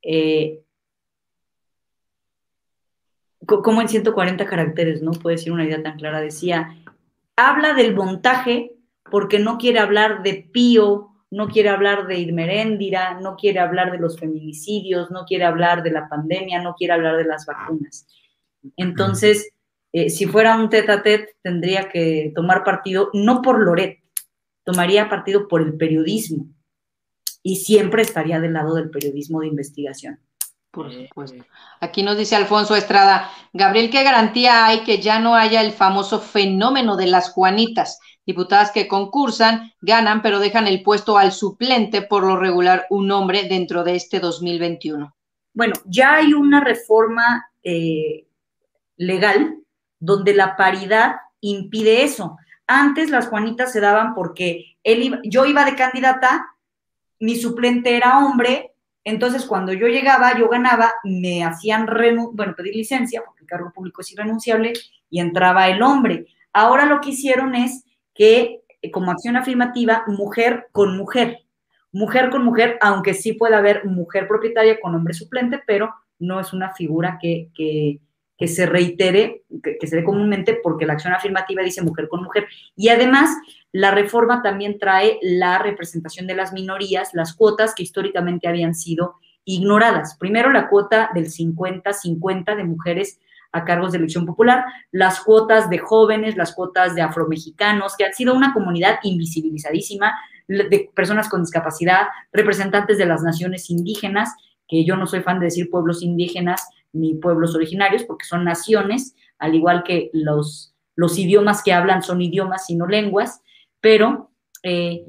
eh, como en 140 caracteres, no puede decir una idea tan clara, decía, habla del montaje porque no quiere hablar de Pío, no quiere hablar de Irmeréndira, no quiere hablar de los feminicidios, no quiere hablar de la pandemia, no quiere hablar de las vacunas. Entonces, eh, si fuera un tete a tete, tendría que tomar partido no por Loret, tomaría partido por el periodismo y siempre estaría del lado del periodismo de investigación. Por supuesto. Aquí nos dice Alfonso Estrada, Gabriel, ¿qué garantía hay que ya no haya el famoso fenómeno de las Juanitas? Diputadas que concursan, ganan, pero dejan el puesto al suplente, por lo regular, un hombre dentro de este 2021. Bueno, ya hay una reforma eh, legal donde la paridad impide eso. Antes las Juanitas se daban porque él yo iba de candidata, mi suplente era hombre, entonces cuando yo llegaba, yo ganaba, me hacían, bueno, pedir licencia, porque el cargo público es irrenunciable, y entraba el hombre. Ahora lo que hicieron es que, eh, como acción afirmativa, mujer con mujer, mujer con mujer, aunque sí puede haber mujer propietaria con hombre suplente, pero no es una figura que que se reitere, que, se dé comúnmente, porque la acción afirmativa dice mujer con mujer. Y además, la reforma también trae la representación de las minorías, las cuotas que históricamente habían sido ignoradas. Primero, la cuota del 50-50 de mujeres a cargos de elección popular, las cuotas de jóvenes, las cuotas de afromexicanos, que han sido una comunidad invisibilizadísima, de personas con discapacidad, representantes de las naciones indígenas, que yo no soy fan de decir pueblos indígenas ni pueblos originarios, porque son naciones, al igual que los, los idiomas que hablan son idiomas y no lenguas, pero... Eh,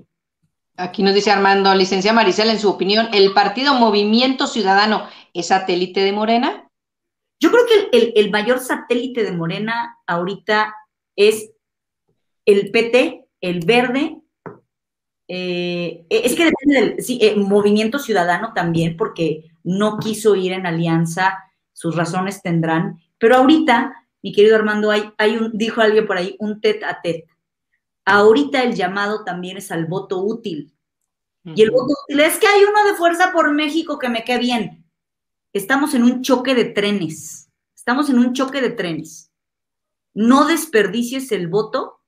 Aquí nos dice Armando, licencia Maricela, en su opinión, ¿el partido Movimiento Ciudadano es satélite de Morena? Yo creo que el, mayor satélite de Morena ahorita es el PT, el verde. Eh, es que depende del sí, eh, movimiento ciudadano también, porque no quiso ir en alianza, sus razones tendrán. Pero ahorita, mi querido Armando, hay, hay un, dijo alguien por ahí, un tet a tet. Ahorita el llamado también es al voto útil. Y el voto útil es que hay uno de Fuerza por México que me quede bien estamos en un choque de trenes. Estamos en un choque de trenes. No desperdicies el voto.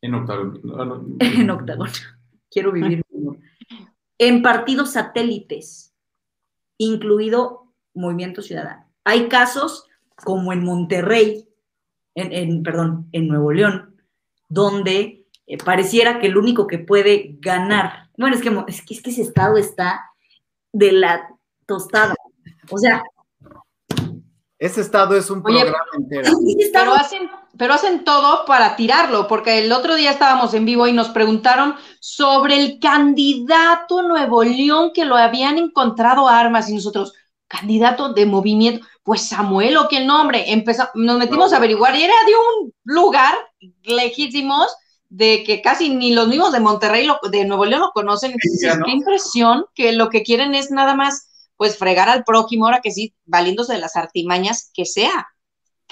En octagon. en octagon. Quiero vivir. en partidos satélites, incluido Movimiento Ciudadano. Hay casos como en Monterrey, en, perdón, en Nuevo León, donde eh, pareciera que el único que puede ganar, bueno, es que, es que, es que ese estado está de la tostada. O sea. Ese estado es un programa entero. Pero hacen, pero hacen todo para tirarlo, porque el otro día estábamos en vivo y nos preguntaron sobre el candidato Nuevo León que lo habían encontrado armas y nosotros, candidato de movimiento, pues Samuel o qué nombre, empezamos, nos metimos a averiguar y era de un lugar lejísimos de que casi ni los mismos de Monterrey, de Nuevo León lo conocen. Entonces, qué impresión que lo que quieren es nada más pues fregar al prójimo, ahora que sí, valiéndose de las artimañas que sea.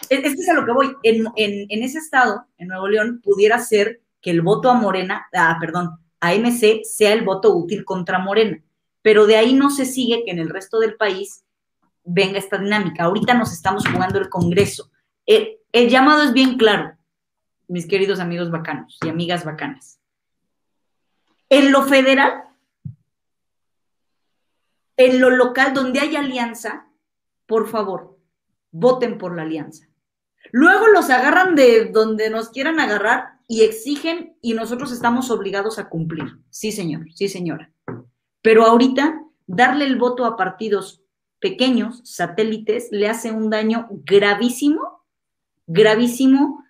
Es, que es a lo que voy. En, ese estado, en Nuevo León, pudiera ser que el voto a Morena, ah, perdón, a MC sea el voto útil contra Morena. Pero de ahí no se sigue que en el resto del país venga esta dinámica. Ahorita nos estamos jugando el Congreso. el, llamado es bien claro, mis queridos amigos bacanos y amigas bacanas. En lo federal, en lo local donde hay alianza, por favor, voten por la alianza. Luego los agarran de donde nos quieran agarrar y exigen y nosotros estamos obligados a cumplir. Sí, señor, sí, señora. Pero ahorita, darle el voto a partidos pequeños, satélites, le hace un daño gravísimo, gravísimo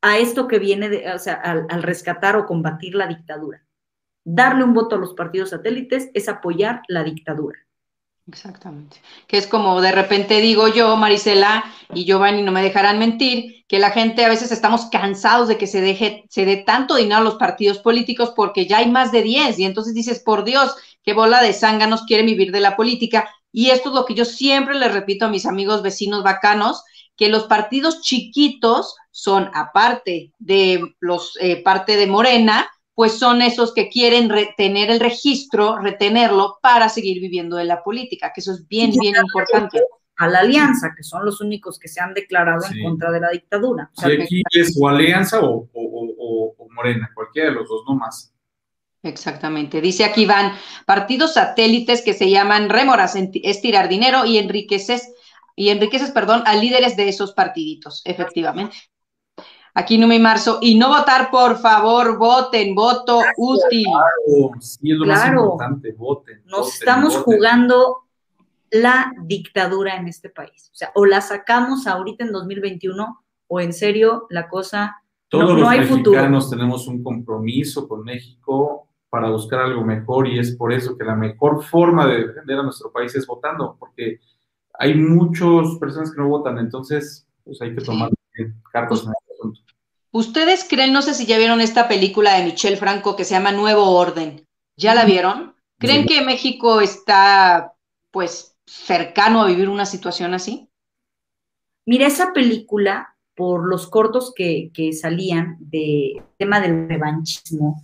a esto que viene, de, o sea, al, rescatar o combatir la dictadura darle un voto a los partidos satélites es apoyar la dictadura. Exactamente. Que es como de repente digo yo, Marisela y Giovanni no me dejarán mentir, que la gente a veces estamos cansados de que se deje, se dé tanto dinero a los partidos políticos porque ya hay más de 10 y entonces dices, por Dios, qué bola de zánganos quiere vivir de la política. Y esto es lo que yo siempre les repito a mis amigos vecinos bacanos, que los partidos chiquitos son, aparte de los eh, parte de Morena, pues son esos que quieren retener el registro, retenerlo para seguir viviendo de la política, que eso es bien, bien importante. A la alianza, que son los únicos que se han declarado en contra de la dictadura. O aquí es o alianza o, morena, cualquiera de los dos, no más. Exactamente. Dice aquí van partidos satélites que se llaman rémoras, es tirar dinero y enriqueces, y enriqueces, perdón, a líderes de esos partiditos, efectivamente aquí no me marzo. Y no votar, por favor, voten, voto útil. Claro, sí, es lo más importante, voten. Nos estamos jugando la dictadura en este país. O sea, o la sacamos ahorita en 2021 o en serio la cosa Todos no, los hay mexicanos tenemos un compromiso con México para buscar algo mejor y es por eso que la mejor forma de defender a nuestro país es votando, porque hay muchas personas que no votan, entonces pues hay que tomar cartas en ¿Ustedes creen, no sé si ya vieron esta película de Michelle Franco que se llama Nuevo Orden? ¿Ya la vieron? ¿Creen que México está, pues, cercano a vivir una situación así? Mira, esa película, por los cortos que, salían de tema del revanchismo,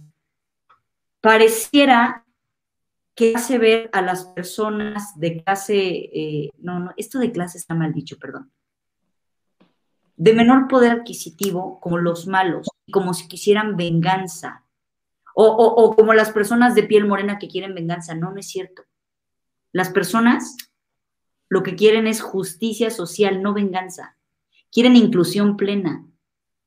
pareciera que hace ver a las personas de clase, eh, no, no, esto de clase está mal dicho, perdón, de menor poder adquisitivo como los malos, como si quisieran venganza, o, como las personas de piel morena que quieren venganza. No, no es cierto. Las personas lo que quieren es justicia social, no venganza. Quieren inclusión plena.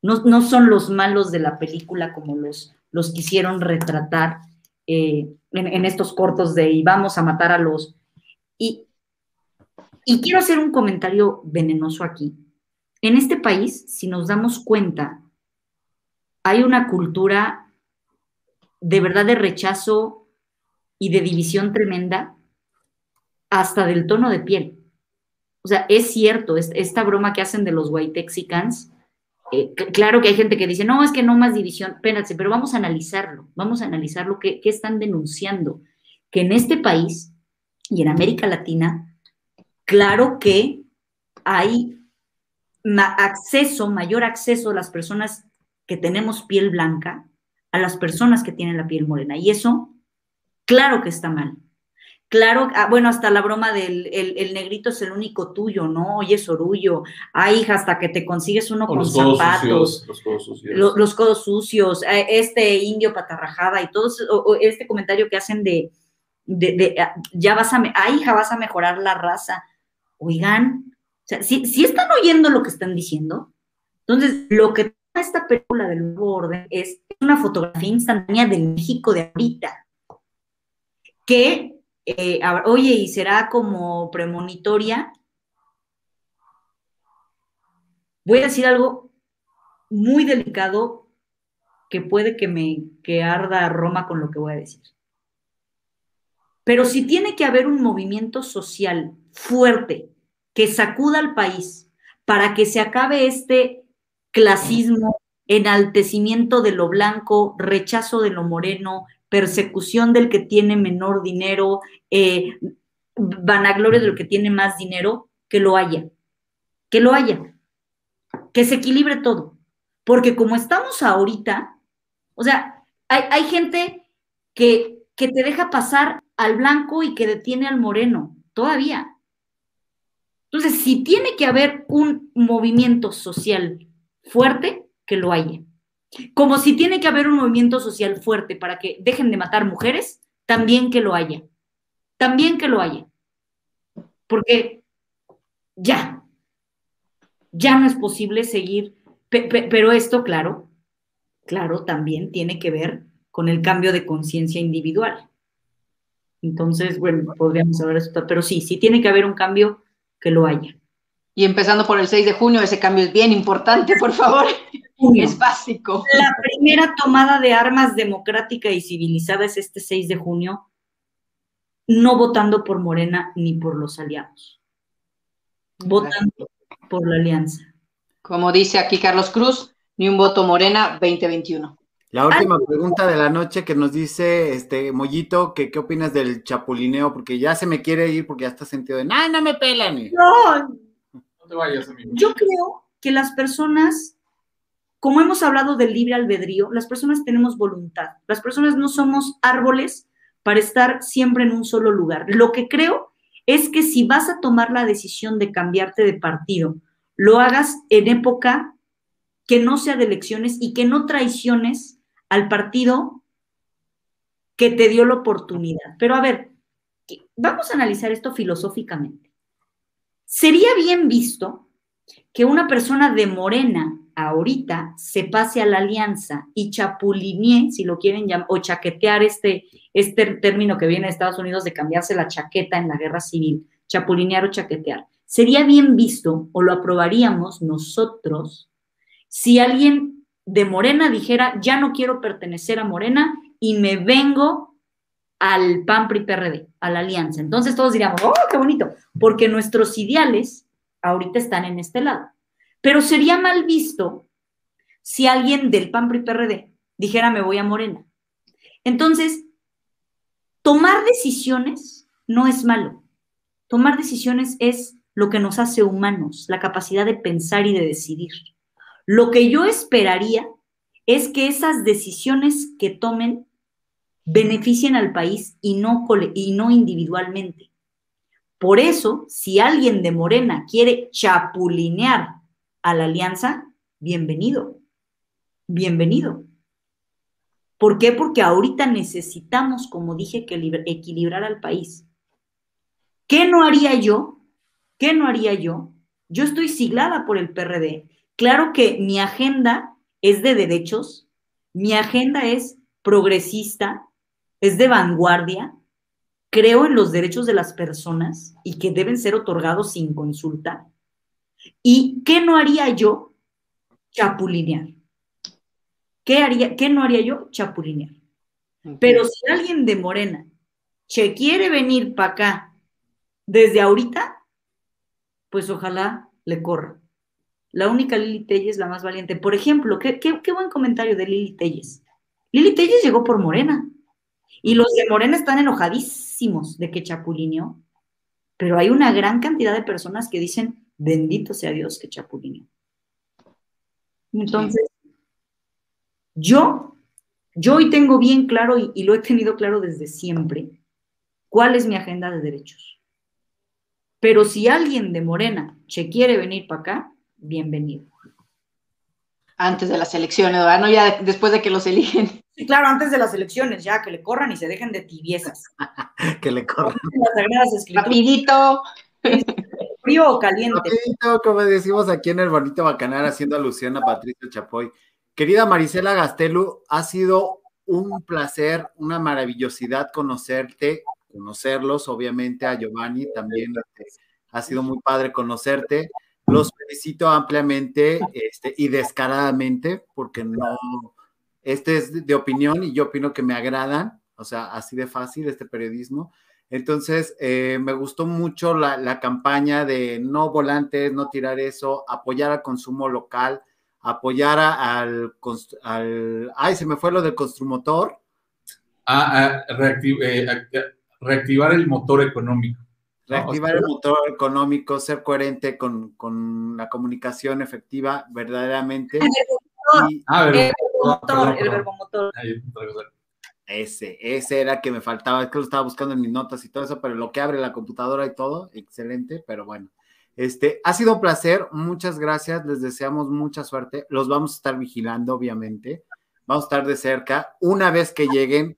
No, no son los malos de la película como los, los quisieron retratar eh, en, estos cortos de y vamos a matar a los... Y, y quiero hacer un comentario venenoso aquí. En este país, si nos damos cuenta, hay una cultura de verdad de rechazo y de división tremenda hasta del tono de piel. O sea, es cierto, esta broma que hacen de los white Texicans, eh, claro que hay gente que dice, no, es que no más división, espérense, pero vamos a analizarlo, vamos a analizar lo que, que están denunciando. Que en este país y en América Latina, claro que hay acceso, mayor acceso a las personas que tenemos piel blanca, a las personas que tienen la piel morena. Y eso, claro que está mal. Claro, ah, bueno, hasta la broma del el, negrito es el único tuyo, ¿no? Oye, es orullo. Ay, hija, hasta que te consigues uno con zapatos. los codos sucios. Los, codos sucios. Eh, este indio patarrajada y todo este comentario que hacen de, de, ah, ya vas a, ay, hija, vas a mejorar la raza. Oigan, o sea, si, si están oyendo lo que están diciendo, entonces lo que esta película del nuevo orden es una fotografía instantánea del México de ahorita, que eh, oye, y será como premonitoria. Voy a decir algo muy delicado que puede que me que arda Roma con lo que voy a decir. Pero si tiene que haber un movimiento social fuerte que sacuda al país para que se acabe este clasismo, enaltecimiento de lo blanco, rechazo de lo moreno, persecución del que tiene menor dinero, eh, vanagloria del que tiene más dinero, que lo haya, que lo haya, que se equilibre todo. Porque como estamos ahorita, o sea, hay, hay gente que, que te deja pasar al blanco y que detiene al moreno, todavía. Entonces, si tiene que haber un movimiento social fuerte, que lo haya. Como si tiene que haber un movimiento social fuerte para que dejen de matar mujeres, también que lo haya. También que lo haya. Porque ya, ya no es posible seguir, pero esto, claro, claro, también tiene que ver con el cambio de conciencia individual. Entonces, bueno, podríamos hablar de eso, pero sí, sí tiene que haber un cambio que lo haya. Y empezando por el 6 de junio, ese cambio es bien importante, por favor. Es básico. La primera tomada de armas democrática y civilizada es este 6 de junio, no votando por Morena ni por los aliados, votando por la alianza. Como dice aquí Carlos Cruz, ni un voto Morena 2021. La última pregunta de la noche que nos dice este Mollito, que qué opinas del chapulineo, porque ya se me quiere ir porque ya está sentido de, no, no me pelan. No, no te vayas, amigo. Yo creo que las personas como hemos hablado del libre albedrío, las personas tenemos voluntad. Las personas no somos árboles para estar siempre en un solo lugar. Lo que creo es que si vas a tomar la decisión de cambiarte de partido, lo hagas en época que no sea de elecciones y que no traiciones al partido que te dio la oportunidad. Pero a ver, vamos a analizar esto filosóficamente. ¿Sería bien visto que una persona de Morena ahorita se pase a la alianza y chapulinee, si lo quieren llamar, o chaquetear este, este término que viene de Estados Unidos de cambiarse la chaqueta en la guerra civil, chapulinear o chaquetear. Sería bien visto o lo aprobaríamos nosotros si alguien de Morena dijera, ya no quiero pertenecer a Morena y me vengo al PAN PRD, a la alianza. Entonces todos diríamos, oh, qué bonito, porque nuestros ideales ahorita están en este lado. Pero sería mal visto si alguien del PAN PRI PRD dijera me voy a Morena. Entonces, tomar decisiones no es malo. Tomar decisiones es lo que nos hace humanos, la capacidad de pensar y de decidir. Lo que yo esperaría es que esas decisiones que tomen beneficien al país y no, y no individualmente. Por eso, si alguien de Morena quiere chapulinear a la alianza, bienvenido, bienvenido. ¿Por qué? Porque ahorita necesitamos, como dije, que equilibrar al país. ¿Qué no haría yo ¿Qué no haría yo? Yo estoy siglada por el PRD. Claro que mi agenda es de derechos, mi agenda es progresista, es de vanguardia, creo en los derechos de las personas y que deben ser otorgados sin consulta. ¿Y qué no haría yo? Chapulinear. ¿Qué, haría, qué no haría yo? Chapulinear. Pero si alguien de Morena se quiere venir para acá desde ahorita, pues ojalá le corra. La única Lili Telles, la más valiente. Por ejemplo, qué, qué, buen comentario de Lili Telles. Lili Telles llegó por Morena. Y los de Morena están enojadísimos de que chapulineó. Pero hay una gran cantidad de personas que dicen, bendito sea Dios que chapulineó. Entonces, yo, yo hoy tengo bien claro y, y lo he tenido claro desde siempre, cuál es mi agenda de derechos. Pero si alguien de Morena se quiere venir para acá, bienvenido. Antes de las elecciones, ¿verdad? No ya después de que los eligen. Sí, claro, antes de las elecciones, ya, que le corran y se dejen de tibiezas. que le corran. Rapidito. Frío o caliente. Como decimos aquí en el bonito bacanal, haciendo alusión a Patricio Chapoy. Querida Marisela Gastelu, ha sido un placer, una maravillosidad conocerte, conocerlos, obviamente a Giovanni también este, ha sido muy padre conocerte. Los felicito ampliamente este, y descaradamente porque no, este es de opinión y yo opino que me agradan, o sea, así de fácil este periodismo. Entonces, eh, me gustó mucho la, campaña de no volantes, no tirar eso, apoyar al consumo local, apoyar al, al ay, se me fue lo del construmotor. Ah, ah eh, reactivar el motor económico. Reactivar el motor económico, ser coherente con, la comunicación efectiva, verdaderamente. ah, el motor, el verbo motor. Ese, ese era que me faltaba, es que lo estaba buscando en mis notas y todo eso, pero lo que abre la computadora y todo, excelente, pero bueno. Este, ha sido un placer, muchas gracias, les deseamos mucha suerte, los vamos a estar vigilando, obviamente, vamos a estar de cerca, una vez que lleguen,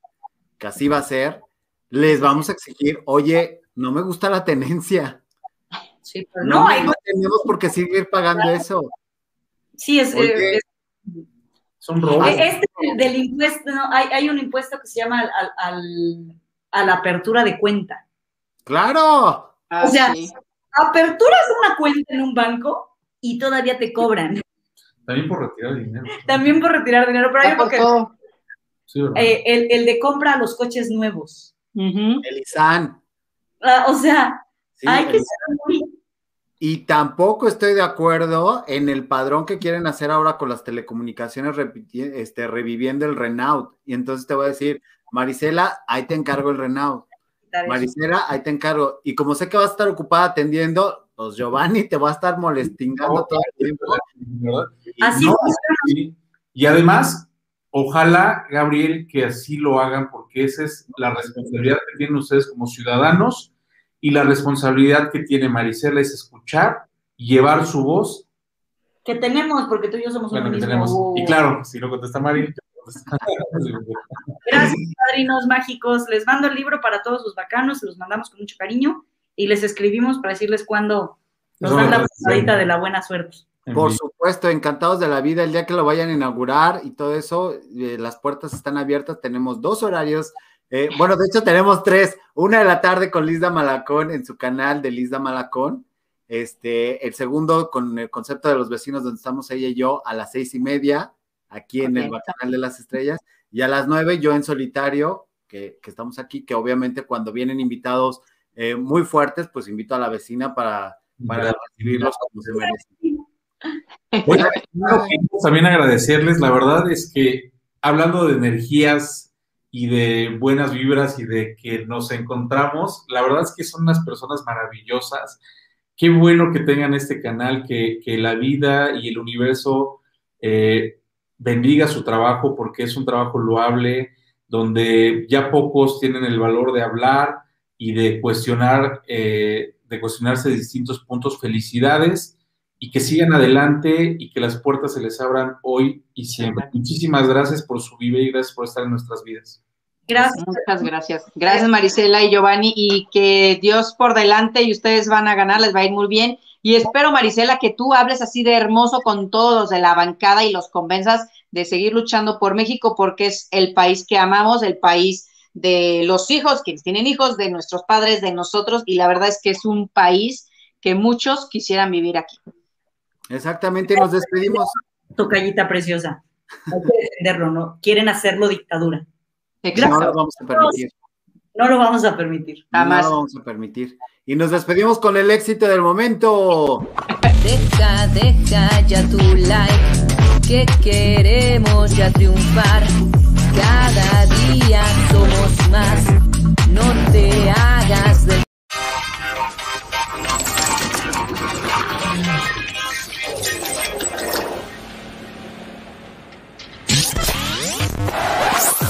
que así va a ser, les vamos a exigir, oye, no me gusta la tenencia. Sí, pero no, no, tenemos por qué seguir pagando eso. Sí, es, son robos. Este del impuesto, no, hay, hay, un impuesto que se llama al, al, a la apertura de cuenta. ¡Claro! o sea, aperturas una cuenta en un banco y todavía te cobran. También por retirar dinero. También por retirar dinero, pero hay algo que... Eh, el, el, de compra a los coches nuevos. El ISAN. Ah, o sea, hay que ser muy y tampoco estoy de acuerdo en el padrón que quieren hacer ahora con las telecomunicaciones, este, reviviendo el Renault. Y entonces te voy a decir, Marisela, ahí te encargo el Renault. Marisela, ahí te encargo. Y como sé que vas a estar ocupada atendiendo, pues Giovanni te va a estar molestingando todo el tiempo. Así y además, ojalá, Gabriel, que así lo hagan, porque esa es la responsabilidad que tienen ustedes como ciudadanos y la responsabilidad que tiene Marisela es escuchar y llevar su voz. Que tenemos, porque tú y yo somos bueno, un mismo. Y claro, si no contesta Mari. Gracias, padrinos mágicos. Les mando el libro para todos los bacanos, se los mandamos con mucho cariño y les escribimos para decirles cuándo nos dan la pasadita de la buena suerte. Por supuesto, encantados de la vida. El día que lo vayan a inaugurar y todo eso, eh, las puertas están abiertas. Tenemos dos horarios eh, bueno, de hecho tenemos tres. Una de la tarde con Lizda Malacón en su canal de Lizda Malacón. Este, el segundo con el concepto de los vecinos donde estamos ella y yo a las seis y media, aquí en el canal de las estrellas. Y a las nueve yo en solitario, que, estamos aquí, que obviamente cuando vienen invitados eh, muy fuertes, pues invito a la vecina para, para recibirlos como se merecen. Bueno, también agradecerles, la verdad es que hablando de energías y de buenas vibras y de que nos encontramos. La verdad es que son unas personas maravillosas. Qué bueno que tengan este canal, que, la vida y el universo eh, bendiga su trabajo porque es un trabajo loable, donde ya pocos tienen el valor de hablar y de cuestionar, eh, de cuestionarse distintos puntos. Felicidades y que sigan adelante y que las puertas se les abran hoy y siempre. Muchísimas gracias por su vida y gracias por estar en nuestras vidas. Gracias. Muchas gracias. Gracias Marisela y Giovanni y que Dios por delante y ustedes van a ganar, les va a ir muy bien. Y espero, Marisela, que tú hables así de hermoso con todos los de la bancada y los convenzas de seguir luchando por México porque es el país que amamos, el país de los hijos, quienes tienen hijos, de nuestros padres, de nosotros, y la verdad es que es un país que muchos quisieran vivir aquí. Exactamente, nos despedimos. Tocallita preciosa. Hay que defenderlo, ¿no? Quieren hacerlo dictadura. No lo vamos a permitir. No lo vamos a permitir. Jamás. No lo vamos a permitir. Y nos despedimos con el éxito del momento. Deja, deja ya tu like, que queremos ya triunfar. Cada día somos más, no te hagas